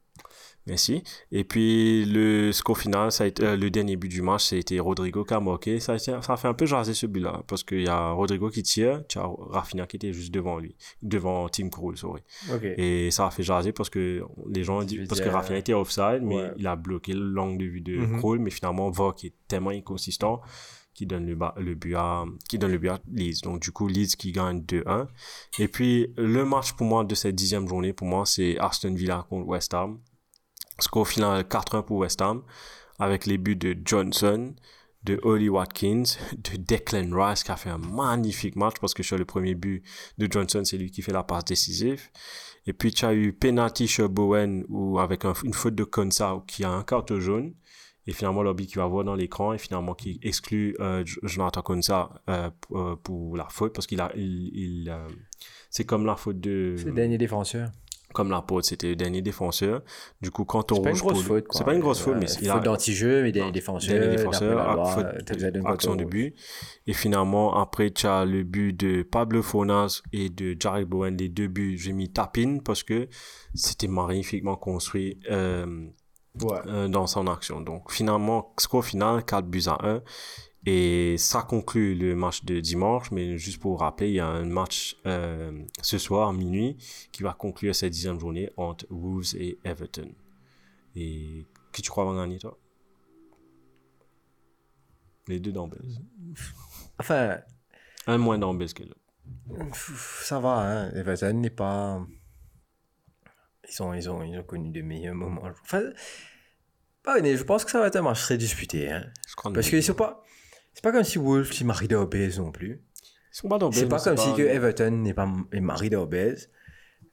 Speaker 1: Merci. Et puis le score final, ça a été, euh, le dernier but du match, c'était Rodrigo qui a marqué. Ça, a été- ça a fait un peu jaser ce but-là, parce qu'il y a Rodrigo qui tire, tu as Rafinha qui était juste devant lui, devant Tim Krul, sorry. Et ça a fait jaser parce que les gens disent, parce que Rafinha était offside, mais
Speaker 6: ouais.
Speaker 1: il a bloqué l'angle de vue de. Krul, mais finalement, qui est tellement inconsistant, qui donne le, le but à, qui donne le but à Leeds. Donc, du coup, Leeds qui gagne 2-1. Et puis, le match pour moi de cette dixième journée, pour moi, c'est Aston Villa contre West Ham. Score final 4-1 pour West Ham, avec les buts de Johnson, de Oli Watkins, de Declan Rice qui a fait un magnifique match parce que sur le premier but de Johnson, c'est lui qui fait la passe décisive. Et puis tu as eu penalty sur Bowen avec un- une faute de Konsa qui a un carton jaune. Et finalement, l'objet qui va voir dans l'écran et finalement qui exclut euh, Jonathan Konsa euh, euh, pour la faute parce qu'il a, c'est comme la faute de,
Speaker 6: C'est le dernier défenseur.
Speaker 1: Comme la faute, c'était le dernier défenseur. Du coup, quand on
Speaker 6: C'est pas une grosse faute.
Speaker 1: C'est pas une grosse faute,
Speaker 6: Ouais,
Speaker 1: mais il a
Speaker 6: d'anti-jeu, mais dernier défenseur.
Speaker 1: dernier défenseur, action de but. Et finalement, après, tu as le but de Pablo Fonas et de Jared Bowen. Les deux buts, j'ai mis tapin parce que c'était magnifiquement construit euh.
Speaker 6: Ouais.
Speaker 1: euh, dans son action. Donc, finalement, score final, 4 buts à 1. Et ça conclut le match de dimanche. Mais juste pour vous rappeler, il y a un match euh, ce soir, minuit, qui va conclure cette dixième journée entre Wolves et Everton. Et qui tu crois va gagner, toi? Les deux d'Ambez.
Speaker 6: Enfin,
Speaker 1: Un moins d'Ambez que l'autre.
Speaker 6: ça va, hein. Everton n'est pas. Ils ont, ils, ont, ils ont connu de meilleurs moments. Enfin, pas je pense que ça va être un match très disputé. Hein. Parce
Speaker 1: que
Speaker 6: c'est pas. C'est pas comme si Wolves ils marient d'Obez non plus.
Speaker 1: Ils sont pas.
Speaker 6: C'est pas comme si que Everton n'est pas est mari d'Obez.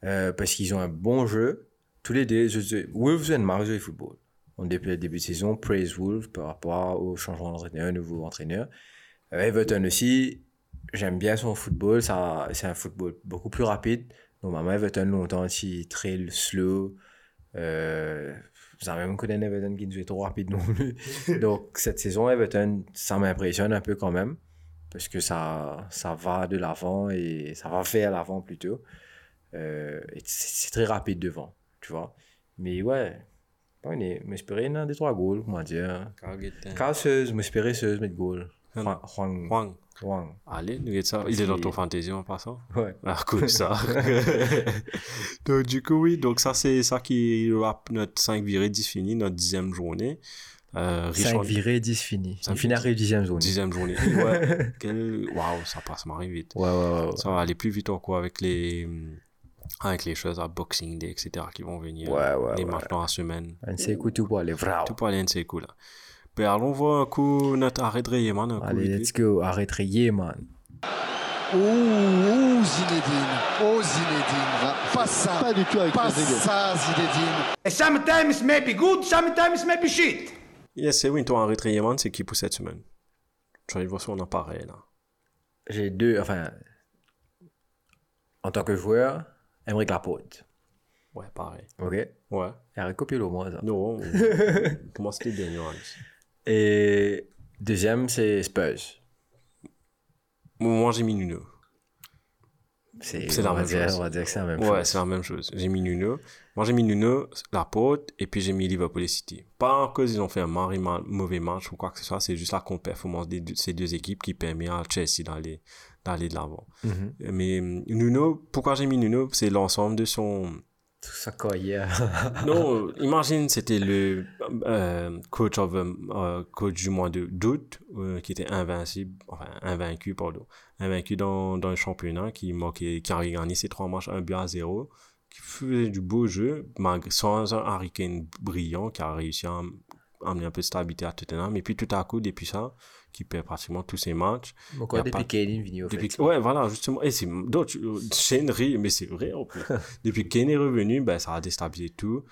Speaker 6: Euh, parce qu'ils ont un bon jeu. Tous les deux, je sais, Wolves aiment marre de football. On depuis le début de saison, praise Wolves par rapport au changement d'entraîneur, nouveau entraîneur. Euh, Everton aussi, j'aime bien son football. Ça, c'est un football beaucoup plus rapide. Normalement, Everton longtemps aussi très slow. Euh, vous avez même connu un Everton qui nous est trop rapide non plus. Donc cette saison, Everton, ça m'impressionne un peu quand même parce que ça, ça va de l'avant et ça va vers l'avant plutôt. Euh, c'est très rapide devant, tu vois. Mais ouais, on est, m'espérer un des trois goals, comment dire. Casseuse, m'espérer seuse, mettre goal. Huang. Huang.
Speaker 1: Wang.
Speaker 6: Huang.
Speaker 1: Allez, nous ça. Il est dans ton fantasy en passant.
Speaker 6: Ouais.
Speaker 1: Ah, cool ça. donc, du coup, oui, donc ça, c'est ça qui wrap notre 5 virées 10 fini, notre dixième journée. Euh, riche
Speaker 6: 5
Speaker 1: en-
Speaker 6: virés, 10 fini.
Speaker 1: Ça
Speaker 6: Il finit arrive 10 zone.
Speaker 1: Dixième journée. Ouais. Quel... Waouh, ça passe, m'arrive vite.
Speaker 6: Ouais, ouais, ouais. ouais.
Speaker 1: Ça va aller plus vite encore avec les, avec les choses à Boxing Day, etc. qui vont venir.
Speaker 6: Ouais, ouais,
Speaker 1: Les
Speaker 6: ouais.
Speaker 1: matchs dans la semaine.
Speaker 6: Écouter tout pour aller.
Speaker 1: Tout pour aller c'est cool. Là. Ben, allons voir un coup notre arrêt de Rayman. Un coup
Speaker 6: Allez, let's go. Arrête rayer, man.
Speaker 3: Ouh, ouh, Zinedine. Oh, Zinedine. Pas ça.
Speaker 2: Pas du tout avec
Speaker 3: Pas ça, Zinedine.
Speaker 7: Sometimes maybe good, sometimes maybe shit.
Speaker 1: Yes, c'est oui, ton arrêt de Rayman, c'est qui pour cette semaine? Je vais aller voir son appareil là.
Speaker 6: J'ai deux, enfin, en tant que joueur, Emmerich Laporte.
Speaker 1: Ouais, pareil.
Speaker 6: Ok?
Speaker 1: Ouais.
Speaker 6: Il a recopié au moins ça.
Speaker 1: Non, comment c'était bien, Alex
Speaker 6: Et deuxième, c'est Spurs.
Speaker 1: Moi, j'ai mis Nuno.
Speaker 6: C'est
Speaker 1: la même
Speaker 6: dire-
Speaker 1: chose.
Speaker 6: On va dire que c'est la même
Speaker 1: Ouais,
Speaker 6: chose.
Speaker 1: c'est la même chose. J'ai mis Nuno. Moi, j'ai mis Nuno, Laporte, et puis j'ai mis Liverpool et City. Pas à cause ils ont fait un mari mauvais match ou quoi que ce soit, c'est juste la contre-performance de ces deux équipes qui permet à Chelsea d'aller d'aller de l'avant.
Speaker 6: Mhm.
Speaker 1: Mais Nuno, pourquoi j'ai mis Nuno? C'est l'ensemble de son...
Speaker 6: Carrière.
Speaker 1: Non, euh, imagine, c'était le euh, coach, of, euh, coach du mois d'août, qui était invincible, invaincu, pardon, invaincu dans, dans le championnat, qui, marquait, qui a gagné ses trois matchs 1 but à 0, qui faisait du beau jeu, sans un Harry brillant, qui a réussi à, amené un peu de stabilité à Tottenham. Et puis tout à coup, depuis ça, qui perd pratiquement tous ses matchs. A
Speaker 6: depuis Kane est au
Speaker 1: Depuis
Speaker 6: fait.
Speaker 1: ouais, voilà, justement. Et c'est d'autres, Shane rit, mais c'est vrai en plus. Depuis Kane est revenu, ben, ça a déstabilisé tout.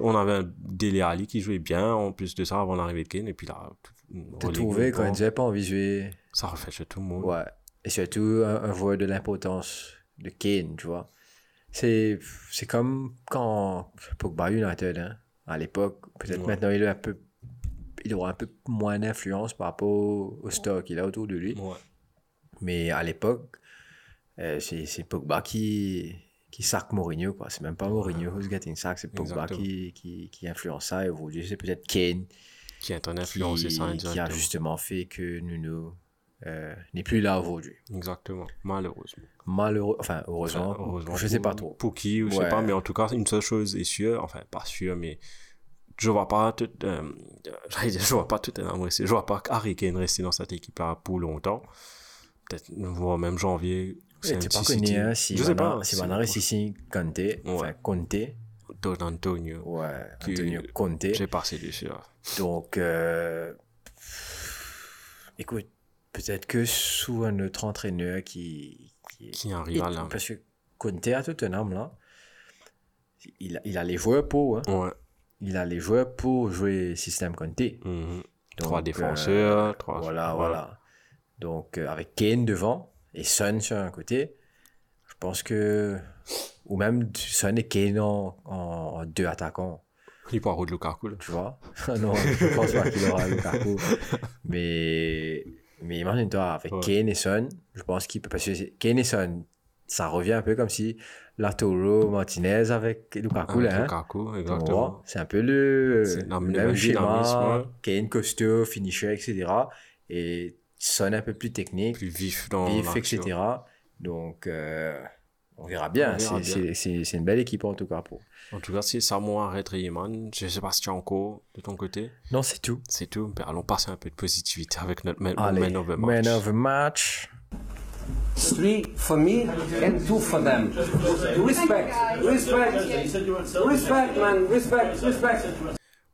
Speaker 1: On avait un Dele Ali qui jouait bien, en plus de ça, avant l'arrivée de Kane. Et puis là, tout-
Speaker 6: T'as trouvé quand il disait pas envie de jouer.
Speaker 1: ça refait chez tout le monde.
Speaker 6: Ouais. Et surtout, un, un joueur de l'importance de Kane, tu vois. C'est, c'est comme quand Pogba United, hein, à l'époque. Peut-être
Speaker 1: Ouais.
Speaker 6: maintenant, il, a un peu, il aura un peu moins d'influence par rapport au, stock qu'il a autour de lui.
Speaker 1: Ouais.
Speaker 6: Mais à l'époque, euh, c'est, c'est Pogba qui, qui sac Mourinho, quoi. C'est même pas Mourinho who's getting sack, c'est Pogba qui, qui, qui influence ça. Et aujourd'hui, c'est peut-être Kane
Speaker 1: Qui est en
Speaker 6: qui,
Speaker 1: influence ça
Speaker 6: qui a justement fait que Nuno euh, n'est plus là aujourd'hui.
Speaker 1: Exactement, malheureusement.
Speaker 6: Malheureux, enfin, heureusement,
Speaker 1: Enfin, heureusement
Speaker 6: je sais
Speaker 1: pour-
Speaker 6: pas trop.
Speaker 1: Pour qui, je
Speaker 6: Ouais.
Speaker 1: sais pas, mais en tout cas, une seule chose est sûre, enfin, pas sûre, mais je vois pas tout, euh, je vois pas tout un rester, je vois pas Harry Kane rester dans cette équipe-là pour longtemps. Peut-être, voire même janvier.
Speaker 6: C'est
Speaker 1: un
Speaker 6: pas connu, hein, si
Speaker 1: je sais pas.
Speaker 6: si Van Aert ici, Conte, enfin. Conte,
Speaker 1: Don Antonio.
Speaker 6: ouais, Antonio Conte.
Speaker 1: J'ai passé dessus, là.
Speaker 6: Donc, euh, écoute, peut-être que sous un autre entraîneur qui. qui,
Speaker 1: Qui arrive à
Speaker 6: et-
Speaker 1: là.
Speaker 6: Parce que Conte à Tottenham, là, il a, il a les joueurs pour, hein.
Speaker 1: Ouais.
Speaker 6: Il a les joueurs pour jouer système Conte.
Speaker 1: Mhm.
Speaker 6: Donc,
Speaker 1: Trois
Speaker 6: euh,
Speaker 1: défenseurs, trois.
Speaker 6: Voilà, voilà. Donc, euh, avec Kane devant et Son sur un côté, je pense que. Ou même Son et Kane en, en- en deux attaquants,
Speaker 1: Il part de Lukaku, là.
Speaker 6: tu vois? non, je pense pas qu'il aura Lukaku. Mais, mais imagine-toi, avec
Speaker 1: Ouais.
Speaker 6: Kane et Son, je pense qu'il peut. C'est- Kane et Son, ça revient un peu comme si Latoro Martinez avec Lukaku,
Speaker 1: Avec
Speaker 6: hein.
Speaker 1: Lukaku, exactement.
Speaker 6: C'est un peu le,
Speaker 1: la-
Speaker 6: le même schéma. Kane costaud, finisher, etc. Et Son un peu plus technique,
Speaker 1: Plus vif dans
Speaker 6: vif, etc. Donc, euh, on verra bien. C'est- une belle équipe en tout cas. Pour...
Speaker 1: En tout cas, c'est Samoa Red Riemann. Je sais pas si tu as encore de ton côté.
Speaker 6: Non, c'est tout.
Speaker 1: C'est tout. Allons passer un peu de positivité avec notre man,
Speaker 6: Allez,
Speaker 1: man of the match.
Speaker 6: man of the match.
Speaker 5: Three for me and two for them. Respect, respect, respect, man, respect, respect.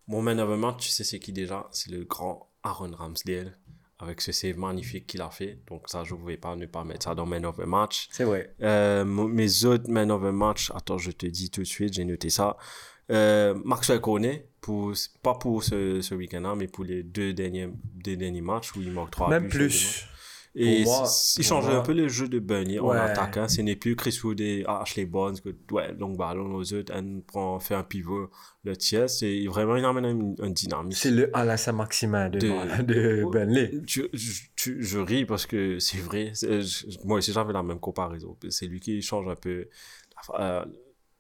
Speaker 1: Mon man of the match, tu sais c'est qui déjà C'est le grand Aaron Ramsdale. Avec ce save magnifique qu'il a fait. Donc ça, je ne pouvais pas ne pas mettre ça dans man of the match.
Speaker 6: C'est vrai.
Speaker 1: Euh, mes autres man of the match, attends, je te dis tout de suite, j'ai noté ça. Euh, Maxwell Cornet, pour, pas pour ce, ce week-end-là, mais pour les deux derniers, deux derniers matchs où il manque trois
Speaker 6: Même
Speaker 1: buts
Speaker 6: plus.
Speaker 1: Et
Speaker 6: moi-
Speaker 1: il
Speaker 6: moi-
Speaker 1: un peu le jeu de en
Speaker 6: Ouais.
Speaker 1: attaque. Hein. Ce n'est plus Chris Wood et Ashley Barnes que, ouais, long ballon aux autres, prend, fait un pivot, le tiers. C'est vraiment, il amène un, un dynamisme.
Speaker 6: C'est le Alain Saint-Maximin de,
Speaker 1: De-
Speaker 6: de Burnley.
Speaker 1: Tu- je, tu- je ris parce que c'est vrai. Moi aussi, j'avais la même comparaison. C'est lui qui change un peu euh,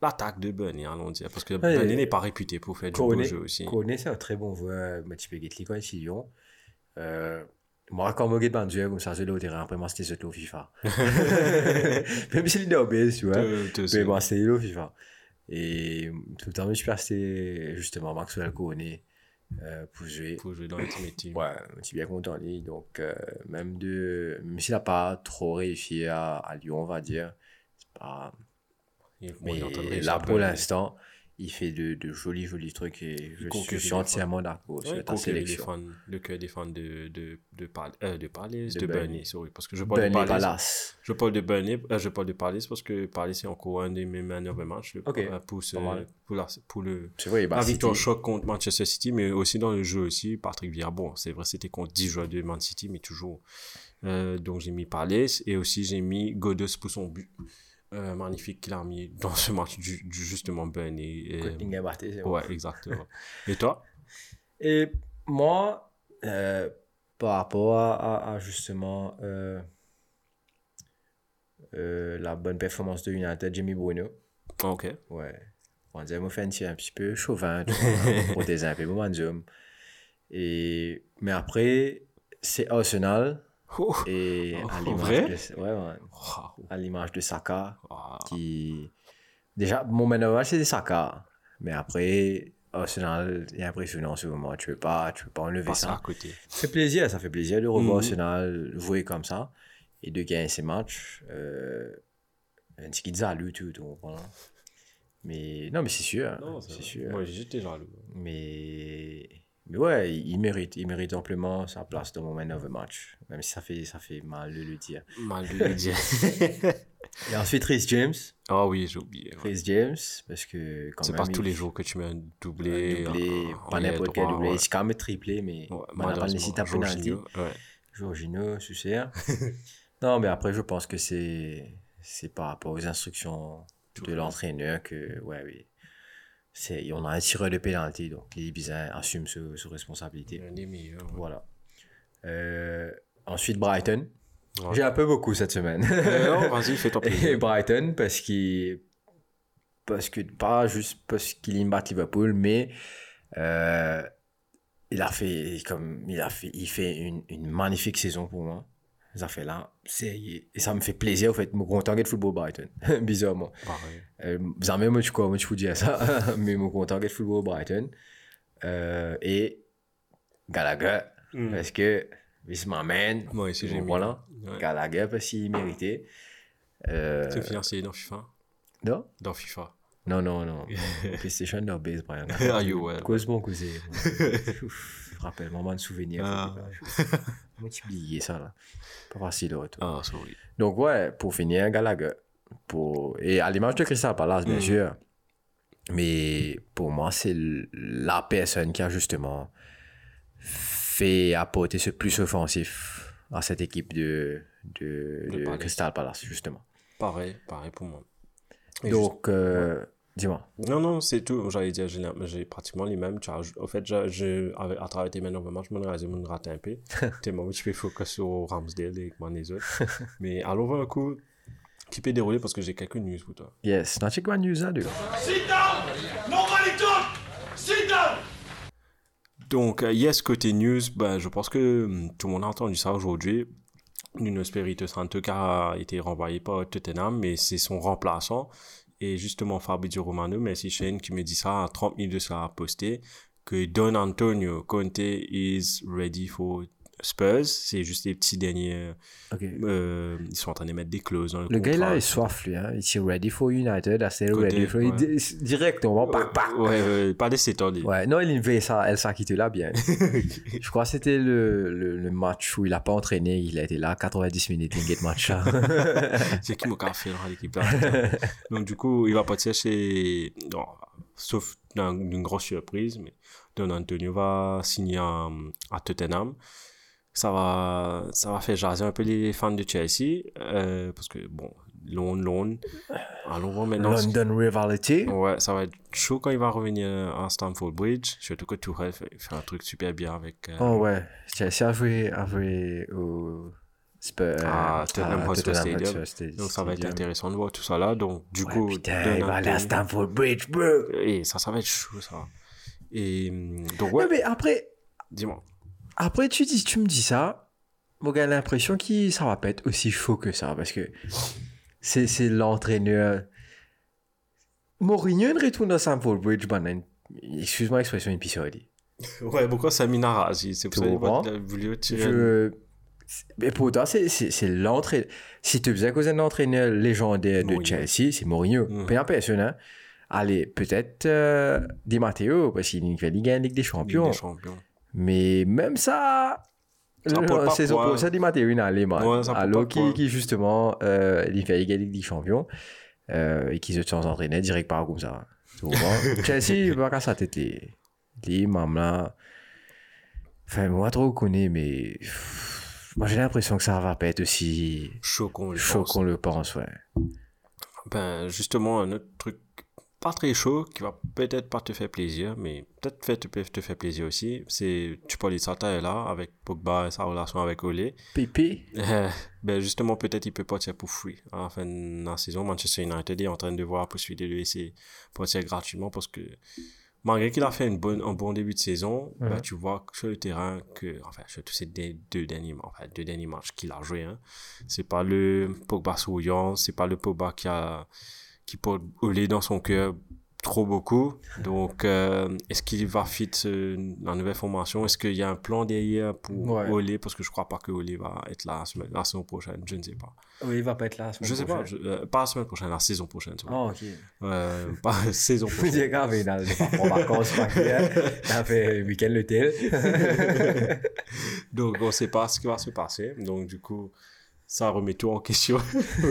Speaker 1: l'attaque de Burnley, allons dire. Parce que
Speaker 6: Ouais,
Speaker 1: Burnley
Speaker 6: et-
Speaker 1: n'est pas réputé pour faire du beau
Speaker 6: Cornet,
Speaker 1: jeu aussi.
Speaker 6: Cornet, c'est un très bon joueur. Mais tu peux gagner quand il Lyon. Euh, moi, quand je regarde Dieu comme ça, je l'ai au terrain. Après, moi, c'était surtout au FIFA. Même si il est obèse, tu vois.
Speaker 1: Te- te-
Speaker 6: Mais bon, c'était au FIFA. Et tout le temps, je suis c'était justement Maxwell Cornet euh, pour jouer.
Speaker 1: pour jouer dans l'Ultimate Team.
Speaker 6: Ouais, je suis bien content lui. Donc, euh, même, de, même s'il n'a pas trop réussi à, à Lyon, on va dire, c'est pas.
Speaker 1: Il-
Speaker 6: Mais
Speaker 1: est
Speaker 6: là,
Speaker 1: à
Speaker 6: pour l'instant, il fait de, de jolis, jolis trucs et je, suis entièrement d'accord
Speaker 1: Ouais,
Speaker 6: sur ta
Speaker 1: conquérir les
Speaker 6: sélection.
Speaker 1: fans, le cœur des fans de, de, de, Pal- euh, de Palace,
Speaker 6: De
Speaker 1: de,
Speaker 6: Burnley.
Speaker 1: Sorry. Parce que je parle de
Speaker 6: Burnley
Speaker 1: Palace.
Speaker 6: Palace.
Speaker 1: Je parle de Burnley, euh, je parle de Palace parce que Palace est encore un de mes man of the match. le-
Speaker 6: Ok,
Speaker 1: euh, pour, ce- pour, la, pour le,
Speaker 6: vrai, bah,
Speaker 1: la victoire choc contre Manchester City, mais aussi dans le jeu aussi, Patrick Vieira. Bon, c'est vrai, c'était contre 10 joueurs de Man City, mais toujours. Euh, donc j'ai mis Palace et aussi j'ai mis Godos pour son but. Euh, magnifique qu'il a mis dans ce match du, du justement Burnley. Et-
Speaker 6: vrai.
Speaker 1: ouais, exactement. et toi?
Speaker 6: Et moi, euh, par rapport à, à- justement euh, euh, la bonne performance de United, Jimmy Bruno,
Speaker 1: Ok.
Speaker 6: ouais, on dirait moi un petit, un petit peu chauvin, pour des un peu. Et mais après, c'est Arsenal
Speaker 1: Oh.
Speaker 6: et
Speaker 1: Oh,
Speaker 6: à l'image de, ouais, ouais, de Saka, qui déjà mon match, c'est Saka, mais après Arsenal est impressionnant en ce moment. Tu veux pas, tu veux pas enlever ça.
Speaker 1: à côté.
Speaker 6: Ça fait plaisir, ça fait plaisir de revoir
Speaker 1: Mhm.
Speaker 6: Arsenal jouer comme ça et de gagner ces matchs. Euh, un petit zalu, tout, tu comprends? Mais non, mais c'est sûr, hein, c'est sûr.
Speaker 1: Moi, j'étais jaloux.
Speaker 6: Mais, mais ouais, il, mérite, il mérite amplement sa place dans mon man of the match, même si ça fait, ça fait mal de le dire.
Speaker 1: Mal de le dire.
Speaker 6: Et ensuite, Rhys James.
Speaker 1: Ah oui, j'ai oublié. ouais.
Speaker 6: Rhys James, parce que quand
Speaker 1: C'est pas tous les jours que tu mets un doublé.
Speaker 6: doublé,
Speaker 1: en-
Speaker 6: pas n'importe quel doublé.
Speaker 1: ouais.
Speaker 6: C'est quand même triplé, mais
Speaker 1: Ouais,
Speaker 6: on n'a pas nécessité un penalty.
Speaker 1: Jorginho,
Speaker 6: Sucer. non, mais après, je pense que c'est c'est par rapport aux instructions de l'entraîneur que, ouais, oui. C'est, on a un tireur de pénalty, donc les Ibizains assument ce, ce responsabilité.
Speaker 1: Un des meilleurs. ouais.
Speaker 6: Voilà. Euh, ensuite, Brighton.
Speaker 1: Ouais.
Speaker 6: J'ai un peu beaucoup cette semaine.
Speaker 1: Euh, non, vas-y, fais-toi
Speaker 6: Et
Speaker 1: plaisir.
Speaker 6: Brighton, parce qu'il. Parce que, pas juste parce qu'il bat Liverpool, mais. euh, il a fait. Comme, il a fait, il fait une, une magnifique saison pour moi. Ça fait là. C'est, et ça me fait plaisir, en fait. Je suis content de football Brighton. Bizarrement.
Speaker 1: Pareil.
Speaker 6: Euh, jamais moi, je crois, moi, je vous dis ça. mais je suis content de football Brighton. Euh, et. Gallagher.
Speaker 1: Mm.
Speaker 6: Parce que. Il m'amène.
Speaker 1: Moi aussi, j'ai.
Speaker 6: Voilà.
Speaker 1: Ouais.
Speaker 6: Gallagher, parce qu'il méritait. Euh,
Speaker 1: Tu financé dans FIFA?
Speaker 6: Non?
Speaker 1: Dans FIFA.
Speaker 6: Non, non, non. PlayStation, no base, Brian.
Speaker 1: Ah, you, ouais.
Speaker 6: Cause bon, cause. Ouf, Rappelle-moi de souvenirs.
Speaker 1: Ah.
Speaker 6: Moi, tu oublié ça, là. Pas facile de retour.
Speaker 1: Ah, sorry.
Speaker 6: Donc, ouais, pour finir, Gallagher. Pour... Et à l'image de Crystal Palace, bien
Speaker 1: Mm.
Speaker 6: sûr. Mais pour moi, c'est la personne qui a justement fait apporter ce plus offensif à cette équipe de, de. Crystal Palace, justement.
Speaker 1: Pareil, pareil pour moi. Et
Speaker 6: Donc, euh, dis-moi.
Speaker 1: Non, non, c'est tout. J'allais dire, j'ai pratiquement les mêmes. Tu as- En fait, je, à travers tes mains match, je me je me rate un peu. Tellement, je fais focus sur Ramsdale et moi, les autres. Mais allons voir un coup qui peut dérouler parce que j'ai quelques news pour toi.
Speaker 6: Yes, na check one news là.
Speaker 7: Sit down! Nobody talk! Sit down!
Speaker 1: Donc, euh, yes, côté news, ben, je pense que hum, tout le monde a entendu ça aujourd'hui. Nuno Espirito Santo qui a été renvoyé par Tottenham, mais c'est son remplaçant. Et justement, Fabrizio Romano, merci Shane, qui me dit ça à 30 minutes de ça posté, que Don Antonio Conte is ready for Spurs. C'est juste les petits derniers.
Speaker 6: Ok.
Speaker 1: euh, ils sont en train de mettre des clauses dans le,
Speaker 6: Le gars là est soif lui, hein. Il dit ready for United, assez
Speaker 1: Côté,
Speaker 6: ready for.
Speaker 1: ouais.
Speaker 6: Di- Direct, on va pas, pas.
Speaker 1: Ouais, ouais, pas des s'étendre.
Speaker 6: Ouais, non, il veut ça, elle là bien. Je crois que c'était le, le, le match où il a pas entraîné, il a été là 90 minutes, il get match là.
Speaker 1: c'est qui m'a fait dans l'équipe là. Donc du coup, il va partir chez... Non, sauf dans une grosse surprise, mais Don Antonio va signer à, à Tottenham. Ça va, ça va faire jaser un peu les fans de Chelsea, euh, parce que bon, loan, loan. Allons voir maintenant.
Speaker 6: London Rivality.
Speaker 1: Ouais, ça va être chaud quand il va revenir à Stamford Bridge, surtout que Tourelle fait, fait un truc super bien avec... euh,
Speaker 6: Oh ouais, Chelsea a joué, a joué au Spurs.
Speaker 1: à Tottenham Hotspur Stadium. Donc ça va être intéressant de voir tout ça là. Donc du
Speaker 6: Ouais,
Speaker 1: coup,
Speaker 6: putain, il va aller à Stamford Bridge, bro.
Speaker 1: Et ça, ça va être chaud, ça. Et hum, donc, ouais,
Speaker 6: Ouais, mais après,
Speaker 1: dis-moi.
Speaker 6: Après, tu, dis, tu me dis ça, moi, j'ai l'impression que ça va pas être aussi chaud que ça, parce que c'est, c'est l'entraîneur. Mourinho, retourne dans Stamford Bridge, ben, excuse-moi l'expression, une piscine.
Speaker 1: Ouais, pourquoi ça Minara C'est pour ça qu'il va voulu tirer.
Speaker 6: Je... Mais pourtant, c'est, c'est, c'est l'entraîneur. Si tu faisais cause d'un entraîneur légendaire de
Speaker 1: Mourinho.
Speaker 6: Chelsea, c'est Mourinho.
Speaker 1: Mm.
Speaker 6: Pas personne, hein. Allez, peut-être euh, Di Matteo, parce qu'il Ligue 1, Ligue des
Speaker 1: Ligue
Speaker 6: Champions.
Speaker 1: des champions.
Speaker 6: Mais même ça,
Speaker 1: pas
Speaker 6: saison prochaine, il est allé, man.
Speaker 1: Ouais, ça porte
Speaker 6: Alors,
Speaker 1: pas poids.
Speaker 6: qui, qui justement, euh, il fait Ligue des Champions, euh, et qui se sont entraînés direct par comme ça. Chelsea, il va casser sa tête, les, les mam là. Enfin, moi, trop connais, mais moi, j'ai l'impression que ça va pas être aussi
Speaker 1: Chaud qu'on le
Speaker 6: chaud
Speaker 1: pense.
Speaker 6: qu'on le pense, ouais.
Speaker 1: Ben, justement, un autre truc pas très chaud qui va peut-être pas te faire plaisir, mais peut-être fait- te, te faire plaisir aussi. C'est, tu parlais de ça tout à l'heure avec Pogba et sa relation avec Olé.
Speaker 6: Pépé,
Speaker 1: Euh, ben justement, peut-être il peut partir pour free à la fin de la saison. Manchester United est en train de voir la possibilité de laisser partir gratuitement parce que malgré qu'il a fait une bonne, un bon début de saison, ben,
Speaker 6: Mhm.
Speaker 1: tu vois sur le terrain que, enfin, sur tous ces deux, deux derniers, enfin, deux derniers matchs qu'il a joué, hein, c'est pas le Pogba souriant, c'est pas le Pogba qui a, qui porte Olé dans son cœur trop beaucoup. Donc, euh, est-ce qu'il va fit euh, la nouvelle formation? Est-ce qu'il y a un plan derrière pour
Speaker 6: Ouais.
Speaker 1: Olé? Parce que je crois pas que Olé va être là la, semaine, la saison prochaine. Je ne sais pas.
Speaker 6: Oui, il va pas être là. la semaine
Speaker 1: Je sais pas.
Speaker 6: prochaine.
Speaker 1: je- euh, pas la semaine prochaine, la saison prochaine.
Speaker 6: Oh, ok.
Speaker 1: Euh, pas saison
Speaker 6: Je
Speaker 1: prochaine.
Speaker 6: dis, gars, mais il a pas en vacances, pas. Il a fait week-end le tel.
Speaker 1: Donc, on sait pas ce qui va se passer. Donc, du coup, ça remet tout en question.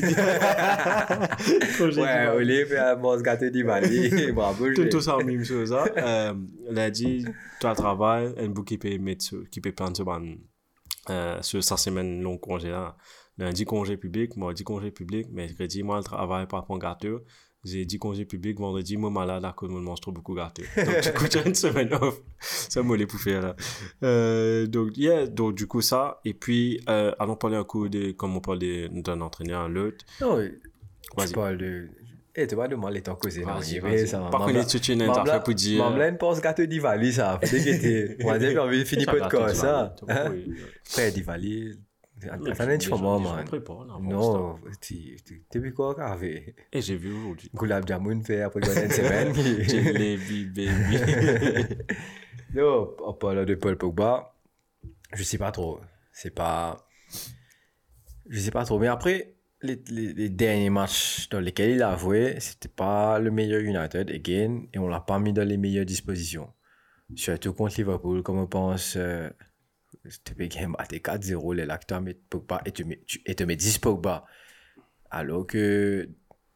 Speaker 6: Ouais, Olé fait un bon gâteau d'Ivali. Bravo, je
Speaker 1: tout, ça, même chose. hein. Euh, lundi, tu as travail, un bout qui peut mettre, qui peut prendre sur, ban- euh, sur sa semaine long congé là. Lundi, congé public, mardi, congé public, mercredi, moi, le travail par mon gâteau. J'ai dit congé public, vendredi, moi, malade, à cause de mange trop beaucoup gâteau. Donc, du coup, as une semaine off. Ça m'a les là. Euh, donc, yeah, donc, du coup, ça. Et puis, euh, allons parler un coup de, comme on parle d'un entraîneur à l'autre.
Speaker 6: Non. Tu parles de. Eh, tu vas demander ton cousin.
Speaker 1: Vas-y, vas-y. Par contre, tu tiens une affaire pour dire-
Speaker 6: Mamla, pense gâteau d'Ivali, ça. Faut dégueter. On va dire, on finit pas de quoi, ça. Hein? Frère d'Ivali. Attendez, tu moi, man. Non, tu tu es quoi, carré?
Speaker 1: Et j'ai vu aujourd'hui.
Speaker 6: Gulab Jamun fait après une semaine.
Speaker 1: Jalebi, baby.
Speaker 6: Non, en parlant de Paul Pogba, je sais pas trop. C'est pas. Je sais pas trop. Mais après, les, les, les derniers matchs dans lesquels il a joué, c'était pas le meilleur United, again, et on l'a pas mis dans les meilleures dispositions. Surtout contre Liverpool, comme on pense. Euh, peux gagner à tes 4-0, les que mis Pogba et tu mets, tu, et tu mets 10 Pogba. Alors que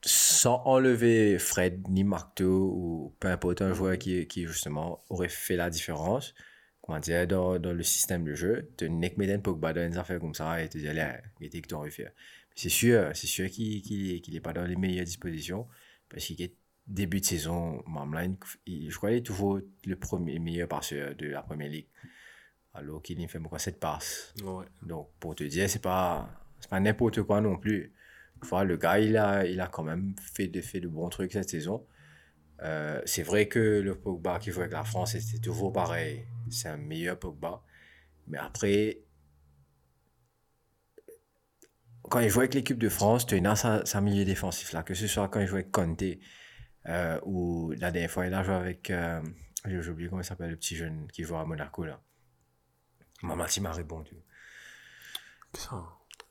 Speaker 6: sans enlever Fred ni Marto ou peu importe un joueur qui, qui justement aurait fait la différence, comment dire, dans, dans le système de jeu, te nek Meden Pogba dans une affaire comme ça et te dire, allez, qu'est-ce que tu aurais fait C'est sûr, c'est sûr qu'il qu'il qu'il est pas dans les meilleures dispositions parce qu'il est début de saison, Mamline, il- je crois qu'il est toujours le premier meilleur passeur de la première ligue. Alors qu'il fait 7 passes.
Speaker 1: Ouais.
Speaker 6: Donc, pour te dire, c'est pas, pas n'importe quoi non plus. Vois, le gars, il a, il a quand même fait de, fait de bons trucs cette saison. Euh, c'est vrai que le Pogba qui joue avec la France, c'était toujours pareil. C'est un meilleur Pogba. Mais après, quand il joue avec l'équipe de France, tu as sa, sa milieu défensif là, que ce soit quand il joue avec Conte euh, ou la dernière fois, il a joué avec. Euh, J'ai oublié comment il s'appelle, le petit jeune qui joue à Monaco là. Mamati m'a répondu.
Speaker 1: Ça.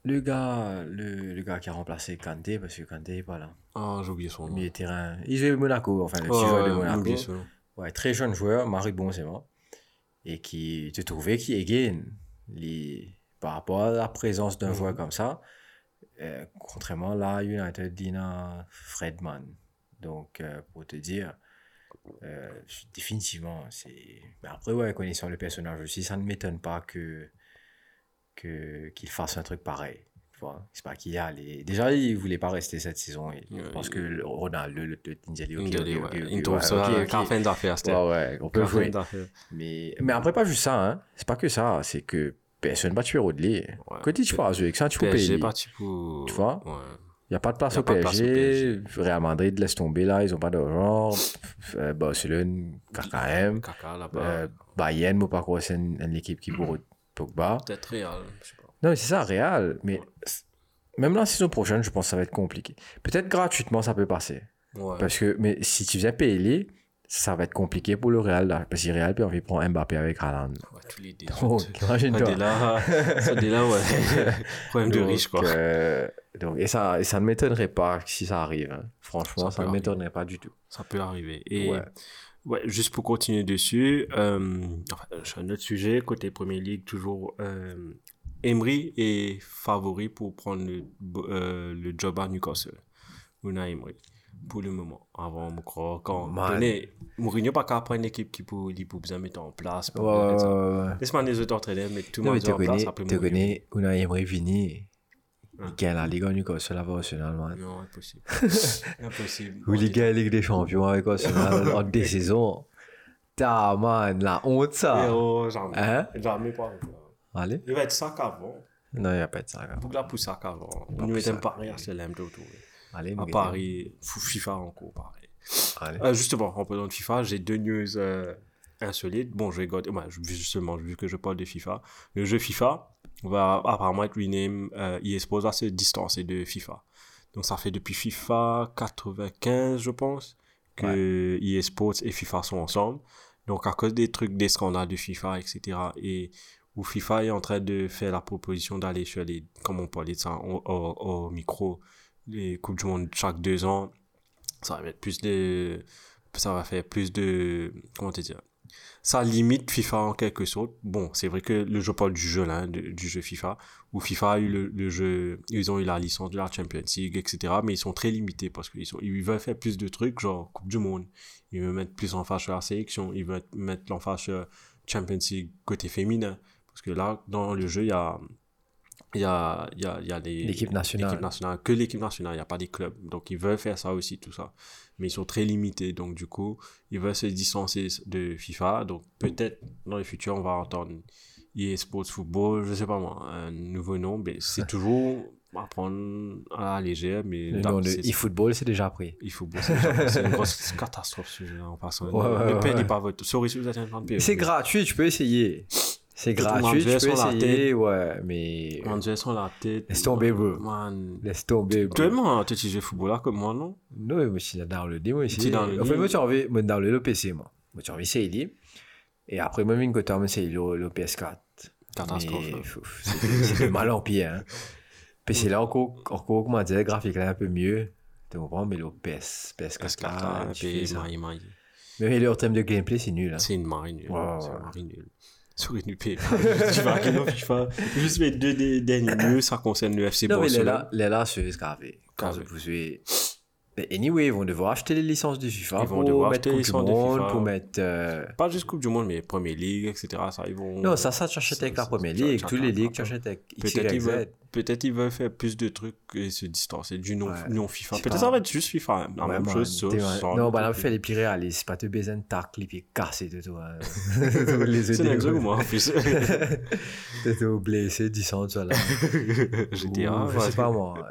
Speaker 6: Le gars, le, le gars qui a remplacé Kanté, parce que Kanté n'est pas là.
Speaker 1: Ah, j'ai oublié son nom.
Speaker 6: Milieu terrain. Il joue à Monaco, enfin, le petit joueur de
Speaker 1: ouais,
Speaker 6: Monaco.
Speaker 1: oublié.
Speaker 6: Ouais, très jeune joueur, Marie Bon, c'est moi. Et qui te trouvait qui est gain. Les- Par rapport à la présence d'un joueur comme ça, euh, contrairement là, United Dina Fredman. Donc, euh, pour te dire, euh, définitivement, c'est. Mais après, ouais, connaissant le personnage aussi, ça ne m'étonne pas que que- qu'il fasse un truc pareil. Tu vois, c'est pas qu'il y a les... Déjà, il voulait pas rester cette saison. et Je
Speaker 1: Ouais,
Speaker 6: pense
Speaker 1: il-
Speaker 6: que le Ronaldo, le, le Tinjali, ok,
Speaker 1: ouais. Il trouve ça
Speaker 6: ok,
Speaker 1: un
Speaker 6: ok.
Speaker 1: carfin d'affaires, c'était.
Speaker 6: Ouais, ouais, on peut jouer. Mais, mais après, pas juste ça, hein. C'est pas que ça. C'est que personne va tuer Rodley.
Speaker 1: Ouais.
Speaker 6: Quand tu jouer avec ça, tu peux payer. Tu vois
Speaker 1: Ouais.
Speaker 6: Il n'y a pas de place au
Speaker 1: pas de place au
Speaker 6: PSG. Real Madrid laisse tomber là, ils ont pas d'argent. Euh, Barcelone, KKM.
Speaker 1: Caca là-bas.
Speaker 6: Euh, Bayern, moi, pas croire, c'est une, une équipe qui bourre Pogba.
Speaker 1: Peut-être Real, je sais pas.
Speaker 6: Non, mais c'est ça, Real. Mais c- même la saison prochaine, je pense que ça va être compliqué. Peut-être gratuitement, ça peut passer.
Speaker 1: Ouais.
Speaker 6: Parce que, mais si tu viens payer, ça va être compliqué pour le Real. Là, parce que Real peut envie de prendre Mbappé avec Haaland.
Speaker 1: Ouais, tous les deux.
Speaker 6: Oh, imagine-toi.
Speaker 1: là, ouais. Problème de riche, quoi.
Speaker 6: euh, donc, et, ça, et ça ne m'étonnerait pas si ça arrive. hein. Franchement,
Speaker 1: Ça
Speaker 6: ne m'étonnerait pas du tout.
Speaker 1: Ça peut arriver. Et
Speaker 6: Ouais.
Speaker 1: ouais. juste pour continuer dessus, euh, enfin, sur un autre sujet, côté Premier League, toujours, euh, Emery est favori pour prendre le, euh, le job à Newcastle. Unai Emery, pour le moment. Avant, crois, quand donné, Mourinho pas qu'à prendre une équipe qui peut, il peut bien mettre en place. pour
Speaker 6: Ouais, ouais, ouais.
Speaker 1: Laisse-moi les autres entraîneurs, mais tout le monde
Speaker 6: tu
Speaker 1: en place après
Speaker 6: tu connais Unai Emery Vini. Il gagne la Ligue en Newcastle avec Arsenal, man.
Speaker 1: Non, impossible. impossible.
Speaker 6: Ou il gagne la Ligue des Champions avec Arsenal en des saisons. Ta man, la honte ça.
Speaker 1: Oh, jamais.
Speaker 6: Hein?
Speaker 1: Jamais pas.
Speaker 6: Allez.
Speaker 1: Il va être ça qu'avant.
Speaker 6: Non, il n'y a pas ça. gars.
Speaker 1: Pour la pousse.
Speaker 6: Pas
Speaker 1: Nous. Paris de autour.
Speaker 6: Allez,
Speaker 1: À Paris, fou- FIFA encore pareil.
Speaker 6: Allez.
Speaker 1: Euh, justement, en parlant de FIFA, j'ai deux news euh, insolites. Bon, ouais, je- justement, vu que je parle de FIFA, le jeu FIFA va apparemment être rename. Euh, EA Sports va se distancer de FIFA. Donc ça fait depuis FIFA 95, je pense, que EA Sports et FIFA sont ensemble. Donc à cause des trucs, des scandales de FIFA, etc. Et où FIFA est en train de faire la proposition d'aller sur les, comme on parlait de ça au, au- au micro, les Coupes du Monde chaque deux ans, ça va mettre plus de, ça va faire plus de, comment te dire, ça limite FIFA en quelque sorte. Bon, c'est vrai que le jeu parle du jeu hein, du jeu FIFA, où FIFA a eu le, jeu, ils ont eu la licence de la Champions League, etc. Mais ils sont très limités parce qu'ils ils veulent faire plus de trucs, genre Coupe du Monde. Ils veulent mettre plus l'emphase sur la sélection, ils veulent mettre l'emphase sur Champions League côté féminin. Parce que là, dans le jeu, il y a, il y a, il y a, il y a les,
Speaker 6: L'équipe nationale.
Speaker 1: nationale, que l'équipe nationale, il n'y a pas des clubs. Donc ils veulent faire ça aussi, tout ça. Mais ils sont très limités. Donc du coup, ils veulent se distancer de FIFA. Donc peut-être dans le futur, on va entendre EA Sports Football, je sais pas moi, un nouveau nom. Mais c'est toujours à prendre à la légère. Mais
Speaker 6: Le nom de eFootball, c'est déjà pris.
Speaker 1: eFootball, c'est déjà- c'est une grosse catastrophe ce jeu en passant.
Speaker 6: Ouais, ouais,
Speaker 1: ne
Speaker 6: ouais.
Speaker 1: perdez pas votre. Sorry si vous êtes payer.
Speaker 6: C'est gratuit, tu peux essayer. C'est gratuit, tu peux essayer, ouais, mais
Speaker 1: On dirait sur la tête.
Speaker 6: Laisse tomber, bro.
Speaker 1: Man.
Speaker 6: laisse tomber. bro.
Speaker 1: Moi, tu joues football là comme moi, non?
Speaker 6: Non, mais je suis dans le démo ici.
Speaker 1: Tu es dans le
Speaker 6: En fait, moi, tu envie, moi, dans le PC, moi. Moi, tu envie, c'est dit. Et après, moi, une côté, c'est le, le PS4.
Speaker 1: Catastrophe.
Speaker 6: C'est de mal en pire, hein. PC là, encore, encore, comment dire, graphique là, un peu mieux. Tu comprends, mais le PS, PS4
Speaker 1: PS4
Speaker 6: là, tu fais ça. Mais en termes de gameplay, c'est nul, hein.
Speaker 1: C'est une marée nulle. C'est une marée nulle. Nul pay. Tu vas à FIFA Juste mes deux derniers mieux, ça concerne le FC
Speaker 6: Non, mais les
Speaker 1: Barcelone.
Speaker 6: là, les là, c'est gravé. Quand
Speaker 1: Gravé.
Speaker 6: vous jouez. Mais anyway, ils vont devoir acheter les licences de FIFA
Speaker 1: Ils vont
Speaker 6: pour
Speaker 1: devoir
Speaker 6: mettre
Speaker 1: acheter les licences de
Speaker 6: Monde,
Speaker 1: FIFA.
Speaker 6: pour mettre. euh,
Speaker 1: Pas juste Coupe du Monde, mais Premier League, etc. Ça, ils vont...
Speaker 6: Non, ça, ça, tu achètes avec la première ligue, tous les ligues, tu achètes avec
Speaker 1: Peut-être ils, veulent, peut-être ils veulent faire plus de trucs et se distancer du non,
Speaker 6: Ouais.
Speaker 1: non FIFA.
Speaker 6: C'est
Speaker 1: Peut-être ça va être juste FIFA. hein. La même chose,
Speaker 6: Non, bah là,
Speaker 1: truc.
Speaker 6: fait les plus réalistes. C'est pas te baiser un tacle, les pieds cassés de toi. hein.
Speaker 1: C'est moi, en plus.
Speaker 6: Au blessé, 10 ans, tu vois là.
Speaker 1: GTA,
Speaker 6: Ou, je sais pas moi.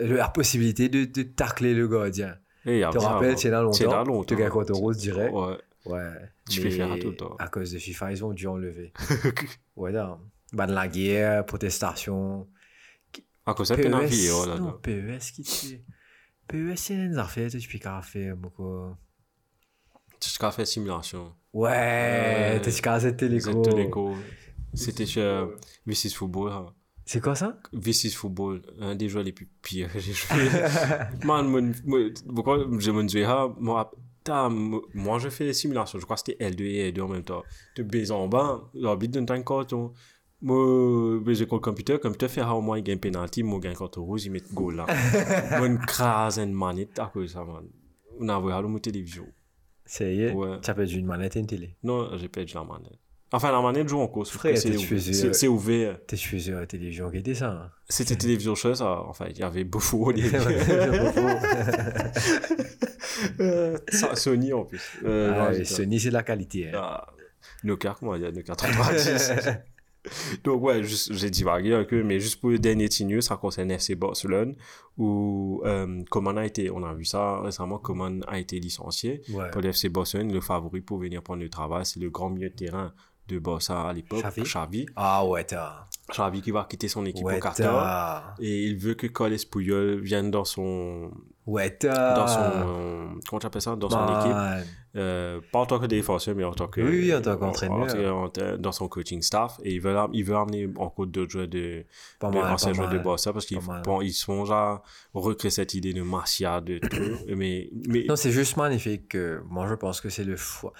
Speaker 6: Euh, la possibilité de, de tacler le gardien. Tu te rappelles, c'est là longtemps.
Speaker 1: longtemps.
Speaker 6: Tu gagnes contre Rose direct.
Speaker 1: Ouais.
Speaker 6: Ouais.
Speaker 1: Tu fais faire à tout le temps.
Speaker 6: À cause de FIFA, ils ont dû enlever. ouais, non. Bah, de la guerre, protestation.
Speaker 1: À cause de ça, penalty,
Speaker 6: PES,
Speaker 1: oh là
Speaker 6: non,
Speaker 1: là.
Speaker 6: PES qui tue. PES, c'est une affaire, tu peux faire, beaucoup.
Speaker 1: Tu as fait simulation.
Speaker 6: Ouais, t'es qu'à cette téléco.
Speaker 1: Téléco. C'était sur V6 Football.
Speaker 6: C'est quoi ça?
Speaker 1: V6 Football, un des jeux les plus pires que j'ai joué. Man, pourquoi je me disais, moi, moi, je fais des simulations. Je crois que c'était L2 et L2 en même temps. Tu baises en bas, l'arbitre donne un carton. Moi, je contre le computer, comme tu fais, au moins, il gagne penalty, moi, il gagne carton rouge, il met goal là. Moi, une crase, une manette, à cause de ça, man. On a vu à la télévision.
Speaker 6: C'est.
Speaker 1: Ouais.
Speaker 6: Tu as perdu une manette et une télé.
Speaker 1: Non, j'ai perdu la manette. Enfin, la manette joue en cause.
Speaker 6: Frère,
Speaker 1: c'est ouvert.
Speaker 6: T'es faisais à la télévision qui était ça. hein.
Speaker 1: C'était télévision chose, enfin, il y avait beaucoup ça, Sony en plus. Euh,
Speaker 6: Ah, Sony, c'est de la qualité. hein.
Speaker 1: Ah, Nokia, comment il y a Nokia 310 Donc ouais, j'ai divagué un peu, mais juste pour le dernier news, ça concerne FC Barcelone, où euh, Coman a été, on a vu ça récemment, Coman a été licencié.
Speaker 6: Ouais.
Speaker 1: Pour le FC Barcelone, le favori pour venir prendre le travail, c'est le grand milieu de terrain de Barça à l'époque,
Speaker 6: Xavi.
Speaker 1: Xavi.
Speaker 6: Ah ouais, t'as.
Speaker 1: Xavi qui va quitter son équipe
Speaker 6: Ouais,
Speaker 1: au Qatar. Et il veut que Carles Puyol vienne dans son,
Speaker 6: Ouais,
Speaker 1: dans son, euh, comment tu appelles ça, dans son équipe. Euh, pas en tant que défenseur, mais en tant que.
Speaker 6: Oui, oui, en tant qu'entraîneur.
Speaker 1: en- en- dans son coaching staff. Et il veut, il veut amener en compte d'autres joueurs de,
Speaker 6: Pas
Speaker 1: de
Speaker 6: mal,
Speaker 1: anciens joueurs de. Barça parce qu'ils bon, ils sont déjà recréé cette idée de Marcia, de tout. mais, mais
Speaker 6: Non, c'est juste magnifique. que Moi, je pense que c'est le choix.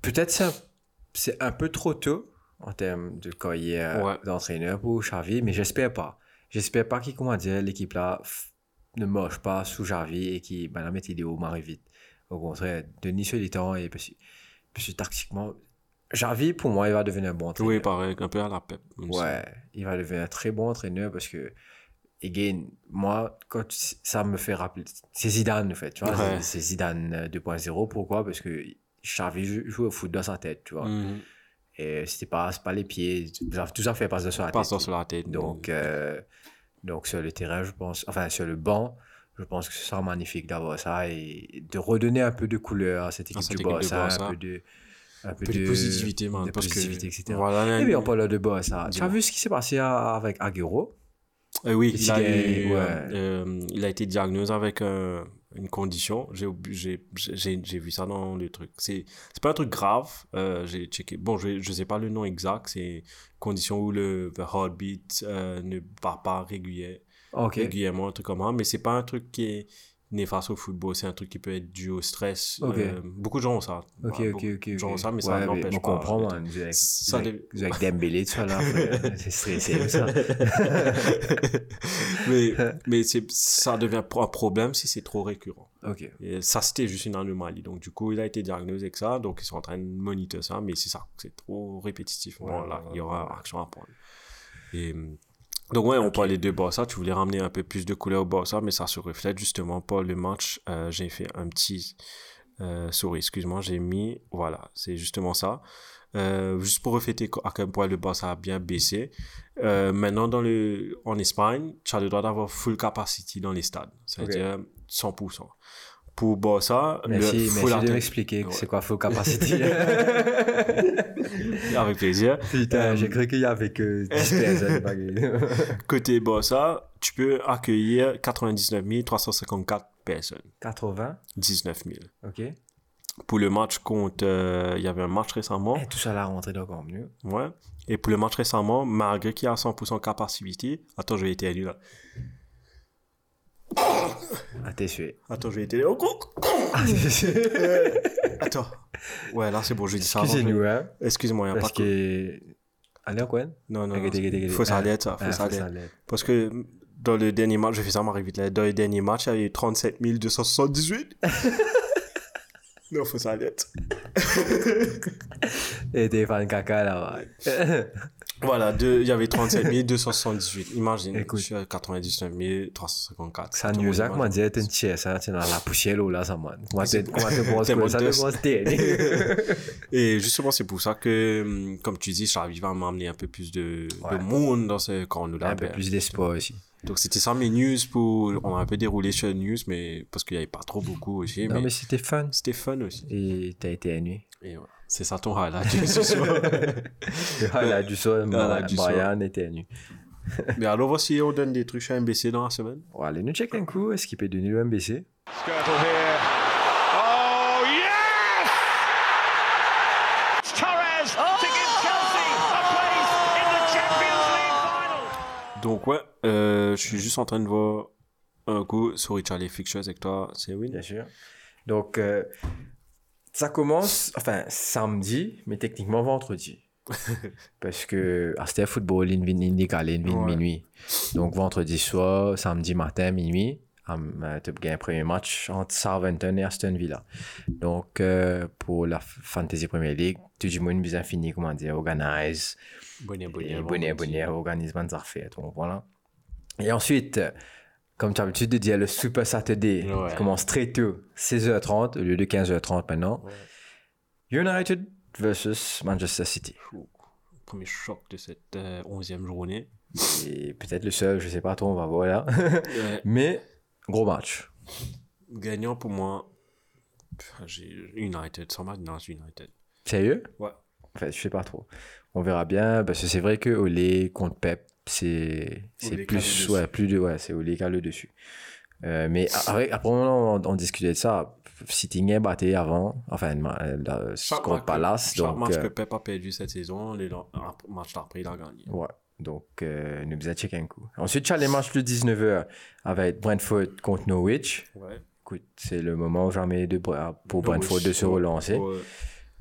Speaker 6: Peut-être c'est un... c'est un peu trop tôt en termes de carrière
Speaker 1: Ouais.
Speaker 6: d'entraîneur pour Xavi, mais j'espère pas. J'espère pas qu'il, comment dire, l'équipe là ne marche pas sous Xavi et qui ben, la mette idéaux marie vite. Au contraire, Denis sur les temps et parce, que- parce que tactiquement, Xavi, pour moi, il va devenir un bon entraîneur.
Speaker 1: oui, pareil, un peu à la pep. même si-
Speaker 6: Ouais, il va devenir un très bon entraîneur parce que, again, moi, quand ça me fait rappeler, c'est Zidane en fait, tu vois,
Speaker 1: Ouais.
Speaker 6: c'est- Zidane euh, 2.0. Pourquoi? Parce que Xavi jou- joue au foot dans sa tête, tu vois.
Speaker 1: Mhm.
Speaker 6: Et c'était pas, pas les pieds, tout ça, tout ça fait passer sur la tête.
Speaker 1: ça sur la tête.
Speaker 6: Donc, euh, donc sur le terrain, je pense, enfin sur le banc, je pense que ce sera magnifique d'avoir ça et de redonner un peu de couleur à cette équipe
Speaker 1: cette
Speaker 6: du
Speaker 1: équipe de
Speaker 6: Barça,
Speaker 1: Barça.
Speaker 6: un peu de, un peu
Speaker 1: de positivité, man.
Speaker 6: de
Speaker 1: parce
Speaker 6: positivité,
Speaker 1: que,
Speaker 6: etc.
Speaker 1: Voilà,
Speaker 6: Eh bien, on parle de Barça. Tu as vu ce qui s'est passé à- avec Agüero
Speaker 1: Euh, oui, il a,
Speaker 6: gars,
Speaker 1: eu,
Speaker 6: ouais.
Speaker 1: euh, il a été diagnosé avec euh, une condition. J'ai vu ça dans le truc. C'est pas un truc grave. euh, J'ai checké. Bon, je, je sais pas le nom exact. C'est une condition où le, le heartbeat euh, ne bat pas régulier, régulièrement, un truc comme ça. Mais c'est pas un truc qui est néfaste au football. C'est un truc qui peut être dû au stress. Euh, beaucoup de gens ont ça.
Speaker 6: Ok,
Speaker 1: Voilà,
Speaker 6: ok,
Speaker 1: beaucoup
Speaker 6: ok.
Speaker 1: de gens ont ça, mais ça
Speaker 6: Ouais,
Speaker 1: n'empêche
Speaker 6: On
Speaker 1: pas.
Speaker 6: comprend,
Speaker 1: le
Speaker 6: man.
Speaker 1: truc.
Speaker 6: Vous avez,
Speaker 1: Ça
Speaker 6: avez Dembélé, tout ça, là. C'est stressé, ça.
Speaker 1: mais mais ça devient un problème si c'est trop récurrent.
Speaker 6: Ok.
Speaker 1: Et ça, c'était juste une anomalie. Donc, du coup, il a été diagnosé avec ça. Donc, ils sont en train de monitorer ça. Mais c'est ça, c'est trop répétitif. Bon, là,
Speaker 6: ouais,
Speaker 1: il y aura action à prendre. Et, euh, donc, ouais, on parlait de Barça. Tu voulais ramener un peu plus de couleur au Barça, mais ça se reflète justement pas le match. Euh, j'ai fait un petit. Euh, sorry, excuse-moi, j'ai mis. Voilà, c'est justement ça. Euh, juste pour refléter à quel point le Barça a bien baissé. Euh, maintenant, dans le, en Espagne, tu as le droit d'avoir full capacity dans les stades. C'est-à-dire 100%. Pour Barça,
Speaker 6: Merci,
Speaker 1: le full
Speaker 6: merci de m'expliquer
Speaker 1: Ouais.
Speaker 6: c'est quoi full capacity.
Speaker 1: Avec plaisir.
Speaker 6: Putain,
Speaker 1: Euh,
Speaker 6: j'ai cru qu'il y avait que 10 personnes. pas que-
Speaker 1: Côté Barça, tu peux accueillir 99 354 personnes.
Speaker 6: 80,
Speaker 1: 19 000.
Speaker 6: ok. Eh,
Speaker 1: Pour le match contre... euh, Il y avait un match récemment.
Speaker 6: tout ça là rentré encore mieux.
Speaker 1: Ouais. Et pour le match récemment, malgré qu'il y a 100% capacité... Attends, je vais éternuer là.
Speaker 6: Ah, t'es sué.
Speaker 1: Attends, je vais éternuer. Oh, oh,
Speaker 6: Excusez-nous,
Speaker 1: Attends. Ouais, là, c'est bon, je dis ça. je-
Speaker 6: hein.
Speaker 1: Excuse-moi, il a
Speaker 6: Parce que. Allez, quoi
Speaker 1: Non, non,
Speaker 6: arrêtez.
Speaker 1: Faut
Speaker 6: Ah,
Speaker 1: être ça. Faut
Speaker 6: ah,
Speaker 1: être. Parce que dans le dernier match, je fais ça m'arrive vite là. Dans le dernier match, il y a eu 37 278. non, faut être.
Speaker 6: Et t'es fan caca là. ouais.
Speaker 1: Voilà, deux- il y avait 37 278. Imagine,
Speaker 6: Écoute.
Speaker 1: je suis à 99 354.
Speaker 6: Ça nous a comment
Speaker 1: imagine.
Speaker 6: dire, t'es une tiers, ça, t'es dans la poussière là, ça, man. Comment t'es, T'es ça, te.
Speaker 1: Et justement, c'est pour ça que, hum, comme tu dis, j'arrive à m'amener un peu plus de,
Speaker 6: Ouais.
Speaker 1: de monde dans ce quand nous l'a
Speaker 6: Un peu
Speaker 1: fait.
Speaker 6: plus d'espoir aussi.
Speaker 1: Donc, c'était ça mes news pour. On a un peu déroulé sur news, mais parce qu'il n'y avait pas trop beaucoup aussi.
Speaker 6: Non,
Speaker 1: mais,
Speaker 6: mais c'était fun.
Speaker 1: c'était fun aussi.
Speaker 6: Et t'as été ennuyé.
Speaker 1: Et voilà. C'est ça ton highlight du ce soir.
Speaker 6: Là, du sol,
Speaker 1: là, du sol.
Speaker 6: Brian était nu.
Speaker 1: Mais alors, voici, on donne des trucs chez MBC dans la semaine.
Speaker 6: On va aller nous checker un coup. Est-ce qu'il peut donner le MBC
Speaker 3: Skirtle here. Oh, yes!
Speaker 7: It's Torres to give Chelsea a place in the Champions League final.
Speaker 1: Donc, ouais, euh, je suis juste en train de voir un coup sur Richard les Fixtures avec toi, c'est win.
Speaker 6: Bien sûr. Donc, euh, ça commence, enfin, samedi, mais techniquement vendredi. Parce que ah, c'était football, in, in, décalé, in,
Speaker 1: Ouais.
Speaker 6: minuit. Donc, vendredi soir, samedi matin, minuit, euh, tu as gagné un premier match entre Southampton et Aston Villa. Donc, euh, pour la Fantasy Premier League, tout le monde bien fini, comment dire, organise,
Speaker 1: Bonnet,
Speaker 6: et
Speaker 1: bonnet.
Speaker 6: bonnet, bonnet, organise bonne affaires, donc voilà. Et ensuite, comme tu as l'habitude de dire, le Super Saturday
Speaker 1: Ouais.
Speaker 6: commence très tôt, 16h30 au lieu de 15h30 maintenant. United versus Manchester City.
Speaker 1: Premier choc de cette euh, 11e journée.
Speaker 6: Et peut-être le seul, je sais pas trop, on va voir là. Mais, gros match.
Speaker 1: gagnant pour moi, j'ai United, sans match, non, c'est United.
Speaker 6: Sérieux?
Speaker 1: Ouais.
Speaker 6: En fait, je sais pas trop. On verra bien, parce que c'est vrai que Olé contre Pep, c'est plus, ouais, plus de, ouais, c'est Olé qui a le dessus. Euh, mais après, après on, on, on discutait de ça. City est batté avant, enfin, euh,
Speaker 1: Chaque
Speaker 6: contre
Speaker 1: que-
Speaker 6: Palace.
Speaker 1: Chaque
Speaker 6: donc,
Speaker 1: match
Speaker 6: euh,
Speaker 1: que Pep a perdu cette saison, les match d'après, il a gagné.
Speaker 6: Ouais. Donc, euh, nous faisons checker un coup. Ensuite, tu as les matchs de 19h avec Brentford contre Norwich.
Speaker 1: Ouais.
Speaker 6: Écoute, c'est le moment jamais de, pour Brentford de se relancer.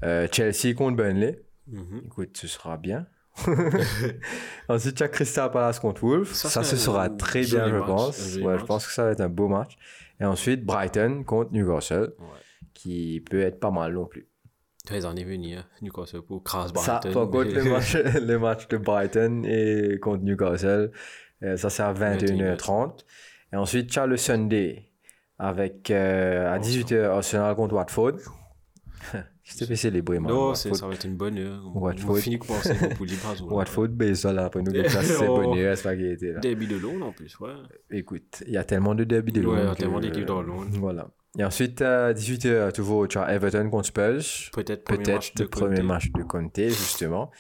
Speaker 6: Euh, Chelsea contre Burnley.
Speaker 1: Mhm.
Speaker 6: Écoute, ce sera bien. Ensuite, tu as Crystal Palace contre Wolves.
Speaker 1: Ça,
Speaker 6: Ça, ce sera très bien, je
Speaker 1: match,
Speaker 6: pense. Ouais, je pense que ça va être un beau match. Et ensuite, Brighton contre Newcastle,
Speaker 1: Ouais.
Speaker 6: qui peut être pas mal non plus.
Speaker 1: Les années venir, Newcastle pour Crash
Speaker 6: Ça,
Speaker 1: Brighton.
Speaker 6: par contre, le match, le match de Brighton et contre Newcastle, euh, ça c'est à 21h30. Et ensuite, tu as le Sunday avec euh, à 18h Arsenal contre Watford. Fait célébrer, man.
Speaker 1: Non, c'est- ça va être une bonne heure. On finit par penser pour Liverpool.
Speaker 6: Watford, ben ça là, pour nous, ça c'est
Speaker 1: Oh.
Speaker 6: bonne heure, spaghetti là.
Speaker 1: Derby de Londres en plus, ouais.
Speaker 6: Écoute, il y a tellement de derby de
Speaker 1: Ouais,
Speaker 6: Londres.
Speaker 1: il y a tellement d'équipes dans Londres.
Speaker 6: Voilà. Et ensuite, à 18h, toujours, tu as Everton contre Spurs.
Speaker 1: Peut-être
Speaker 6: Peut-être le premier match de Conte, justement.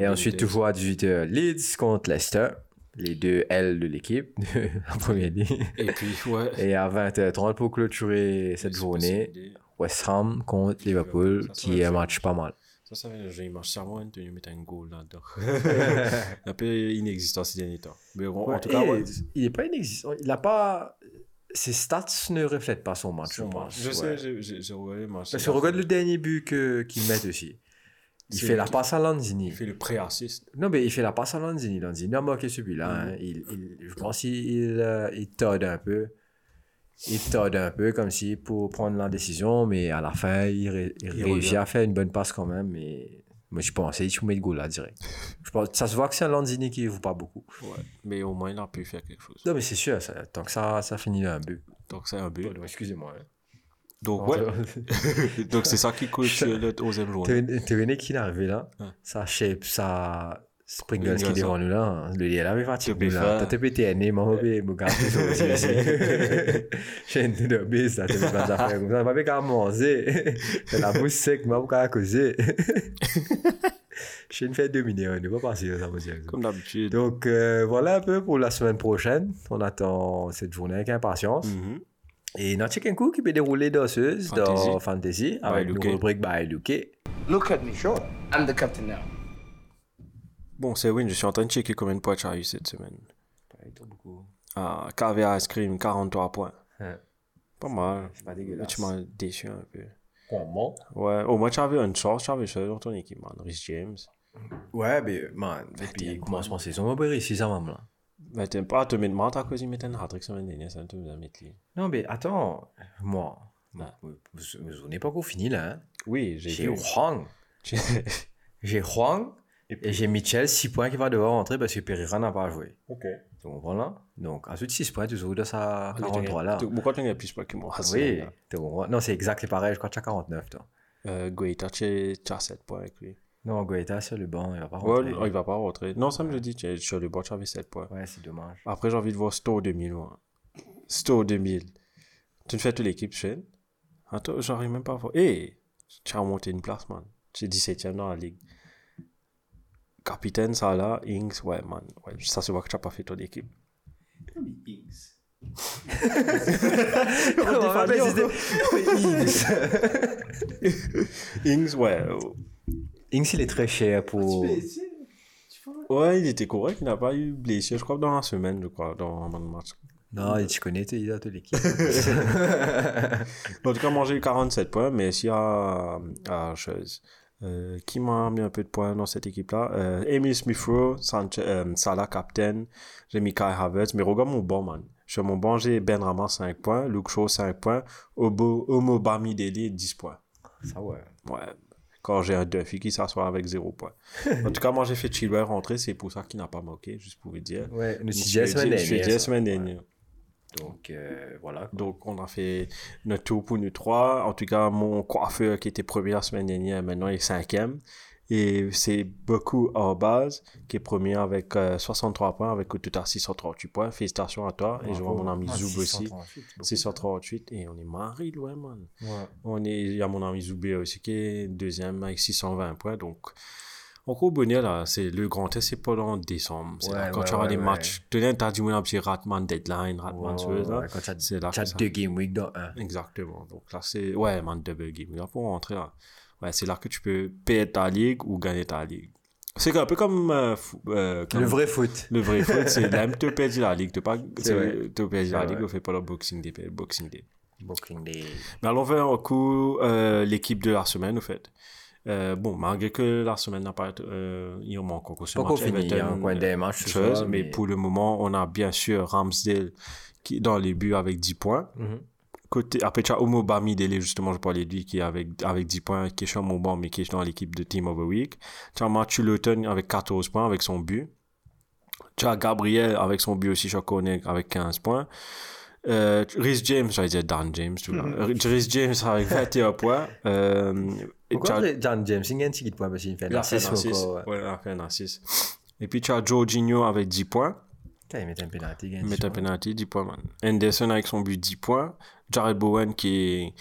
Speaker 6: Et ensuite, toujours à 18h, Leeds contre Leicester. les deux L de l'équipe, en première ligne.
Speaker 1: Et puis, ouais.
Speaker 6: Et à 20h30 pour clôturer cette journée, West Ham contre Liverpool,
Speaker 1: Ça, ça
Speaker 6: qui est un match pas mal.
Speaker 1: Ça, ça j'ai marche sûrement de mettre un goal là-dedans. un peu inexistant ces derniers temps. Mais bon, en tout cas, ouais.
Speaker 6: Il est pas inexistant. Il a pas. Ses stats ne reflètent pas son match, je pense.
Speaker 1: Je
Speaker 6: Ouais.
Speaker 1: sais, j'ai- regardé le match.
Speaker 6: Parce que regarde le dernier but qu'il met aussi. Il fait la passe à Lanzini.
Speaker 1: Il fait le pré-assist.
Speaker 6: Non, mais il fait la passe à Lanzini. Lanzini a marqué celui-là. hein. Il, il- je pense qu'il il, euh, il torde un peu. Il torde un peu comme si pour prendre la décision, mais à la fin, il, ré- il
Speaker 1: Il
Speaker 6: réussit à faire une bonne passe quand même. Mais moi, je pensais qu'il met le goal là direct. Je pense, ça se voit que c'est un Lanzini qui ne joue pas beaucoup.
Speaker 1: Ouais. Mais au moins, il a pu faire quelque chose.
Speaker 6: Non, mais c'est sûr, ça- tant que ça, ça finit là un but.
Speaker 1: Donc, c'est un but.
Speaker 6: Excusez-moi. hein.
Speaker 1: Donc, ouais. Donc, c'est ça qui coûte le 11e journée.
Speaker 6: T'es qui est arrivé là,
Speaker 1: Ouais.
Speaker 6: ça shape, ça Springles qui est
Speaker 1: Pringles,
Speaker 6: devant nous là, hein. le lien là, mais
Speaker 1: Tu
Speaker 6: fatigué
Speaker 1: peux
Speaker 6: là.
Speaker 1: faire.
Speaker 6: T'as te pété un nez, mon bébé, mon gars, tu sais aussi, ici. J'ai une de bise là, t'as pas d'affaires comme ça, ma bébé qu'à manger, t'as la bouche sec, ma bouche à causer. J'ai une fête dominée, on ne va pas passer ça, me dire.
Speaker 1: Comme d'habitude.
Speaker 6: Donc euh, voilà un peu pour la semaine prochaine. On attend cette journée avec impatience.
Speaker 1: Mhm.
Speaker 6: Et notre chicken cook qui peut dérouler danseuse dans
Speaker 1: Fantasy.
Speaker 6: Avec une rubrique by Luke.
Speaker 2: Look at me. Sure. I'm the captain now.
Speaker 1: Bon, c'est Win, je suis en train de checker combien de points tu as eu cette semaine. Ah, KV Ice Cream, 43 points. Pas mal.
Speaker 6: C'est pas
Speaker 1: Mais
Speaker 6: dégueulasse.
Speaker 1: tu m'as déçu un peu.
Speaker 6: Comment
Speaker 1: Ouais, au moins tu avais une chance, tu avais ça dans ton équipe, man. Rhys James.
Speaker 6: Ouais, mais man, depuis commencement de saison, on va ici ça même là.
Speaker 1: Mais t'aimes pas te mettre mal à cause il mettait un hat-trick semaine dernière, ça a mettre.
Speaker 6: Non, mais attends, moi, vous vous souvenez pas qu'on finit là, hein
Speaker 1: Oui, j'ai
Speaker 6: J'ai. Huang, j'ai Huang et j'ai Mitchell 6 points qui va devoir rentrer parce que Pereira n'a pas joué.
Speaker 1: ok.
Speaker 6: Donc voilà. Donc ensuite 6 points, tu joues dans sa 43 là.
Speaker 1: Pourquoi tu as plus pas que moi
Speaker 6: Oui, tu comprends. Non, c'est exact, c'est pareil, je crois que tu as 49 toi.
Speaker 1: Euh, Guaita, tu as tu as 7 points avec lui.
Speaker 6: Non, Guaita sur le banc, il va pas
Speaker 1: Ouais,
Speaker 6: rentrer.
Speaker 1: non, il va pas rentrer. Non, ça me le dit, tu es sur le bord, tu avais 7 points.
Speaker 6: Ouais, c'est dommage.
Speaker 1: Après, j'ai envie de voir Store 2000. moi. Store 2000. Tu ne fais toute l'équipe, Shane? Attends, j'arrive même pas à voir. Hé, tu as monté une place, man. Tu es 17ème dans la ligue. Capitaine, Salah, Ings, ouais, man. Ouais, ça se voit que tu n'as pas fait ton équipe. Ings, ouais. euh,
Speaker 6: Ings, il est très cher pour.
Speaker 1: Ouais, il était correct. Il n'a pas eu blessure, je crois, dans la semaine, je crois, dans un match.
Speaker 6: Non, tu connais, tu es toute l'équipe.
Speaker 1: En tout cas, moi j'ai eu 47 points, mais s'il y a, à chose, euh, qui m'a mis un peu de points dans cette équipe-là? Euh, Emile Smith-Rowe, Sanchez- euh, Salah captain, j'ai mis Kai Havertz, mais regarde mon banc, man. Sur mon banc, j'ai Ben Rama 5 points, Luke Shaw 5 points, Obo, Omo Bamidele 10 points.
Speaker 6: Ça, ouais.
Speaker 1: Ouais. Quand j'ai un Duffy qui s'assoit avec 0 points. en tout cas, moi j'ai fait Chilwell rentrer, c'est pour ça qu'il n'a pas marqué, juste pour vous dire.
Speaker 6: Ouais, disons la
Speaker 1: suis
Speaker 6: semaine dernière. Donc, euh, voilà.
Speaker 1: Donc, on a fait notre tour pour nous trois. En tout cas, mon coiffeur qui était premier la semaine dernière, maintenant il est cinquième. Et c'est beaucoup à base qui est premier avec euh, 63 points, avec au total 638 points. Félicitations à toi. Et je vois mon ami
Speaker 6: Ah,
Speaker 1: Zoub aussi.
Speaker 6: 638, beaucoup.
Speaker 1: 638. Et on est marre, loin, man.
Speaker 6: Ouais.
Speaker 1: On est, il y a mon ami Zoubé aussi qui est deuxième avec 620 points. Donc, encore bonheur là, c'est le grand test, c'est pendant décembre. C'est là quand
Speaker 6: ouais,
Speaker 1: tu auras
Speaker 6: ouais,
Speaker 1: des matchs. Tu as dit, un petit Ratman deadline, Ratman
Speaker 6: Ouais,
Speaker 1: sur là.
Speaker 6: quand tu as-
Speaker 1: C'est là
Speaker 6: tu as
Speaker 1: que ça-
Speaker 6: deux game week dans un.
Speaker 1: Exactement. Donc là, c'est. Ouais, man, double game. Là, pour rentrer là. Ouais, c'est là que tu peux perdre ta ligue ou gagner ta ligue. C'est un peu comme. euh, euh, comme-
Speaker 6: Le vrai foot.
Speaker 1: Le vrai foot, c'est là, tu perds la ligue. Tu pas. Tu perds la ligue, on fait pas le Boxing Day. Boxing Day.
Speaker 6: Boxing Day.
Speaker 1: Mais allons faire un coup euh, l'équipe de la semaine, au fait. Euh, bon, malgré que la semaine n'a pas été. Euh, il en manque encore
Speaker 6: des matchs ce
Speaker 1: chose, mais
Speaker 6: mais-
Speaker 1: pour le moment, on a bien sûr Ramsdale qui est dans les buts avec 10 points.
Speaker 6: Mhm.
Speaker 1: Côté, après, tu as Omo Bamidele, justement, je parlais de lui, qui est avec, avec 10 points, qui est sur mon banc, mais qui est dans l'équipe de Team of the Week. Tu as Matthew Lawton avec 14 points, avec son but. Tu as Gabriel avec son but aussi, je connais, avec 15 points. Euh, Rhys James, j'allais dire Dan James, tout là. Rhys James avec 21 points. Euh, tu
Speaker 6: Pourquoi
Speaker 1: as-
Speaker 6: John James, il y a un petit point parce qu'il fait
Speaker 1: il a fait un
Speaker 6: l'assist
Speaker 1: assist.
Speaker 6: encore. ouais.
Speaker 1: Il a fait un assist. Et puis tu as Jorginho avec 10 points.
Speaker 6: Putain, Il met un penalty. il gagne
Speaker 1: Il met un
Speaker 6: points.
Speaker 1: penalty, 10 points, man. Anderson avec son but, 10 points. Jared Bowen qui est.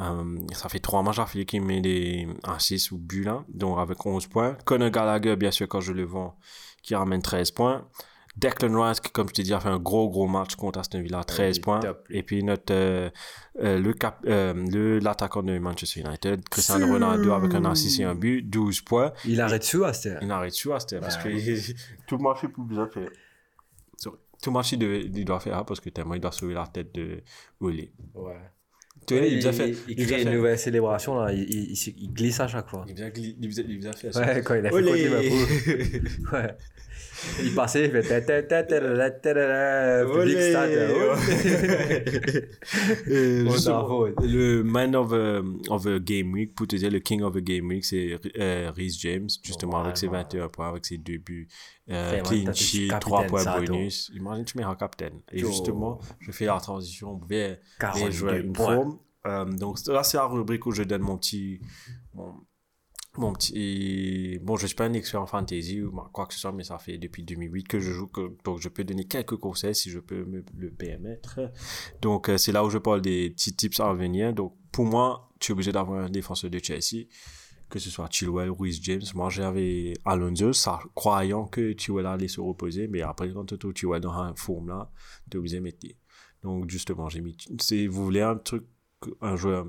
Speaker 1: euh, ça fait 3 matchs affiliés qui met des assists ou buts là, donc avec 11 points. Conor Gallagher, bien sûr, quand je le vends, qui ramène 13 points. Declan Rice, qui, comme je t'ai dit, a fait un gros, gros match contre Aston Villa, 13
Speaker 6: il est
Speaker 1: points. Et puis notre, euh, euh, le cap, euh, le, l'attaquant de Manchester United, Cristiano Ronaldo, avec un assist et un but, 12 points.
Speaker 6: Il arrête dessus, à cette
Speaker 1: Il arrête dessus, ah, c'était parce que
Speaker 6: Ouais.
Speaker 1: tout est plus bien fait. Sorry. Tout le match, il, devait- il doit faire, ah, parce que tellement il doit sauver la tête de Olé.
Speaker 6: Ouais.
Speaker 1: Tu vois,
Speaker 6: il,
Speaker 1: il fait.
Speaker 6: il, crée
Speaker 1: fait-
Speaker 6: une nouvelle célébration, là. Il, il, il, se- il glisse à chaque fois.
Speaker 1: Il gli- il il fait ça.
Speaker 6: Ouais, quand il a fait Liverpool. Ouais il passait, il fait public
Speaker 1: le man of a, of a game week, pour te dire le king of a game week, c'est euh, Reese James, justement
Speaker 6: oh,
Speaker 1: avec ses 21 points, avec ses deux buts, euh, 3 points bonus. Imagine tu mets un capitaine. Et justement, je fais la transition vers les joueurs une forme. Euh, donc là, c'est la rubrique où je donne mon petit, mon petit. Bon, je suis pas un expert en fantasy ou quoi que ce soit, mais ça fait depuis 2008 que je joue, donc je peux donner quelques conseils si je peux me le permettre. Donc, euh, c'est là où je parle des petits tips à venir. Donc, pour moi, tu es obligé d'avoir un défenseur de Chelsea, que ce soit Chilwell ou Reece James. Moi, j'avais Alonso, ça, croyant que Chilwell allait se reposer, mais après, quand tu Chilwell dans un forme là, tu es obligé de mettre. Donc, justement, j'ai mis. Si vous voulez un truc, un joueur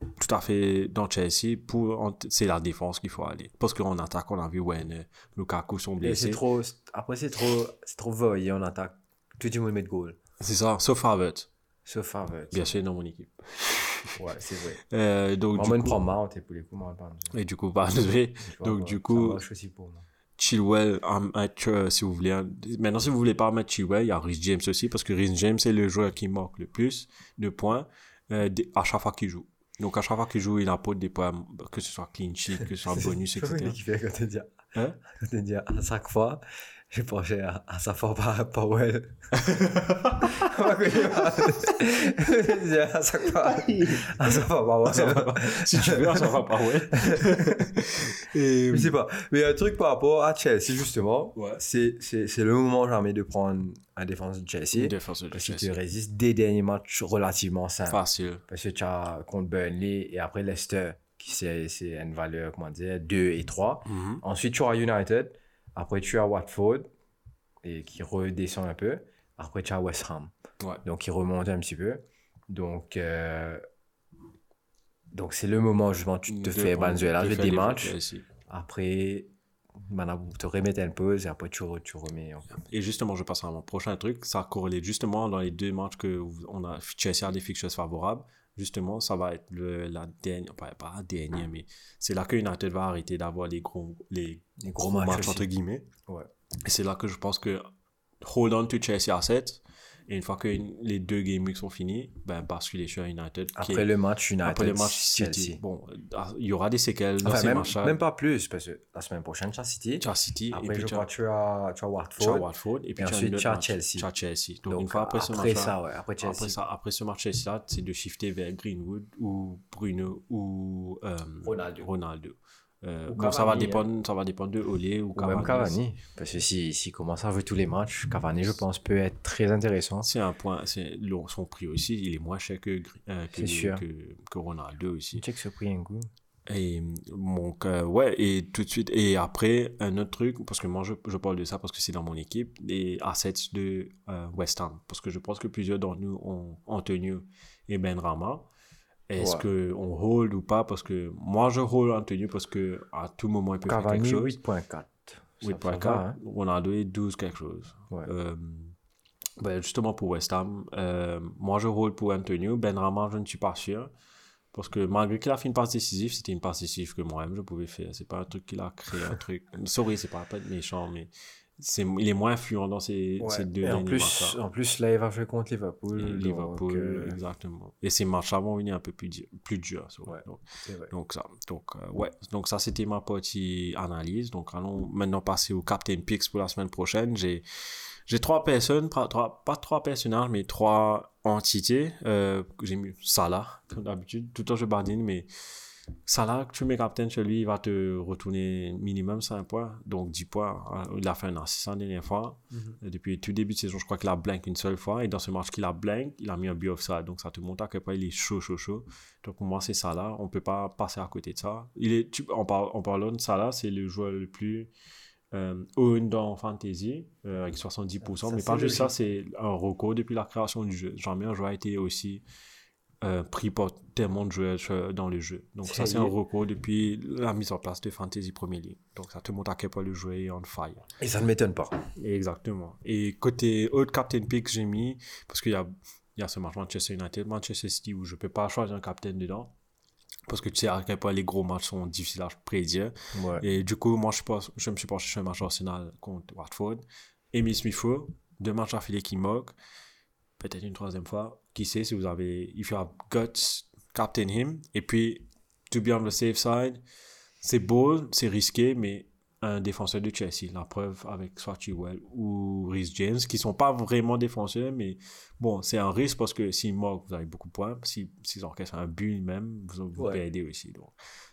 Speaker 1: tout à fait dans Chelsea, pour, c'est la défense qu'il faut aller. Parce qu'en attaque, on a vu Werner, Lukaku sont blessés.
Speaker 6: trop, après, c'est trop, c'est trop voyé en attaque. Tout le monde met de goal.
Speaker 1: C'est ça, sauf Havertz,
Speaker 6: Sauf Havertz.
Speaker 1: bien sûr, dans mon équipe.
Speaker 6: Ouais, c'est vrai.
Speaker 1: Euh, donc,
Speaker 6: Moi,
Speaker 1: du coup,
Speaker 6: prends Mount et pour les coups, moi,
Speaker 1: et du coup, désolé. Donc, du coup-. Chilwell à mettre, euh, si vous voulez. Maintenant, si vous voulez pas mettre Chilwell, il y a Rhys James aussi, parce que Rhys James est le joueur qui marque le plus de points euh, à chaque fois qu'il joue. Donc, à chaque fois qu'il joue, il apporte des points, que ce soit clean sheet, que ce soit bonus, etc. Hein?
Speaker 6: à chaque fois, j'ai pensé à, à sa fois par Powell. Que à chaque fois, à Powell.
Speaker 1: si tu veux, pas, ouais. Et,
Speaker 6: Je sais pas. Mais un truc par rapport à Chelsea, justement,
Speaker 1: Ouais.
Speaker 6: c'est, c'est, c'est le moment jamais de prendre un défenseur de Chelsea.
Speaker 1: défenseur de
Speaker 6: Parce qu'il te
Speaker 1: Chelsea.
Speaker 6: résiste des derniers matchs relativement simples.
Speaker 1: Facile.
Speaker 6: Parce que tu as contre Burnley et après Leicester, qui c'est, c'est une valeur, comment dire, 2 et 3.
Speaker 1: Mhm.
Speaker 6: Ensuite, tu as United. Après, tu as Watford, et qui redescend un peu. Après, tu as West Ham.
Speaker 1: Ouais.
Speaker 6: Donc, il remonte un petit peu. Donc, euh, donc c'est le moment, justement, tu te fais
Speaker 1: de
Speaker 6: je
Speaker 1: des. Chelsea.
Speaker 6: Après, maintenant, vous te remettez une pause et après, tu, re- tu remets.
Speaker 1: Et justement, je passe à mon prochain truc. Ça corrélé justement dans les deux matchs que on a Chelsea a des fixtures favorables. Justement, ça va être le, la dernière, pas, pas la dernière, mais c'est là que United va arrêter d'avoir les gros, les
Speaker 6: Les
Speaker 1: gros,
Speaker 6: gros matchs
Speaker 1: entre guillemets.
Speaker 6: Ouais.
Speaker 1: Et c'est là que je pense que hold on to Chelsea à 7. Et une fois que les deux game weeks sont finis, ben basculer sur United.
Speaker 6: Après
Speaker 1: est-
Speaker 6: le match United,
Speaker 1: après le match City. Bon, euh, il y aura des séquelles dans
Speaker 6: Enfin,
Speaker 1: ces
Speaker 6: même,
Speaker 1: matchs-là.
Speaker 6: même pas plus, parce que la semaine prochaine, tu as City.
Speaker 1: Tu as City, et
Speaker 6: Après,
Speaker 1: puis
Speaker 6: je
Speaker 1: tu
Speaker 6: crois tu as, tu as
Speaker 1: tu as
Speaker 6: Watford.
Speaker 1: Watford, et puis
Speaker 6: Et
Speaker 1: tu
Speaker 6: ensuite, tu as
Speaker 1: match.
Speaker 6: Chelsea.
Speaker 1: Tu as Chelsea. Donc,
Speaker 6: Donc,
Speaker 1: une fois après, ce
Speaker 6: après
Speaker 1: match-là,
Speaker 6: ça, ouais, après Chelsea.
Speaker 1: Après, ça, après ce match Chelsea, c'est de shifter vers Greenwood ou Bruno ou euh,
Speaker 6: Ronaldo.
Speaker 1: Ronaldo. Euh, ça va
Speaker 6: Cavani,
Speaker 1: dépendre, ça va dépendre de Olé ou
Speaker 6: Ou même Cavani. Parce que s'il si, commence à jouer tous les matchs, Cavani, je pense, peut être très intéressant.
Speaker 1: C'est un point, son prix aussi, il est moins cher que, euh, que,
Speaker 6: sûr.
Speaker 1: que, que Ronaldo aussi.
Speaker 6: Check ce prix un coup.
Speaker 1: Et donc, euh, ouais, et tout de suite, et après, un autre truc, parce que moi je, je parle de ça parce que c'est dans mon équipe, les assets de euh, West Ham. Parce que je pense que plusieurs d'entre nous ont Antonio et Ben Rama. Est-ce
Speaker 6: Ouais.
Speaker 1: que on hold ou pas? Parce que moi je hold Antonio parce que à tout moment il peut faire quelque chose.
Speaker 6: 8.4. Ça- ça
Speaker 1: 8.4,
Speaker 6: va, hein.
Speaker 1: Ronaldo est 12 quelque chose.
Speaker 6: Ouais.
Speaker 1: Euh, ben, justement pour West Ham, euh, moi je roule pour Antonio. Ben Rama, je ne suis pas sûr. Parce que malgré qu'il a fait une passe décisive, c'était une passe décisive que moi-même je pouvais faire. C'est pas un truc qu'il a créé, un truc. Sorry, c'est pas, pas être méchant, mais c'est, il est moins influent dans ces,
Speaker 6: Ouais.
Speaker 1: ces deux
Speaker 6: Et en plus, en plus, là, il va jouer contre Liverpool.
Speaker 1: Et
Speaker 6: donc,
Speaker 1: Liverpool,
Speaker 6: euh,
Speaker 1: exactement. Et ces matchs-là vont venir un peu plus, plus durs. so,
Speaker 6: Ouais.
Speaker 1: donc, donc ça, donc euh, ouais, donc ça c'était ma petite analyse. Donc allons maintenant passer au Captain Picks pour la semaine prochaine. J'ai j'ai trois personnes, pas trois, pas trois personnages, mais trois entités. Euh, j'ai mis Salah comme d'habitude. Tout le temps je badine, mais Salah, tu mets captain chez lui, il va te retourner minimum 5 points, donc 10 points. Euh, Il a fait un assist la dernière fois.
Speaker 6: Mhm.
Speaker 1: Depuis tout début de saison, je crois qu'il a blank une seule fois. Et dans ce match qu'il a blank, il a mis un but offside. Donc ça te montre à quel point il est chaud, chaud, chaud. Donc pour moi, c'est Salah. On peut pas passer à côté de ça. Il est, tu, en, par- en parlant de Salah, c'est le joueur le plus euh, own dans Fantasy euh, avec 70%.
Speaker 6: Ça,
Speaker 1: mais pas juste ça, c'est un record depuis la création du jeu. Jamais un jeu a été aussi euh, pris par tellement de joueurs euh, dans le jeu. Donc ça, c'est un record depuis la mise en place de Fantasy Premier League. Donc ça te montre à quel point le jeu est on fire.
Speaker 6: Et ça ne m'étonne pas.
Speaker 1: Exactement. Et côté autre captain pick, j'ai mis, parce qu'il y a, il y a ce match Manchester United, Manchester City, où je peux pas choisir un captain dedans. Parce que tu sais à quel point les gros matchs sont difficiles à prédire.
Speaker 6: Ouais.
Speaker 1: Et du coup, moi, je, pense, je me suis penché sur un match Arsenal contre Watford. Emile Smith-Rowe, deux matchs affilés qui moquent. Peut-être une troisième fois. Qui sait si vous avez, if you have guts, captain him. Et puis, to be on the safe side, c'est beau, c'est risqué, mais un défenseur de Chelsea, la preuve avec soit Chilwell ou Rhys James, qui sont pas vraiment défenseurs, mais bon, c'est un risque parce que s'ils moquent, vous avez beaucoup de points. Si- S'ils encaissent un but même, vous, vous
Speaker 6: Ouais.
Speaker 1: perdez aussi. Donc,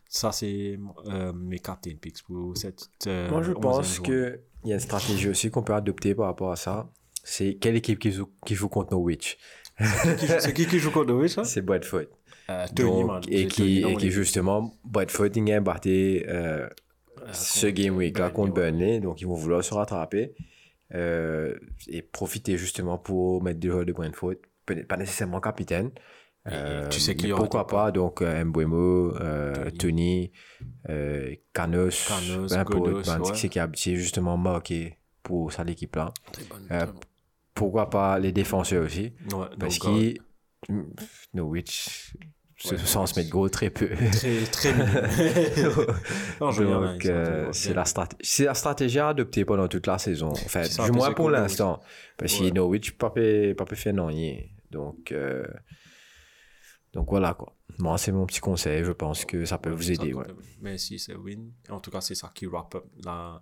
Speaker 1: ça, c'est euh, mes captain picks pour cette. euh,
Speaker 6: Moi, je
Speaker 1: 11e
Speaker 6: pense qu'il y a une stratégie aussi qu'on peut adopter par rapport à ça. C'est quelle équipe qui joue, qui joue contre Norwich?
Speaker 1: C'est qui qui joue contre Norwich, ça?
Speaker 6: C'est Bradford.
Speaker 1: Euh, Tony,
Speaker 6: Donc, et qui, et qui justement, Bradford, il a battu euh, ce
Speaker 1: contre
Speaker 6: game week là
Speaker 1: Burnley,
Speaker 6: contre. Burnley. Donc, ils vont vouloir se rattraper euh, et profiter justement pour mettre des joueurs de Brentford. Peut-être pas nécessairement capitaine. Euh,
Speaker 1: tu sais qui
Speaker 6: pourquoi pas? Donc euh, euh,
Speaker 1: Tony.
Speaker 6: Euh, Canos,
Speaker 1: Canos,
Speaker 6: ben, pour
Speaker 1: Godos,
Speaker 6: ben,
Speaker 1: ouais.
Speaker 6: c'est qui a justement marqué pour ça l'équipe là.
Speaker 1: Bonne,
Speaker 6: Euh, Pourquoi pas les défenseurs aussi?
Speaker 1: Ouais,
Speaker 6: parce
Speaker 1: donc, euh,
Speaker 6: Norwich se-
Speaker 1: Ouais,
Speaker 6: sans se mettre gros très peu.
Speaker 1: Très, très
Speaker 6: Donc, euh, c'est la, straté- c'est la stratégie à adopter pendant toute la saison. En fait,
Speaker 1: C'est ça,
Speaker 6: du moins pour l'instant. Parce que
Speaker 1: Ouais.
Speaker 6: Norwich, pas peut pas peut faire non. Donc, euh, donc voilà quoi. Moi, c'est mon petit conseil. Je pense que ça peut vous aider.
Speaker 1: Mais si c'est win. En tout cas, c'est ça qui wrap up la,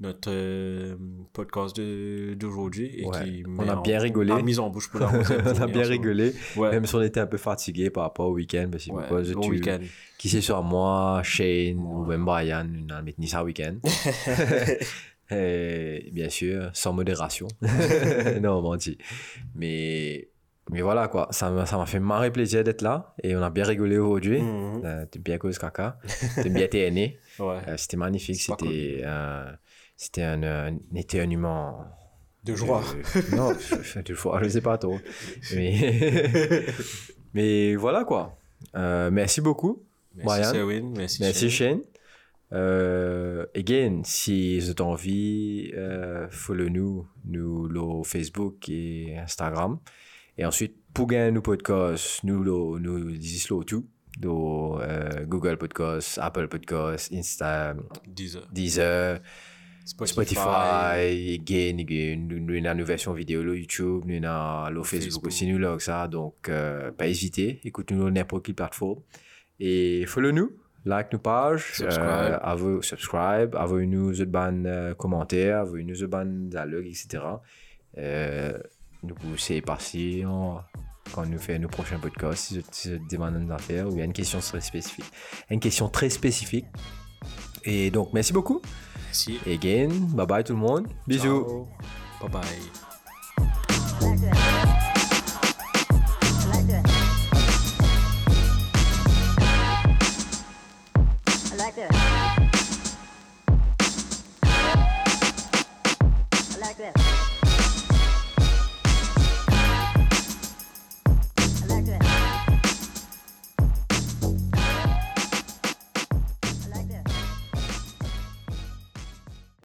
Speaker 1: notre euh, podcast d'aujourd'hui. et
Speaker 6: Ouais. On a
Speaker 1: en-
Speaker 6: bien rigolé.
Speaker 1: a mis en bouche pour la onzième
Speaker 6: on a bien
Speaker 1: en
Speaker 6: rigolé.
Speaker 1: Ouais.
Speaker 6: même si on était un peu fatigué par rapport au week-end. Parce que
Speaker 1: Ouais, au
Speaker 6: tue-
Speaker 1: week-end.
Speaker 6: Qui c'est sur moi, Shane ou même Brian, on a mis ça week-end. Et bien sûr, sans modération. non, menti. Mais, mais voilà quoi, ça m'a ça m'a fait marrer plaisir d'être là et on a bien rigolé aujourd'hui. Euh, T'es bien cause caca. T'es bien TNE.
Speaker 1: Ouais.
Speaker 6: Euh, c'était magnifique. C'était euh, c'était un, un éternuement.
Speaker 1: De joie.
Speaker 6: Euh, non, de joie, je sais pas trop. Mais, mais voilà quoi. Euh, merci beaucoup.
Speaker 1: Merci,
Speaker 6: Brian.
Speaker 1: Merci,
Speaker 6: Merci
Speaker 1: Shane.
Speaker 6: Shane. Euh, again, si vous avez envie, euh, follow-nous, nous, le Facebook et Instagram. Et ensuite, pour gagner nos podcasts, nous, le- nous disons tout. Euh, Google Podcasts, Apple Podcasts, Insta,
Speaker 1: Deezer.
Speaker 6: Deezer,
Speaker 1: Spotify.
Speaker 6: Spotify, again, again, nous, nous, avons une version vidéo, YouTube, nous, avons le Facebook,
Speaker 1: Facebook.
Speaker 6: aussi, nous, là, ça. Donc, euh, pas hésiter, écoutez-nous n'importe quelle plateforme. Et follow-nous, like nos pages,
Speaker 1: Subscribe.
Speaker 6: euh, subscribe, envoyez-nous des euh, commentaires, envoyez-nous des ban dialogues, etc. Euh, du coup, c'est parti quand on nous fait nos prochains podcasts, si si vous demandez des affaires ou il y a une question très spécifique. Une question très spécifique. Et donc, merci beaucoup.
Speaker 1: Merci.
Speaker 6: Again, bye bye tout le monde. Bisous.
Speaker 1: Ciao. Bye bye.